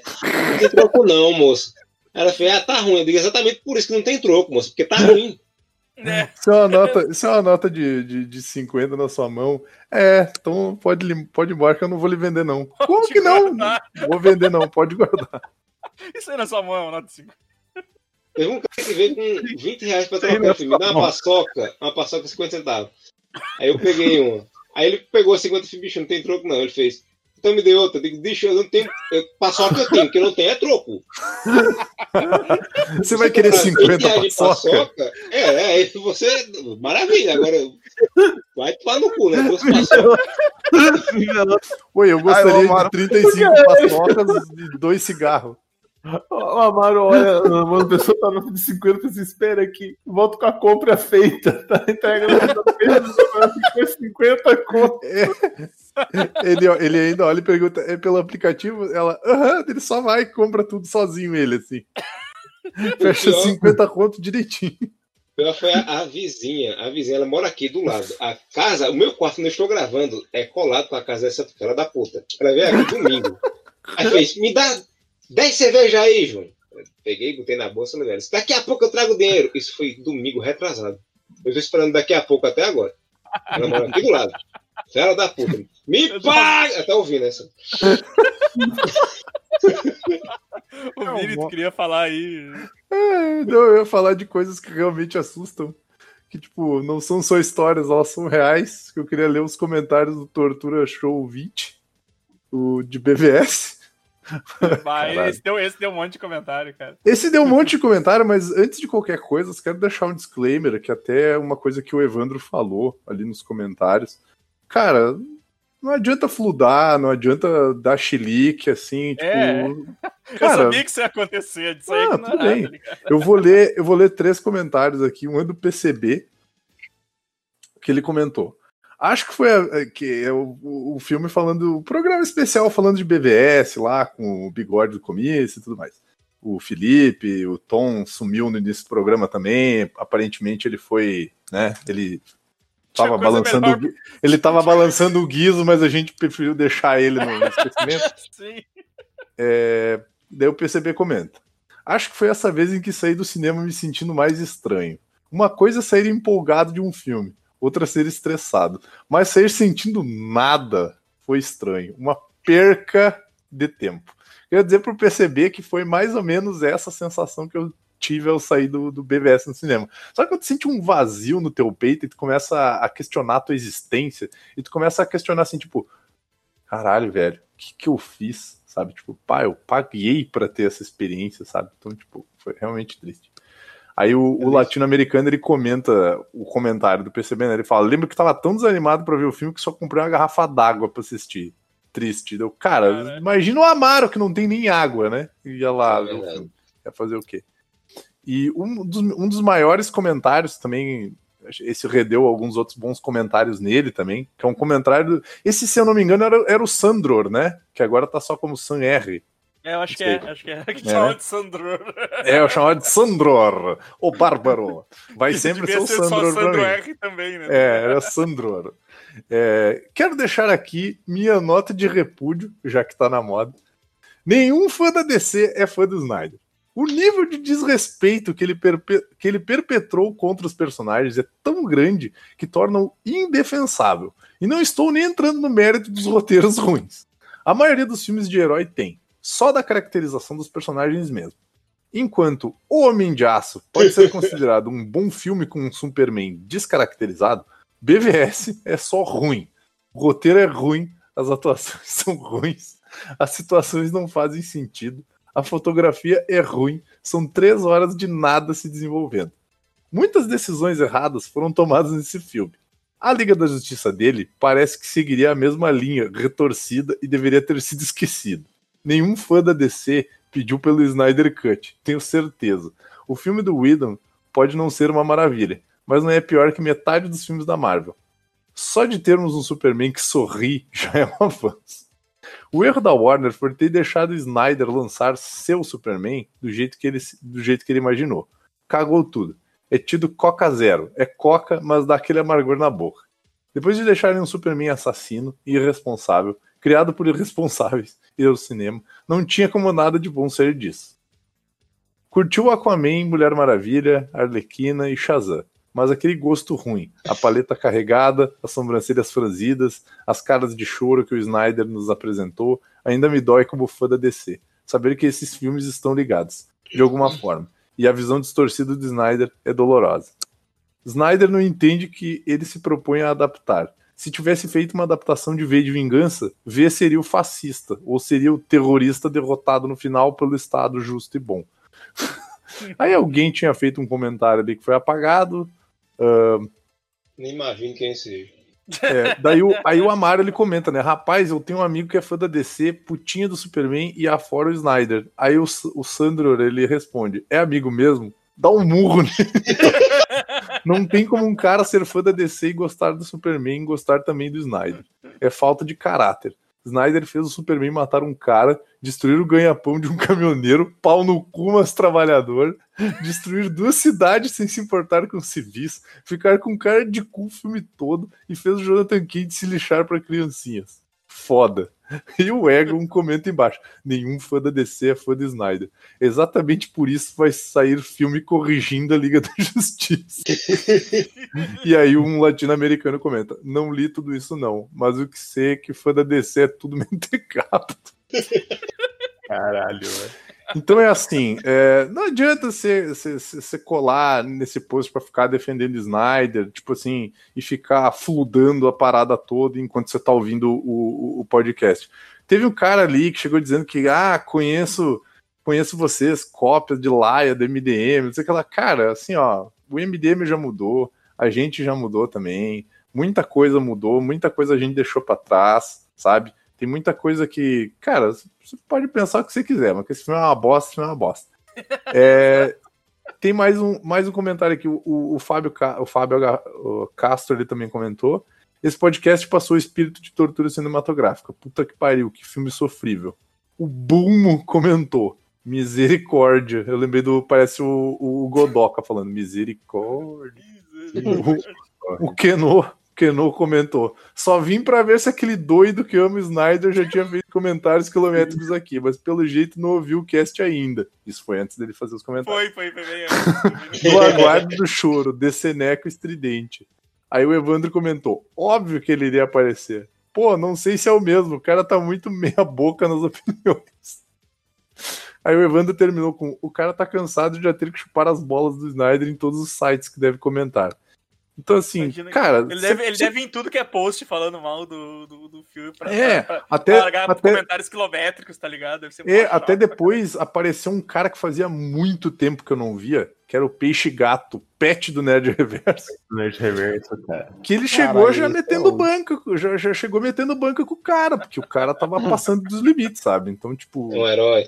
Não tem troco não, moço. Ela fez, ah, tá ruim. Eu digo, exatamente por isso que não tem troco, moço, porque tá ruim. [LAUGHS] né? Isso é uma nota, isso é uma nota de, de, de 50 na sua mão. É, então pode, pode ir embora que eu não vou lhe vender, não. Como que não? guardar. Não vou vender, não. Pode guardar. [LAUGHS] Isso aí na sua mão, nota de 50. Teve um cara que veio com 20 reais pra trocar. Eu falei, me dá uma paçoca, uma paçoca 50 centavos. Aí eu peguei uma. Aí ele pegou 50 e bicho, não tem troco não. Ele fez, então me deu outra. Eu digo, bicho, eu não tenho. Eu, paçoca eu tenho, o que não tenho é troco. Você vai querer comprar 50 20 reais de paçoca? É, é, você. Maravilha, agora. Vai tomar no cu, né? Duas paçocas. Oi, eu gostaria Ai, Amaro, de 35 paçocas e dois cigarros. O Amaro olha, uma pessoa tá nota de 50 você espera aqui, volta com a compra feita, tá entregando ficou 50 conto. Ele, ele ainda olha e pergunta: é pelo aplicativo? Ela, aham, ele só vai e compra tudo sozinho, ele, assim. [LAUGHS] Fecha pior- 50 conto direitinho. Pior foi a, a vizinha. A vizinha, ela mora aqui do lado. A casa, o meu quarto onde eu estou gravando é colado com a casa dessa fela da puta. Ela veio aqui domingo. Aí fez, me dá 10 cervejas aí, João. Eu peguei, botei na bolsa, velho? Daqui a pouco eu trago dinheiro. Isso foi domingo retrasado. Eu estou esperando daqui a pouco até agora. Ela mora aqui do lado. Fela da puta. Me paga! Até ouvindo essa. [LAUGHS] O Vini, tu queria falar aí. É, não, eu ia falar de coisas que realmente assustam. Que, tipo, não são só histórias, elas são reais. Que eu queria ler os comentários do Tortura Show 20, o de BVS. [LAUGHS] Caralho. esse deu, esse deu um monte de comentário, cara. Esse deu um monte de comentário, mas antes de qualquer coisa, eu quero deixar um disclaimer, que até é uma coisa que o Evandro falou ali nos comentários. Cara, não adianta fludar, não adianta dar chilique, assim, tipo. É. [LAUGHS] eu Cara, sabia que isso ia acontecer, disso aí Ah, é tudo bem. eu vou ler, eu vou ler três comentários aqui. Um é do PCB, que ele comentou. Acho que foi a- a- que é o, o- filme falando, o programa especial falando de BVS lá, com o bigode do começo e tudo mais. O Felipe, o Tom sumiu no início do programa também. Aparentemente ele foi, né? Ele tava balançando, melhor o, ele tava balançando o guiso, mas a gente preferiu deixar ele no no [LAUGHS] esquecimento. Sim. É, daí o PCB comenta. Acho que foi essa vez em que saí do cinema me sentindo mais estranho. Uma coisa é sair empolgado de um filme, outra é ser estressado. Mas sair sentindo nada foi estranho. Uma perca de tempo. Quero dizer pro PCB que foi mais ou menos essa sensação que eu indescritível sair do, do BVS no cinema. Só que tu sente um vazio no teu peito e tu começa a questionar a tua existência e tu começa a questionar assim, tipo, caralho, velho, o que, que eu fiz? Sabe? Tipo, pá, eu paguei para ter essa experiência, sabe? Então, tipo, foi realmente triste. Aí o, o latino-americano ele comenta o comentário do PCB, né? Ele fala: lembra que tava tão desanimado para ver o filme que só comprei uma garrafa d'água para assistir. Triste. Deu, cara, Caralho. imagina o Amaro que não tem nem água, né? Ia lá é ver o filme. Ia fazer o quê? E um dos, um dos maiores comentários também esse redeu alguns outros bons comentários nele também, que é um comentário. Esse, se eu não me engano, era, era o Sandror, né? Que agora tá só como San R. É, eu acho que é, acho que é. [LAUGHS] Que é. de Sandror. É, eu chamava de Sandror, o Bárbaro. Vai [LAUGHS] sempre ser o ser Sandror. Só Sandro R também, né? É, era Sandror. É, quero deixar aqui minha nota de repúdio, já que tá na moda. Nenhum fã da DC é fã do Snyder. O nível de desrespeito que ele, que ele perpetrou contra os personagens é tão grande que torna-o indefensável. E não estou nem entrando no mérito dos roteiros [LAUGHS] ruins. A maioria dos filmes de herói tem, só da caracterização dos personagens mesmo. Enquanto O Homem de Aço pode ser [LAUGHS] considerado um bom filme com um Superman descaracterizado, BVS é só ruim. O roteiro é ruim, as atuações [LAUGHS] são ruins, as situações não fazem sentido, a fotografia é ruim, são três horas de nada se desenvolvendo. Muitas decisões erradas foram tomadas nesse filme. A Liga da Justiça dele parece que seguiria a mesma linha, retorcida e deveria ter sido esquecido. Nenhum fã da DC pediu pelo Snyder Cut, tenho certeza. O filme do Whedon pode não ser uma maravilha, mas não é pior que metade dos filmes da Marvel. Só de termos um Superman que sorri já é um avanço. O erro da Warner foi ter deixado Snyder lançar seu Superman do jeito que ele, do jeito que ele imaginou. Cagou tudo. É tido Coca Zero. É Coca, mas dá aquele amargor na boca. Depois de deixarem um Superman assassino e irresponsável, criado por irresponsáveis, ir ao cinema, não tinha como nada de bom sair disso. Curtiu Aquaman, Mulher Maravilha, Arlequina e Shazam mas aquele gosto ruim. A paleta carregada, as sobrancelhas franzidas, as caras de choro que o Snyder nos apresentou, ainda me dói como fã da DC. Saber que esses filmes estão ligados, de alguma forma. E a visão distorcida do Snyder é dolorosa. Snyder não entende que ele se propõe a adaptar. Se tivesse feito uma adaptação de V de Vingança, V seria o fascista, ou seria o terrorista derrotado no final pelo Estado justo e bom. [LAUGHS] Aí alguém tinha feito um comentário ali que foi apagado, Uh, Nem imagino quem seja. É, daí o, aí o Amaro ele comenta, né? Rapaz, eu tenho um amigo que é fã da DC, putinha do Superman e afora o Snyder. Aí o, o Sandro ele responde: É amigo mesmo? Dá um murro nele. [LAUGHS] Não tem como um cara ser fã da DC e gostar do Superman e gostar também do Snyder. É falta de caráter. Snyder fez o Superman matar um cara, destruir o ganha-pão de um [LAUGHS] caminhoneiro, pau no cu mas trabalhador, destruir duas cidades sem se importar com civis, ficar com cara de cu o filme todo e fez o Jonathan Cage se lixar para criancinhas. Foda. [LAUGHS] E o Egon comenta embaixo: nenhum fã da DC é fã de Snyder. Exatamente por isso vai sair filme corrigindo a Liga [LAUGHS] da Justiça. e aí um latino-americano comenta: não li tudo isso não, mas o que sei é que fã da DC é tudo [LAUGHS] mentecapto. Caralho, velho. Então é assim, é, não adianta você, colar nesse post para ficar defendendo Snyder, tipo assim, e ficar fludando a parada toda enquanto você tá ouvindo o, o, o, podcast. Teve um cara ali que chegou dizendo que, ah, conheço, conheço vocês, cópias de Laia, do MDM, não sei o que lá. Cara, assim, ó, o MDM já mudou, a gente já mudou também, muita coisa mudou, muita coisa a gente deixou para trás, sabe? Tem muita coisa que, cara, você pode pensar o que você quiser, mas que esse filme é uma bosta, esse filme é uma bosta. [LAUGHS] É, tem mais um, mais um comentário aqui, o, o, Fábio, o Fábio o Castro ele também comentou. Esse podcast passou o espírito de tortura cinematográfica. Puta que pariu, que filme sofrível. O Bumo comentou. Misericórdia. Eu lembrei do. Parece o, o Godoka falando. Misericórdia. O, o Kenô Keno comentou. Só vim para ver se aquele doido que ama Snyder já tinha feito comentários quilométricos aqui, mas pelo jeito não ouviu o cast ainda. Isso foi antes dele fazer os comentários. Foi, foi, foi bem antes. [LAUGHS] aguardo do choro, Deceneco estridente. Aí o Evandro comentou: óbvio que ele iria aparecer. Pô, não sei se é o mesmo, o cara tá muito meia boca nas opiniões. Aí o Evandro terminou com: o cara tá cansado de já ter que chupar as bolas do Snyder em todos os sites que deve comentar. Então, assim, Imagina cara. Ele deve, ele cê- deve em tudo que é post falando mal do, do, do filme pra, É, pra, pra, até- pra largar até- comentários quilométricos, tá ligado? Deve ser É, até depois apareceu um cara que fazia muito tempo que eu não via, que era o Peixe Gato, pet do Nerd Reverso. Nerd Reverso, cara. Que ele chegou Caralho, já esse metendo é o- banca, já, já chegou metendo banca com o cara, porque o cara tava [LAUGHS] passando dos limites, sabe? Então, tipo. Um herói.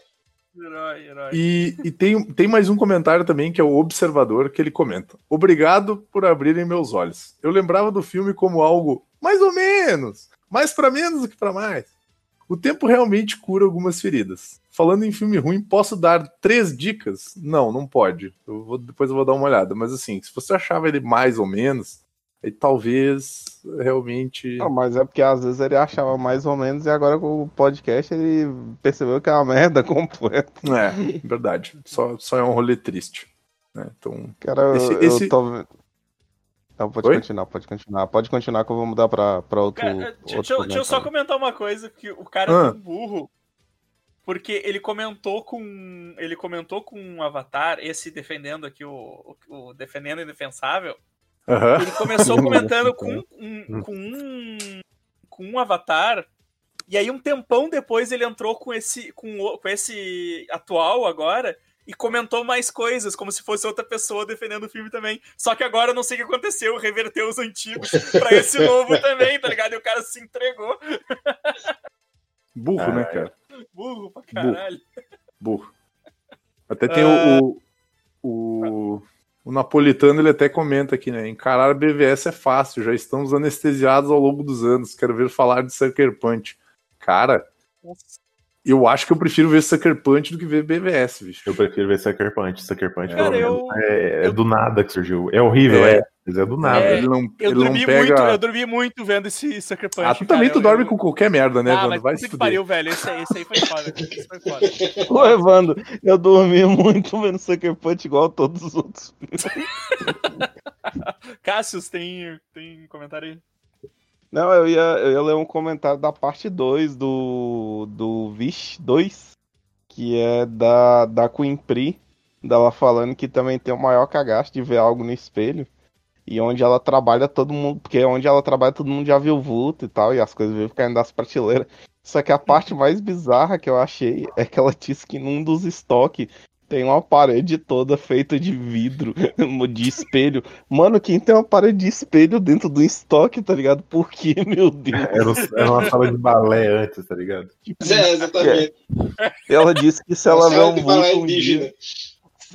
Herói. E, e tem, tem mais um comentário também, que é o Observador, que ele comenta: Obrigado por abrirem meus olhos. Eu lembrava do filme como algo mais ou menos, mais pra menos do que pra mais. O tempo realmente cura algumas feridas. Falando em filme ruim, posso dar três dicas? Não, não pode. Eu vou- depois eu vou dar uma olhada. Mas assim, se você achava ele mais ou menos, aí talvez realmente. Não, mas é porque às vezes ele achava mais ou menos e agora com o podcast ele percebeu que é uma merda [LAUGHS] completa. É, verdade. Só, só é um rolê triste. né? Então, Cara, eu, Esse- eu esse- tô vendo. Não, pode Oi? continuar, pode continuar. Pode continuar que eu vou mudar pra, pra outro. Cara, deixa, outro deixa eu- deixa eu só comentar uma coisa, que o cara Ah. é tão burro, porque ele comentou com. Ele comentou com um avatar, esse defendendo aqui o, o, o defendendo o indefensável. Aham. Ele começou comentando com um, com um. com um avatar. E aí, um tempão depois, ele entrou com esse. com, com esse atual agora. E comentou mais coisas, como se fosse outra pessoa defendendo o filme também. Só que agora eu não sei o que aconteceu, reverteu os antigos pra esse novo também, tá ligado? E o cara se entregou. Burro, né, cara? Burro pra caralho. Burro. Até tem Ah. o, o, o, napolitano, ele até comenta aqui, né? Encarar BVS é fácil, já estamos anestesiados ao longo dos anos. Quero ver falar de Sucker Punch. Cara, eu acho que eu prefiro ver Sucker Punch do que ver BVS, bicho. Eu prefiro ver Sucker Punch. Sucker Punch, Cara, pelo eu- menos, é, é eu- do nada que surgiu. É horrível, É. é. Mas é do nada. É, ele não, Eu ele não dormi pega. muito, eu dormi muito vendo esse Sucker Punch. Ah, tu também cara. tu Eu- dorme eu- com qualquer merda, né, Ah, Evandro? mas Vai se que pariu, velho. Esse, aí- esse aí foi foda. Esse foi foda. [LAUGHS] Ô, Evandro, eu dormi muito vendo Sucker Punch igual todos os outros. [LAUGHS] Cassius, tem, tem comentário aí? Não, eu ia, eu ia ler um comentário da parte 2 do, do Vish 2, que é da, da Queen Pri, dela falando que também tem o maior cagaço de ver algo no espelho. E onde ela trabalha, todo mundo. Porque onde ela trabalha, todo mundo já viu o vulto e tal, e as coisas vivem caindo das prateleiras. Só que a parte mais bizarra que eu achei é que ela disse que num dos estoques tem uma parede toda feita de vidro, [LAUGHS] de espelho. Mano, quem tem uma parede de espelho dentro do estoque, tá ligado? Por quê, [LAUGHS] meu Deus? Era, uma sala de balé antes, tá ligado? É, exatamente. Ela disse que se ela vê um vulto um dia.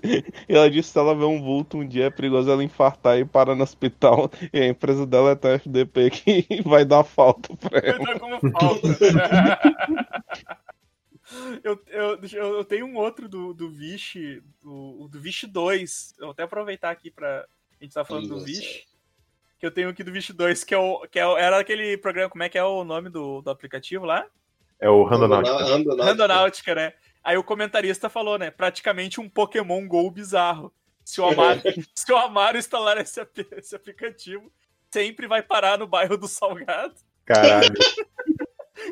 [LAUGHS] Ela disse que se ela vê um vulto um dia é perigoso ela infartar e parar no hospital. E a empresa dela é tão FDP [LAUGHS] que vai dar falta pra ela. Tá como falta. [LAUGHS] eu, eu, eu, eu tenho um outro do, do Vish, do, do Vish 2. Eu vou até aproveitar aqui pra. A gente tá falando do. Vish. Que eu tenho aqui do Vish 2, que, é o, que é, o- era aquele programa. Como é que é o nome do, do aplicativo lá? É o Randonáutica. Randonáutica. Randonáutica, né? Aí o comentarista falou, né? Praticamente um Pokémon GO bizarro. Se o Amaro, se o Amaro instalar esse, ap- esse aplicativo, sempre vai parar no bairro do Salgado. Caralho. [LAUGHS]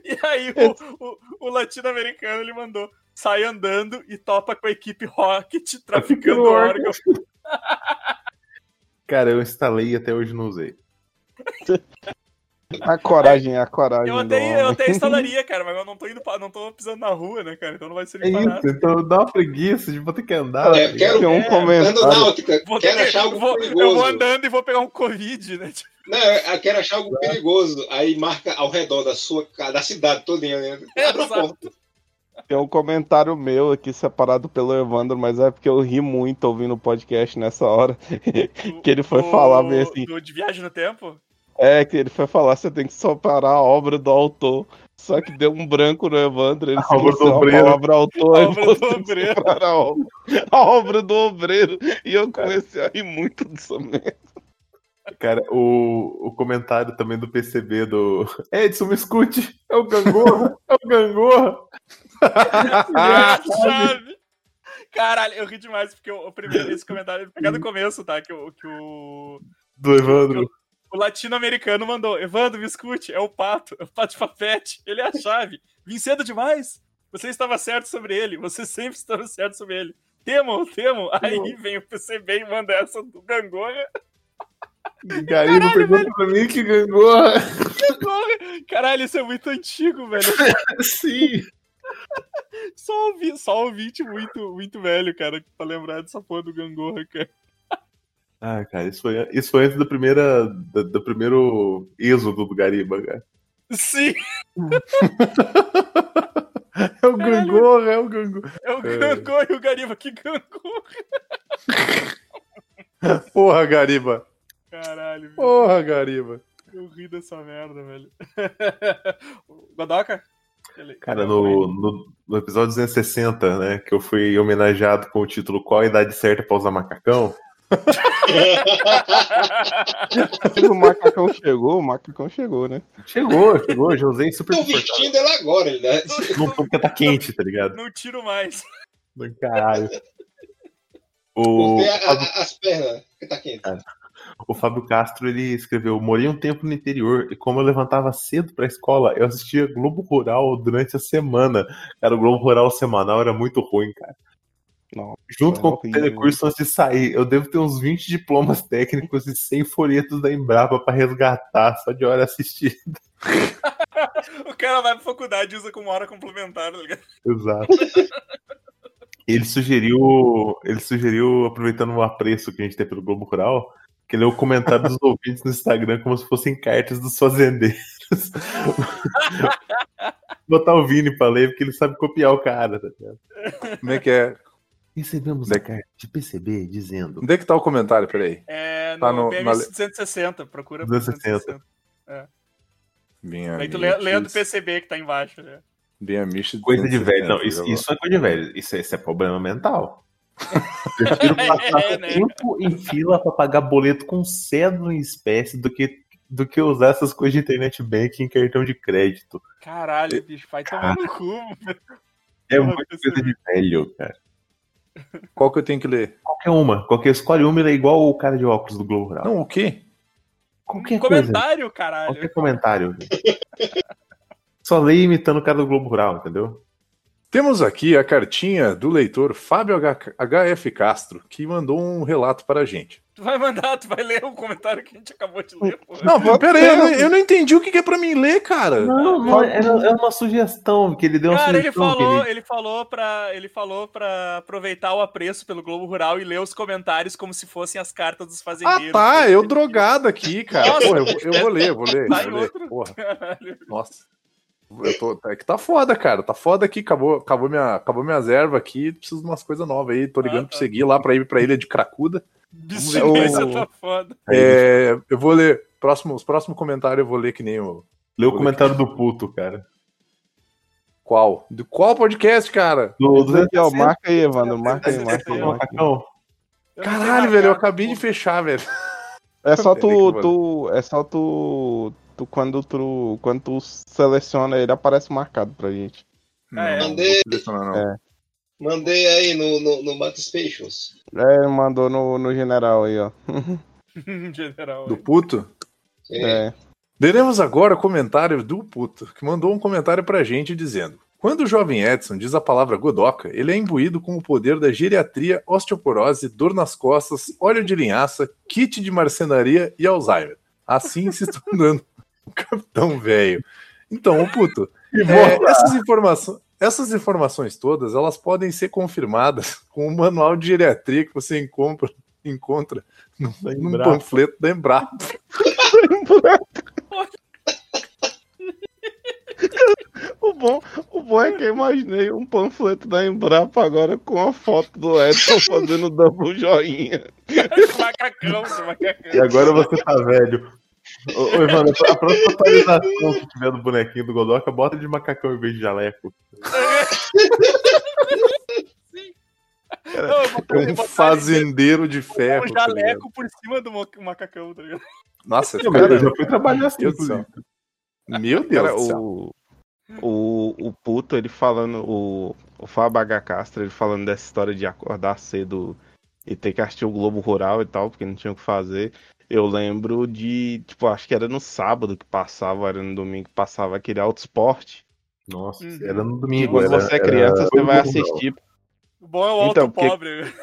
E aí o, o, o latino-americano ele mandou sai andando e topa com a equipe Rocket traficando órgão. Cara, eu instalei e até hoje não usei. [LAUGHS] A coragem, a coragem. Eu até, eu até instalaria, [LAUGHS] cara, mas eu não tô indo pra, não tô pisando na rua, né, cara? Então não vai É servir pra nada. isso, então dá uma preguiça de vou ter que andar. É, tá quero- um comentário. Randonáutica, Vou ter quero que- achar eu, algo vou, eu perigoso. vou andando e vou pegar um Covid, né? Tipo, Não, eu quero achar algo perigoso. Aí marca ao redor da sua da cidade todinha, né? Abre a Exato. porta. Tem um comentário meu aqui separado pelo Evandro, mas é porque eu ri muito ouvindo o podcast nessa hora. [LAUGHS] Que ele foi do- falar bem assim. do- de viagem no tempo? É, que ele foi falar, você tem que separar a obra do autor. Só que deu um branco no Evandro, ele A obra do esqueceu a obreiro. palavra autor. A obra do obreiro. A obra, a obra do obreiro. E eu comecei a rir muito dessa merda. Cara, o, o comentário também do PCB do Edson, me escute, é o gangorra, é o gangorra. Chave! [LAUGHS] Caralho, eu ri demais, porque o, primeiro, esse comentário, pegar do começo, tá? Que, o- que o, Do Evandro. O latino-americano mandou. Evandro, me escute, é o pato, é o pato de papete, ele é a chave. Vim cedo demais? Você estava certo sobre ele. Você sempre estava certo sobre ele. Temam, temam. Aí vem o PCB e manda essa do Gangorra. Gariba Caralho, pergunta velho. pra mim que gangorra. Gangorra! Caralho, isso é muito antigo, velho. [LAUGHS] Sim. Só ouvi, só ouvinte muito, muito velho, cara, pra lembrar dessa porra do Gangorra, cara. Ah, cara, isso foi, isso foi antes da primeira, da- do, primeiro êxodo do Gariba, cara. Sim, [LAUGHS] É o Gangorra, é o Gangorra. é o Gangorra e o Gariba. Que Gangorra! [LAUGHS] Porra, Gariba. Caralho, velho. Porra, Gariba. Eu ri dessa merda, velho. [LAUGHS] Godoka? Cara, no, no, no episódio 260, né, que eu fui homenageado com o título Qual a idade certa pra usar macacão? O macacão chegou, o macacão chegou, né? Chegou, chegou, já usei super Tô vestindo ele agora, né? Não porque tá quente, tá ligado? Não tiro mais. Caralho. O, a- a- as pernas, que tá quente. o Fábio Castro ele escreveu: Morei um tempo no interior e, como eu levantava cedo pra escola, eu assistia Globo Rural durante a semana. Cara, o Globo Rural semanal era muito ruim, cara. Não, Junto é com o telecurso antes de sair, eu devo ter uns 20 diplomas técnicos e 100 folhetos da Embrapa pra resgatar só de hora assistida. [LAUGHS] O cara vai pra faculdade e usa como hora complementar, tá ligado? Exato. Ele sugeriu, ele sugeriu, aproveitando o apreço que a gente tem pelo Globo Rural, que leu o comentário dos [LAUGHS] ouvintes no Instagram como se fossem cartas dos fazendeiros. [LAUGHS] Botar o Vini pra ler, porque ele sabe copiar o cara, tá ligado? Como é que é? Recebemos Onde é a carta de PCB dizendo. Onde é que tá o comentário? Peraí. É no, Tá no- BMS na le- 260, procura por 260. É. Aí tu lê, lê a do. PCB que tá embaixo, né? Miches Coisa de 270, velho. Não, isso, isso é coisa de velho. Isso, é- isso é problema mental. [LAUGHS] Prefiro passar É, né? tempo em fila pra pagar boleto com cédula em espécie do que, do que usar essas coisas de internet banking em cartão de crédito. Caralho, bicho, vai tomar no cu. É muita coisa de velho, cara. Qual que eu tenho que ler? Qualquer uma. Qualquer escolhe uma, ele é igual o cara de óculos do Globo Rural. Não, o quê? Qualquer coisa. Comentário, caralho. Qualquer comentário. Só leia imitando o cara do Globo Rural, entendeu? Temos aqui a cartinha do leitor Fábio H- HF Castro, que mandou um relato para a gente. Tu vai mandar, tu vai ler o comentário que a gente acabou de ler, porra. Não, pera aí, eu não, eu não entendi o que é pra mim ler, cara. Não, não, é, é uma sugestão, que ele deu uma Cara, ele sugestão. que falou, ele- ele falou para, ele falou para aproveitar o apreço pelo Globo Rural e ler os comentários como se fossem as cartas dos Ah, fazendeiros. tá, eu drogado aqui, cara. Porra, eu, vou- eu vou ler, eu vou ler. Tá eu em vou ler. outro. Porra, Caralho. nossa. Eu tô, é que tá foda, cara. Tá foda aqui. Acabou, acabou, minha, acabou minhas ervas aqui. Preciso de umas coisas novas aí. Tô ligando Ah, pra tá. seguir lá pra ir pra ilha de Cracuda. Abstinência O- tá foda. É, eu vou ler. Próximo, os próximos comentários eu vou ler que nem o. Lê o comentário do puto, cara. Qual? Do qual podcast, cara? Do, do Aqui, ó, marca aí, Evandro. Marca aí, marca aí. marca aí. Caralho, velho, eu acabei de fechar, velho. É só tu, tu. É só tu. Tu quando tu. Quando tu seleciona ele, aparece marcado pra gente. Não, é. Mandei. não. É. Mandei aí no, no, no Max Spacious. É, mandou no, no general aí, ó. [LAUGHS] [LAUGHS] Em geral. Do puto? É. Leremos agora o comentário do puto, que mandou um comentário pra gente dizendo: Quando o jovem Edson diz a palavra godoca, ele é imbuído com o poder da geriatria, osteoporose, dor nas costas, óleo de linhaça, kit de marcenaria e Alzheimer. Assim se [LAUGHS] tornando um [LAUGHS] capitão velho. Então, ô puto, [LAUGHS] é, essas, informações, essas informações todas, elas podem ser confirmadas [LAUGHS] com o manual de geriatria que você encontra, encontra num, num panfleto da Embrapa. O bom, o bom é que eu imaginei um panfleto da Embrapa agora com a foto do Edson fazendo double joinha. macacão, macacão. E agora você tá velho. Ô, ô Evandro, a próxima atualização que tiver do bonequinho do Godoka, bota de macacão em vez de jaleco. Não, eu É um fazendeiro de ferro. um tá jaleco por cima do macacão, tá ligado? Nossa, Eu, cara, eu já fui trabalhar assim, Meu Deus. Meu Deus Cara, do céu. o, o, o puto, ele falando, o, o Fábio H. Castro, ele falando dessa história de acordar cedo e ter que assistir o Globo Rural e tal, porque não tinha o que fazer. Eu lembro de, tipo, acho que era no sábado que passava, era no domingo que passava aquele Autosport. Nossa, Uhum. era no domingo. quando era- você é era criança, você oito vai assistir. O bom é o alto Então, porque- pobre.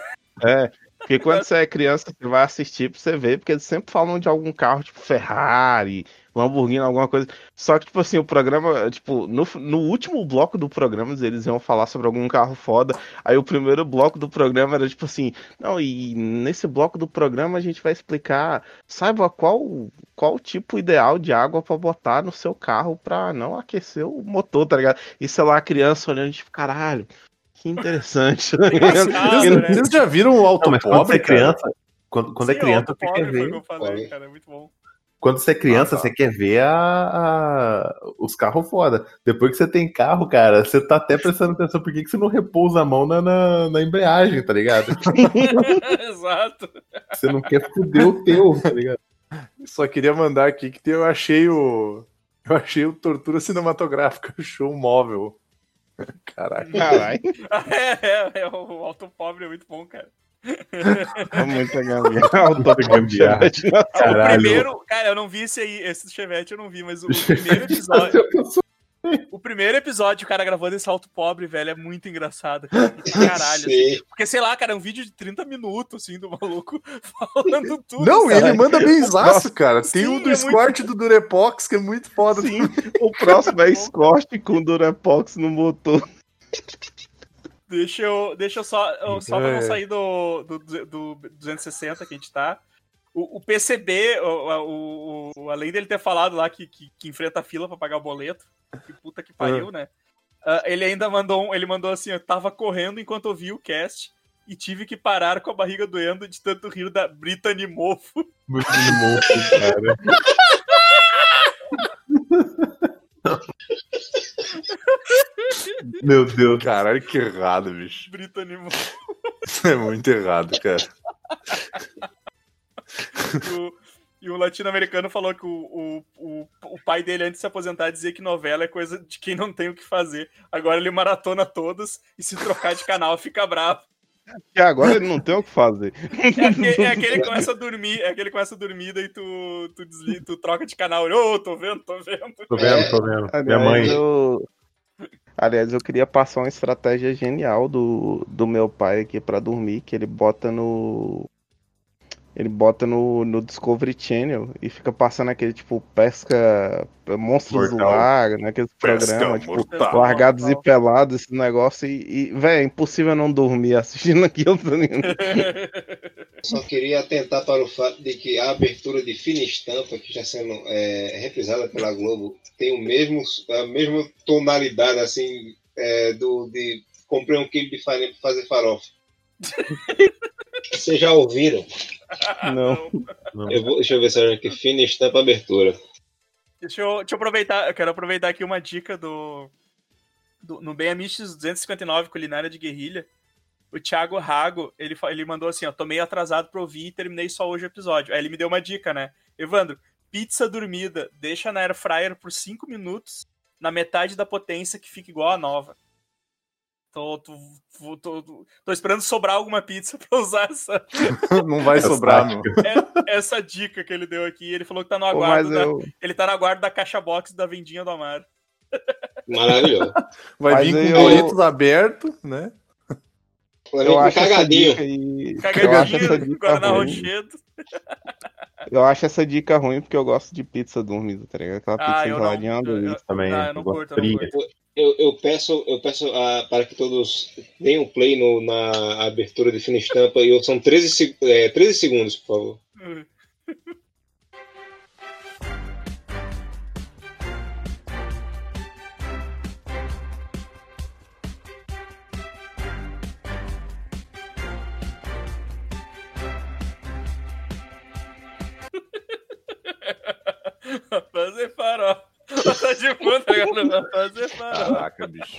É, porque quando você é criança, você vai assistir pra você ver, porque eles sempre falam de algum carro, tipo Ferrari, Lamborghini, alguma coisa. Só que, tipo assim, o programa, tipo, no, no último bloco do programa, eles iam falar sobre algum carro foda. Aí o primeiro bloco do programa era tipo assim, não, e nesse bloco do programa a gente vai explicar, saiba qual qual o tipo ideal de água pra botar no seu carro pra não aquecer o motor, tá ligado? E sei lá, a criança olhando, tipo, caralho. Que interessante. [LAUGHS] E- né? Vocês já viram o Auto Não, mas quando você Pobre, é cara? criança, quando, quando é Sim, criança, alto você pobre foi que eu falei, cara. É muito bom. Quando você é criança, Ah, tá. você quer ver a, a- os carros foda. Depois que você tem carro, cara, você tá até prestando atenção por que, que você não repousa a mão na, na, na embreagem, tá ligado? [LAUGHS] [LAUGHS] Exato. Você não quer foder o teu, tá ligado? Só queria mandar aqui que eu achei o. Eu achei o Tortura Cinematográfica [LAUGHS] Show móvel. Caraca. Caralho, É, é, é, o alto pobre é muito bom, cara. É muita gambiarra. O primeiro, cara, eu não vi esse aí, esse do Chevette eu não vi, mas o, o [LAUGHS] primeiro episódio. O primeiro episódio, o cara gravando esse alto pobre, velho, é muito engraçado. Cara, [LAUGHS] caralho. Assim. Porque, sei lá, cara, é um vídeo de 30 minutos, assim, do maluco [LAUGHS] falando tudo. Não, sabe? ele manda bem zaço, cara. Tem Sim, um do é Escort do Durepox que é muito foda. Sim, o próximo é Scott com Durepox no motor. Deixa eu, deixa eu só, eu- só pra É. não sair do, do, do 260 que a gente tá. O, o PCB, o, o- além dele ter falado lá que, que, que enfrenta a fila pra pagar o boleto, que puta que pariu, né? Ah, ele ainda mandou, um- ele mandou assim, eu tava correndo enquanto eu vi o cast e tive que parar com a barriga doendo de tanto rir da Brittany Mofo. Muito monstro, cara. [LAUGHS] Meu Deus. Caralho, que errado, bicho. Mofo. Isso é muito errado, cara. E o, latino-americano falou que o, o, o, o pai dele, antes de se aposentar, dizia que novela é coisa de quem não tem o que fazer. Agora ele maratona todas e se trocar de canal fica bravo. E agora ele não tem o que fazer. É aquele, é aquele que começa a dormir, é aquele que começa a dormir, daí tu, tu desliga, tu troca de canal. Ô, tô vendo, tô vendo. Tô vendo, tô vendo. Minha Aliás, mãe. eu... Aliás, eu queria passar uma estratégia genial do, do meu pai aqui pra dormir, que ele bota no. Ele bota no, no Discovery Channel e fica passando aquele tipo pesca monstros do lago, né? Aqueles Pesca programas, tipo, mortal. largados Mortal. e pelados, esse negócio. E, e velho, é impossível não dormir assistindo [LAUGHS] aquilo. tá? [LAUGHS] Só queria atentar para o fato de que a abertura de Fina Estampa, que está sendo é, reprisada pela Globo, tem o mesmo, a mesma tonalidade assim é, do de comprei um quilo de farinha para fazer farofa. Vocês já ouviram? Não. Não. Eu vou, deixa eu ver se eu acho aqui. Fina Estampa abertura. Deixa eu, deixa eu aproveitar, eu quero aproveitar aqui uma dica do, do no Bem Amiches 259 Culinária de Guerrilha. O Thiago Rago, ele, ele mandou assim, ó, tô meio atrasado pra ouvir e terminei só hoje o episódio. Aí ele me deu uma dica, né? Evandro, pizza dormida, deixa na air fryer por 5 minutos, na metade da potência que fica igual a nova. Tô, tô, tô, tô- tô esperando sobrar alguma pizza pra usar essa, [LAUGHS] Não vai Essa sobrar, não. essa dica que ele deu aqui. Ele falou que tá no Pô, aguardo mas da, eu, ele tá na guarda da caixa box da vendinha do Amaro. Maravilhoso. Vai Mas vir com eu- aberto, né? Eu com acho essa dica aí. Eu acho Cagadinho, essa dica Guaraná ruim. Rochedo. Eu acho essa dica ruim porque eu gosto de pizza dormida, tá ligado? Aquela Ah, pizza eu é Eu- delícia. Também. Ah, eu não curto, eu não curto. Eu, eu peço, eu peço ah, para que todos tenham play no- na abertura de Fina Estampa e são 13, se- é, 13 segundos, por favor. [LAUGHS] fazer farol. Tá de fundo, tá ligado? Vai fazer farol. Caraca, bicho.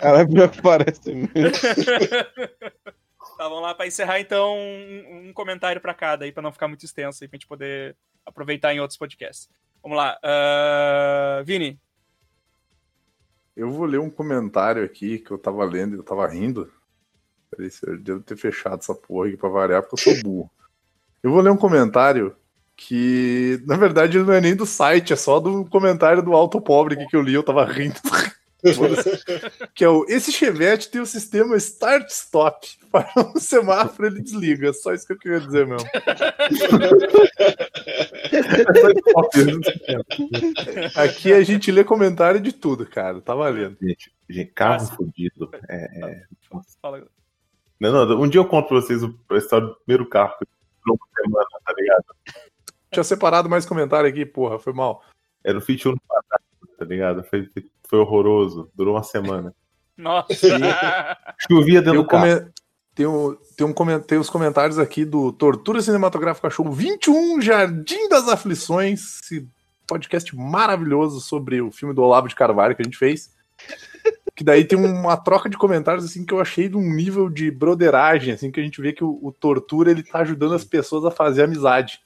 Ela é pior que parece mesmo. [LAUGHS] Tá, vamos lá pra encerrar então um, um comentário pra cada aí, pra não ficar muito extenso aí, pra gente poder aproveitar em outros podcasts. Vamos lá. ah, Vini, Eu vou ler um comentário aqui que eu tava lendo e eu tava rindo. Peraí, eu devo ter fechado essa porra aqui pra variar, porque eu sou burro. Eu vou ler um comentário Que, na verdade, não é nem do site, é só do comentário do Alto Pobre que, que eu li, eu tava rindo. [LAUGHS] que é o esse Chevette tem o sistema Start Stop. Para um semáforo ele desliga. Só isso que eu queria dizer mesmo. [LAUGHS] Aqui a gente lê comentário de tudo, cara. Tá valendo. Gente, gente carro fodido. É, é... Não, não, um dia eu conto pra vocês a história do primeiro carro que eu uma semana, tá ligado? Tinha separado mais comentário aqui, porra, foi mal. Era o Fit Uno Fantástico, tá ligado? Foi, foi horroroso, durou uma semana. Nossa! Chovia dentro do carro. come- tem, um, tem, um tem os comentários aqui do Tortura Cinematográfica Show 21, Jardim das Aflições, esse podcast maravilhoso sobre o filme do Olavo de Carvalho que a gente fez. Que daí tem uma troca de comentários assim que eu achei de um nível de broderagem, assim, que a gente vê que o, o Tortura ele tá ajudando as pessoas a fazer amizade,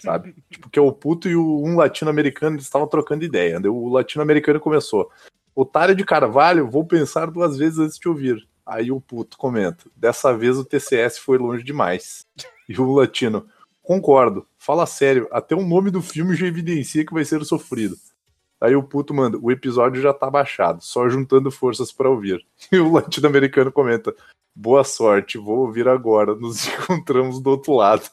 sabe? tipo, que é o puto e o um latino-americano estavam trocando ideia. Daí o latino-americano começou. Otário de Carvalho, vou pensar duas vezes antes de ouvir. Aí o puto comenta: dessa vez o TCS foi longe demais. E o latino: concordo, fala sério, até o nome do filme já evidencia que vai ser sofrido. Aí o puto manda: o episódio já tá baixado, só juntando forças pra ouvir. [LAUGHS] E o latino-americano comenta: boa sorte, vou ouvir agora, nos [LAUGHS] encontramos do outro lado.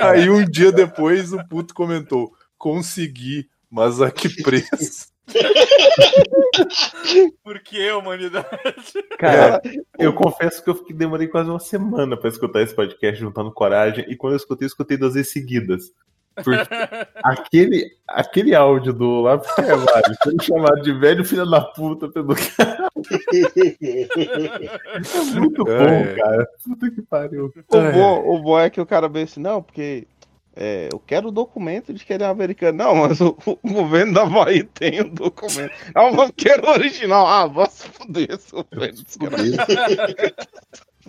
Aí um dia depois o puto comentou: consegui, mas a que preço? [LAUGHS] Por que, humanidade? Cara, eu confesso que eu fiquei- demorei quase uma semana pra escutar esse podcast juntando coragem, e quando eu escutei, eu escutei duas vezes seguidas. Porque aquele, aquele áudio do Lápis Carvalho sendo chamado de velho filho da puta pelo cara. É muito bom, É. cara. Puta que pariu. O bom, o bom é que o cara vê assim, não, porque é, eu quero o documento de que ele é americano. Não, mas o, o governo da Bahia tem o documento. Não, mas quero o original. Ah, vou se fuder, seu velho.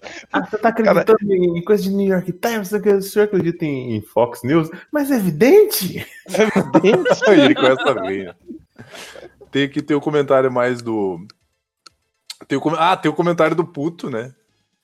[LAUGHS] Ah, você tá acreditando em coisa de New York Times? O senhor acredita em, Fox News? Mas é evidente! [LAUGHS] É evidente! Ele começa a ver. Tem que ter o comentário mais do. Tem o... com- Ah, tem o comentário do puto, né?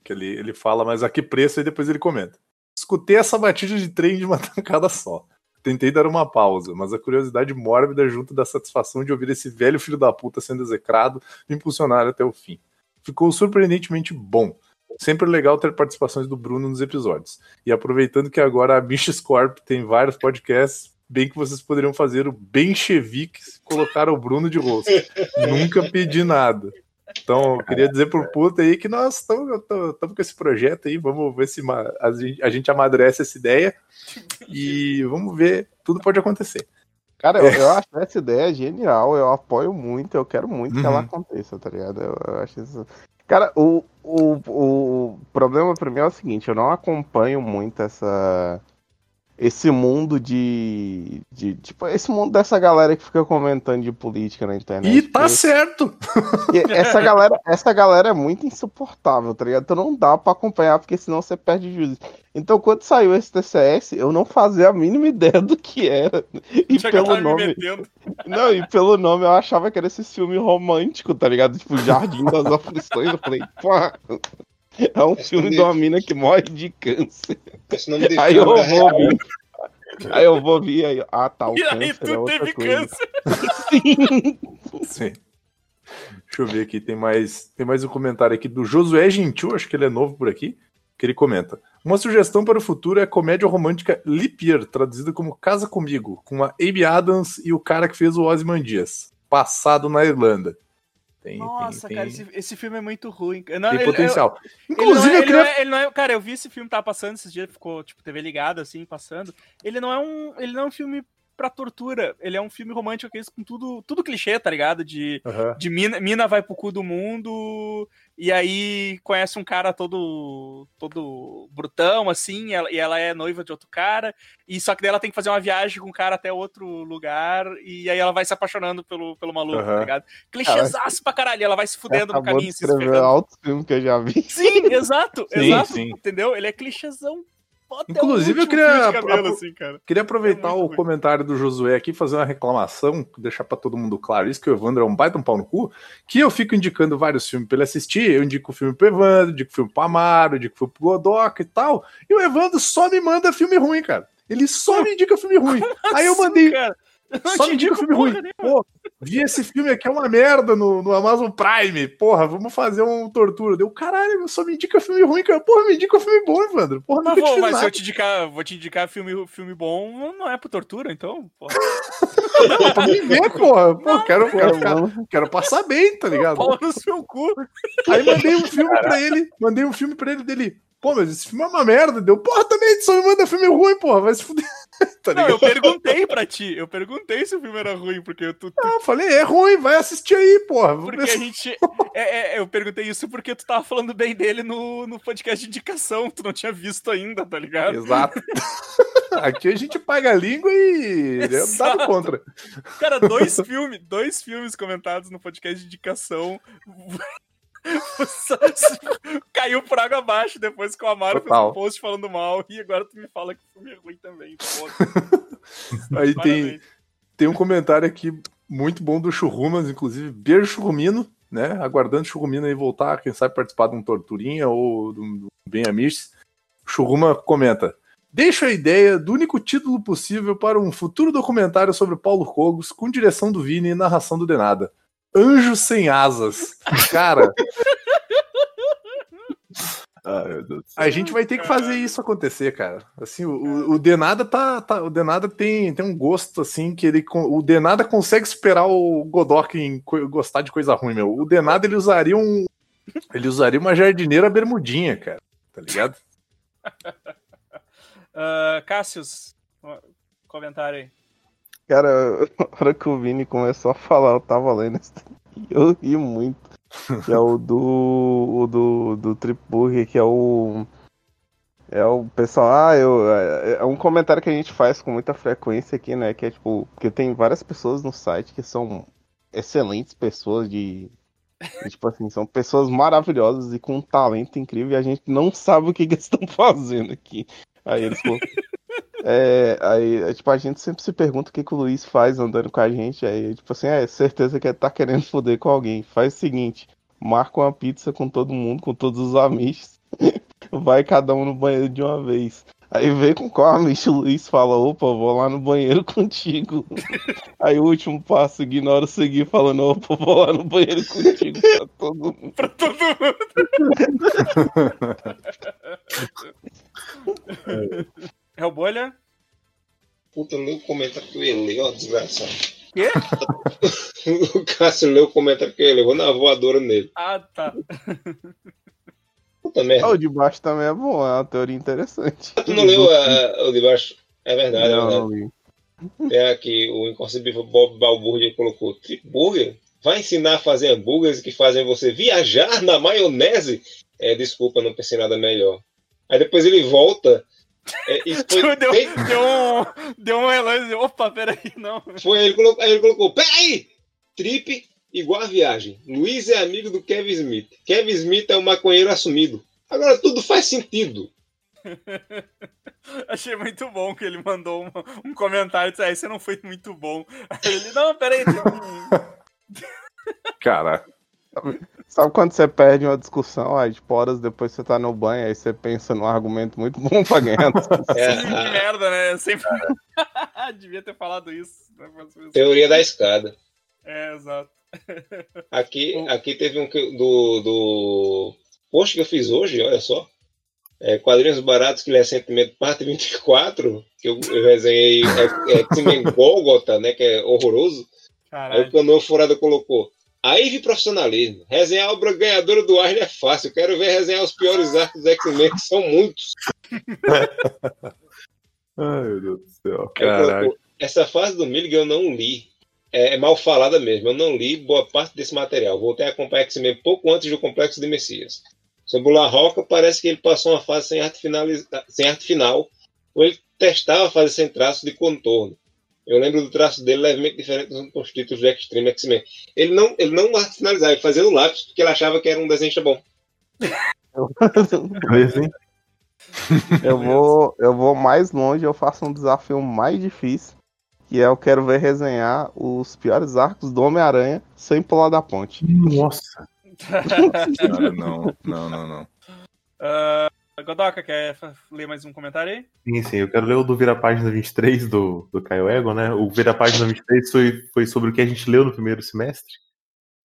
Que ele, ele fala, mas a que preço? E depois ele comenta. Escutei essa batida de trem de uma [LAUGHS] tancada só. Tentei dar uma pausa, mas a curiosidade mórbida junto da satisfação de ouvir esse velho filho da puta sendo execrado me impulsionaram até o fim. Ficou surpreendentemente bom. Sempre legal ter participações do Bruno nos episódios. E aproveitando que agora a Bichos Corp tem vários podcasts, bem que vocês poderiam fazer o Bencheviques e colocar o Bruno de rosto. [LAUGHS] Nunca pedi nada. Então, eu queria dizer pro puta aí que nós estamos com esse projeto aí, vamos ver se a gente, a gente amadurece essa ideia e vamos ver, tudo pode acontecer. Cara, eu, eu acho essa ideia genial, eu apoio muito, eu quero muito que ela Uhum. aconteça, tá ligado? Eu, eu acho isso. Cara, o, o, o problema pra mim é o seguinte, eu não acompanho muito essa. Esse mundo de, de. Tipo, esse mundo dessa galera que fica comentando de política na internet. E tá porque- certo! essa galera, essa galera é muito insuportável, tá ligado? Então não dá pra acompanhar, porque senão você perde juízo. Então, quando saiu esse TCS, eu não fazia a mínima ideia do que era. E Já que eu pelo nome. Não, e pelo nome eu achava que era esse filme romântico, tá ligado? Tipo, Jardim das Aflições. Eu falei, pô, é um filme de uma mina que morre de câncer. Esse de Aí eu é vou vir. Aí eu vou vir aí. Ah, tá, o E aí câncer é tu outra teve coisa. câncer. Sim. Deixa eu ver aqui, tem mais, tem mais um comentário aqui do Josué Gentil, acho que ele é novo por aqui, que ele comenta. Uma sugestão para o futuro é a comédia romântica Leap Year, traduzida como Casa Comigo, com a Amy Adams e o cara que fez o Ozymandias, passado na Irlanda. Tem, Nossa, tem, cara, tem- esse, esse filme é muito ruim. Não, tem ele- potencial. eu- Inclusive, ele não é, eu queria- ele não é- ele não é- cara, eu vi esse filme tava passando esses dias, ficou tipo TV ligado assim, passando. Ele não é um, ele não é um filme pra tortura, ele é um filme romântico aqueles com tudo, tudo clichê, tá ligado? De, Aham. de mina, mina vai pro cu do mundo e aí conhece um cara todo todo brutão assim, e ela, e ela é noiva de outro cara, e só que daí ela tem que fazer uma viagem com o cara até outro lugar e aí ela vai se apaixonando pelo, pelo maluco, tá Aham. ligado? Clichêzaço pra caralho, ela vai se fudendo no caminho, se ferrando. altos filmes que eu já vi. Sim, exato, [LAUGHS] Sim, exato. sim. Entendeu? Ele é clichêzão. O Inclusive, eu último queria, cabelo, assim, queria aproveitar o comentário do Josué aqui, fazer uma reclamação, deixar pra todo mundo claro isso, que o Evandro é um baita um pau no cu, que eu fico indicando vários filmes pra ele assistir, eu indico o filme pro Evandro, indico o filme pro Amaro, indico o filme pro Godoka e tal, e o Evandro só me manda filme ruim, cara. Ele só me indica filme ruim. Aí eu mandei. Cara, eu não Só me indica indico filme ruim. Pô, vi esse filme aqui, é uma merda no, no Amazon Prime. Porra, vamos fazer um tortura. Deu, caralho, só me indica filme ruim, cara. Porra, me indica filme bom, Evandro. Porra, te vou, mas se nada. eu te indicar, vou te indicar filme, filme bom, não é por tortura, então. Porra. [LAUGHS] Pô, pra mim ver, porra. Pô, quero, quero, ficar- quero passar bem, tá ligado? Pau no seu cu. Aí mandei um filme pra ele, mandei um filme pra ele dele. Pô, mas esse filme é uma merda. Deu, porra, também só me manda filme ruim, porra. Vai se fuder. [LAUGHS] tá Não, eu perguntei pra ti. Eu perguntei se o filme era ruim, porque tu, tu- Eu falei, é ruim, vai assistir aí, porra. porque a gente. é- é, eu perguntei isso porque tu tava falando bem dele no, no podcast de indicação. Tu não tinha visto ainda, tá ligado? Exato. [LAUGHS] Aqui a gente paga a língua e dá Exato. do contra. Cara, dois filmes, dois filmes comentados no podcast de indicação. [LAUGHS] Caiu por água abaixo depois que o Amaro fez Total. um post falando mal e agora tu me fala que filme é ruim também. [LAUGHS] Aí tem, Parabéns. tem um comentário aqui muito bom do Churrumas, inclusive. Beijo, Churrumino, né? Aguardando o Churrumino aí voltar, quem sabe participar de um Torturinha ou de um Bem Amish. Churruma comenta. Deixo a ideia do único título possível para um futuro documentário sobre Paulo Cogos, com direção do Vini e narração do Denada. Anjos sem asas. Cara, [LAUGHS] Ai. A gente vai ter que fazer isso acontecer, cara. Assim, o, o Denada tá, tá- o Denada tem, tem um gosto assim que ele o Denada consegue esperar o Godok em gostar de coisa ruim, meu. O Denada ele usaria um ele usaria uma jardineira bermudinha, cara. Tá ligado? [LAUGHS] Ah, Cássius, comentário aí. Cara, [LAUGHS] a hora que o Vini começou a falar, eu tava lendo isso eu ri muito. Que é o do. O do, do Trip Burger, que é o. É o pessoal. Ah, eu. É, é um comentário que a gente faz com muita frequência aqui, né? Que é tipo. Porque tem várias pessoas no site que são excelentes pessoas de. de, tipo assim, são pessoas maravilhosas e com um talento incrível e a gente não sabe o que, que eles estão fazendo aqui. Aí eles colocam. É, aí, é, tipo, a gente sempre se pergunta o que, que o Luiz faz andando com a gente. Aí, tipo assim, é certeza que ele tá querendo foder com alguém. Faz o seguinte: marca uma pizza com todo mundo, com todos os amigos. [LAUGHS] Vai cada um no banheiro de uma vez. Aí vem com qual amigo o Luiz fala: opa, vou lá no banheiro [LAUGHS] contigo. Aí o último passo, ignora o seguir falando: opa, vou lá no banheiro contigo pra todo mundo. Pra todo mundo. [LAUGHS] É o Bolha? Puta, leu o comentário que eu ia ler, ó, desgraçado. Quê? [LAUGHS] o Cássio leu o comentário que eu ia ler, vou na voadora nele. Ah, tá. Puta merda. Ah, o de baixo também é bom, é uma teoria interessante. Tu não leu a- o de baixo? É verdade, é Não, verdade. não li. Tem aqui o inconcebível Bob Balbúrdia colocou Trip Burger? Vai ensinar a fazer hambúrgueres que fazem você viajar na maionese? É, desculpa, não pensei nada melhor. Aí depois ele volta. É, isso [LAUGHS] foi, deu, bem- deu um. Deu um relance. Opa, peraí, não. foi ele colocou, aí ele colocou, peraí! Trip igual a viagem. Luiz é amigo do Kevin Smith. Kevin Smith é um maconheiro assumido. Agora tudo faz sentido. [LAUGHS] Achei muito bom que ele mandou um, um comentário e disse: Ah, esse não foi muito bom. [LAUGHS] Aí ele, não, peraí, tem um. Cara, Sabe quando você perde uma discussão, aí tipo, horas depois você tá no banho, aí você pensa num argumento muito bom pra ganhar. [LAUGHS] É, Sim, que merda, né? Sempre. [LAUGHS] Devia ter falado isso. né. Teoria da escada. É, exato. [LAUGHS] Aqui, aqui teve um do, do post que eu fiz hoje, olha só. É, quadrinhos baratos que recentemente, parte 24, que eu, eu resenhei é, é, X-Men Golgotha, né, que é horroroso. Aí Caralho. o Canoa Furado colocou. Aí vi profissionalismo. Resenhar a obra ganhadora do Arne é fácil. Quero ver resenhar os piores arcos do X-Men, que são muitos. [LAUGHS] Ai, meu Deus do céu. Caraca. colocou, Essa fase do Milligan eu não li. É, é mal falada mesmo. Eu não li boa parte desse material. Voltei a acompanhar X-Men pouco antes do Complexo de Messias. Sobre o La Roca, parece que ele passou uma fase sem arte, finaliza- sem arte final, ou ele testava a fase sem traço de contorno. Eu lembro do traço dele levemente diferente dos outros títulos do Extreme X-Men. Ele não, ele não finalizava, ele fazia no lápis, porque ele achava que era um desenho bom. [LAUGHS] Eu vou, eu vou mais longe, eu faço um desafio mais difícil, que é eu quero ver resenhar os piores arcos do Homem-Aranha sem pular da ponte. Nossa. cara, não, não, não, não. [LAUGHS] Ah, Godoka, quer ler mais um comentário aí? Sim, sim, eu quero ler o do Vira Página 23 do, do Caio Ego, né? O Vira Página 23 foi, foi sobre o que a gente leu no primeiro semestre.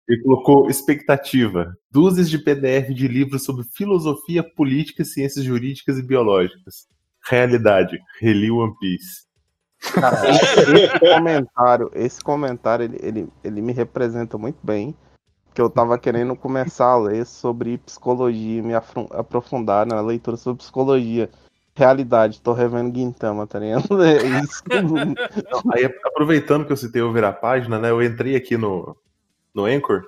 Ele colocou expectativa: dúzias de PDF de livros sobre filosofia, política, ciências jurídicas e biológicas. Realidade: reli One Piece. Cara, esse comentário, esse comentário, ele, ele, ele me representa muito bem. Que eu tava querendo começar a ler sobre psicologia, me aprofundar na leitura sobre psicologia. Realidade, tô revendo Guintama, tá ligado? [LAUGHS] É isso. Aí, aproveitando que eu citei o Vira Página, né? Eu entrei aqui no, no Anchor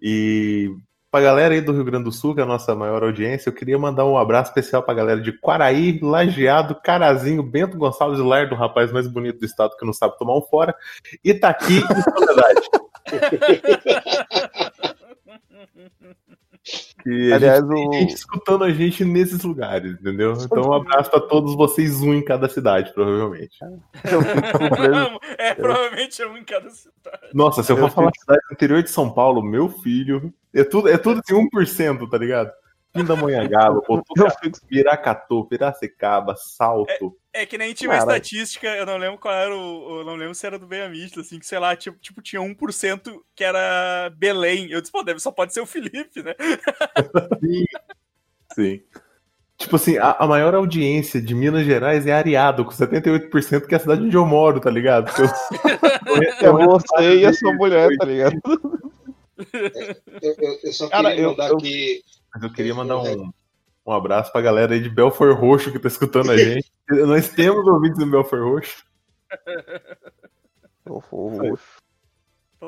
e pra galera aí do Rio Grande do Sul, que é a nossa maior audiência, eu queria mandar um abraço especial pra galera de Quaraí, Lajeado, Carazinho, Bento Gonçalves e Lar, do rapaz mais bonito do estado que não sabe tomar um fora, Itaqui e Soledade. Que [LAUGHS] a Aliás, gente tem o- gente escutando a gente nesses lugares, entendeu? Então um abraço pra todos vocês, um em cada cidade, provavelmente. Surpreso. é, provavelmente é um em cada cidade. Nossa, se eu Eu for falar cidade do interior de São Paulo, meu filho, é tudo, é tudo assim, 1%, tá ligado? Pindamonhangaba, [LAUGHS] Botucatu, Piracatu, Piracicaba, Salto. É que nem tinha uma Caralho. estatística, eu não lembro qual era o. Eu não lembro se era do Bem assim, que sei lá, tipo, tipo, tinha 1% que era Belém. Eu disse, pô, deve, só pode ser o Felipe, né? [LAUGHS] Sim. Tipo assim, a, a maior audiência de Minas Gerais é Areado, com 78%, que é a cidade onde eu moro, tá ligado? Que eu- É [LAUGHS] você e a sua mulher, tá ligado? Eu, eu- eu só Cara, queria eu- mandar eu- aqui. Mas eu queria mandar um, um abraço pra galera aí de Belfort Roxo que tá escutando a gente. [LAUGHS] Nós temos ouvintes do Belfort Roxo. [LAUGHS]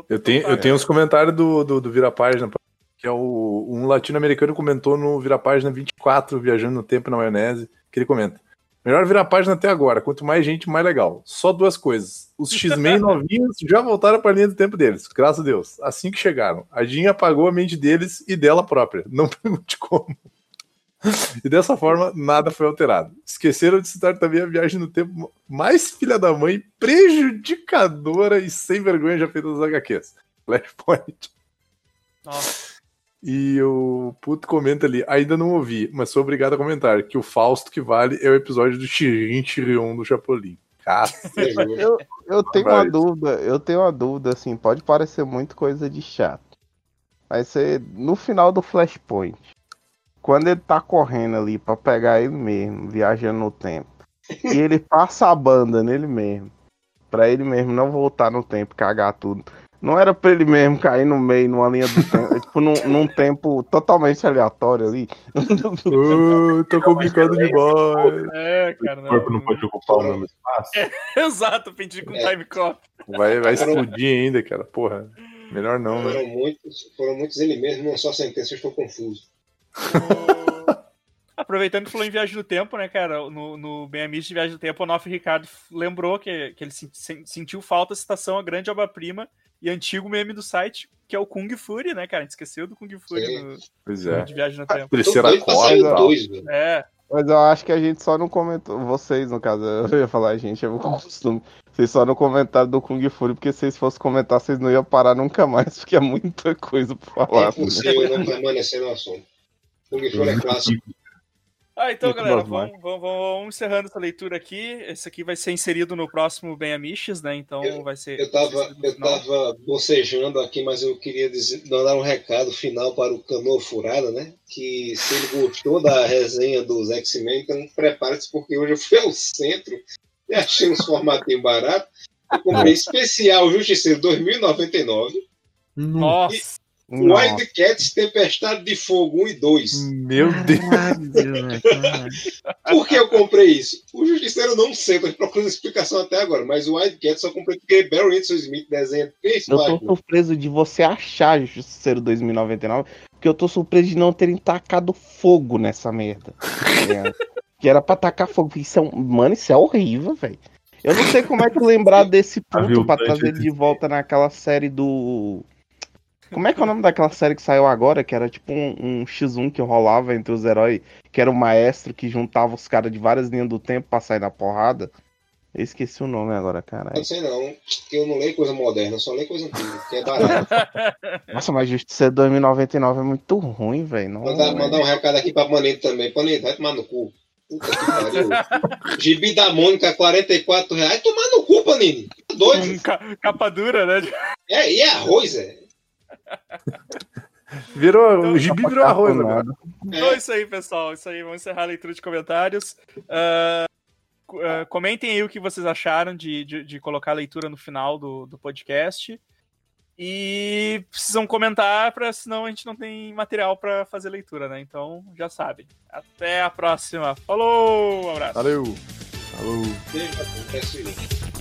Eu tenho, eu tenho uns comentários do, do, do Vira Página, que é o, um latino-americano comentou no Vira Página 24, Viajando no Tempo na Maionese, que ele comenta. Melhor Vira Página até agora, quanto mais gente, mais legal. Só duas coisas. Os X-Men [LAUGHS] novinhos já voltaram pra linha do tempo deles, graças a Deus. Assim que chegaram. A Jean apagou a mente deles e dela própria. Não [LAUGHS] pergunte como. E dessa forma, nada foi alterado. Esqueceram de citar também a viagem no tempo mais filha da mãe, prejudicadora e sem vergonha já feita das HQs. Flashpoint. Nossa. E o puto comenta ali, ainda não ouvi, mas sou obrigado a comentar que o Fausto que vale é o episódio do Shirin Chirion do Chapolin. Eu, eu tenho uma dúvida, eu tenho uma dúvida, assim, pode parecer muito coisa de chato. Mas você, no final do Flashpoint, quando ele tá correndo ali pra pegar ele mesmo, viajando no tempo, e ele passa a banda nele mesmo, pra ele mesmo não voltar no tempo, cagar tudo. Não era pra ele mesmo cair no meio, numa linha do tempo, tipo, num, num tempo totalmente aleatório ali. Ô, tô complicado demais. É, cara. O corpo não pode ocupar o mesmo espaço. [LAUGHS] Exato, pedir com time cop. Vai, vai explodir ainda, cara. Porra. Melhor não, né? Foram muitos, foram muitos ele mesmo, não só sentença, eu estou confuso. [LAUGHS] Aproveitando que falou em Viagem no Tempo, né, cara? No, no Bem Amigos de Viagem no Tempo, o Noff Ricardo lembrou que, que ele se- se- sentiu falta da citação a grande obra-prima e antigo meme do site, que é o Kung Fury, né, cara? A gente esqueceu do Kung Fury no, Pois no é. de Viagem no Tempo. Terceira corda dois, velho. É, Mas eu acho que a gente só não comentou. Vocês, no caso, [LAUGHS] eu ia falar, a gente, é o costume. Vocês só não comentaram do Kung Fury, porque se vocês fossem comentar, vocês não iam parar nunca mais, porque é muita coisa pra É falar. né? impossível não permanecer no assunto. Kung Fu é clássico. Ah, então, Muito galera, vamos, vamos, vamos encerrando essa leitura aqui. Esse aqui vai ser inserido no próximo Bem Amiches, né? Então vai ser. Eu tava, inserido no eu tava bocejando aqui, mas eu queria dizer, mandar um recado final para o Canoa Furada, né? Que se ele gostou da resenha dos X-Men, então prepare-se, porque hoje eu fui ao centro e achei uns formatinhos baratos. Eu comprei especial Justiceiro 2099, Nossa! Wildcats Tempestade de Fogo 1 e 2. Meu Deus. Por que eu comprei isso? O Justiceiro não sei, tô procurando explicação até agora, mas o Wildcats só comprei porque Barry Windsor Smith desenha Eu tô páginas. surpreso de você achar Justiceiro 2099, porque eu tô surpreso de não terem tacado fogo nessa merda. [LAUGHS] Que era pra tacar fogo. Isso é um... Mano, isso é horrível, velho. Eu não sei como é que lembrar desse [LAUGHS] ponto viu, pra Dante, trazer ele de volta naquela série do. Como é que é o nome daquela série que saiu agora? Que era tipo um, um X1 que rolava entre os heróis, que era o maestro que juntava os caras de várias linhas do tempo pra sair na porrada. Eu esqueci o nome agora, caralho. Não sei não, porque eu não leio coisa moderna, eu só leio coisa antiga, que é barato. [LAUGHS] Nossa, mas Justiça 2099 é muito ruim, velho. Mandar, mandar um recado aqui pra Panito também. Panito, vai tomar no cu. Puta que pariu. Gibi da Mônica, 44 reais. Vai tomar no cu, Panini. Tá doido? Um ca- capa dura, né? É, e é arroz, é. [LAUGHS] Virou, o gibi virou arroz agora. Então é isso aí, pessoal. Isso aí, vamos encerrar a leitura de comentários. Co- ah, comentem aí o que vocês acharam de, de, de colocar a leitura no final do, do podcast. E precisam comentar, pra, senão a gente não tem material para fazer leitura, né? Então já sabem. Até a próxima. Falou! Um abraço. Valeu. Falou. Beijo.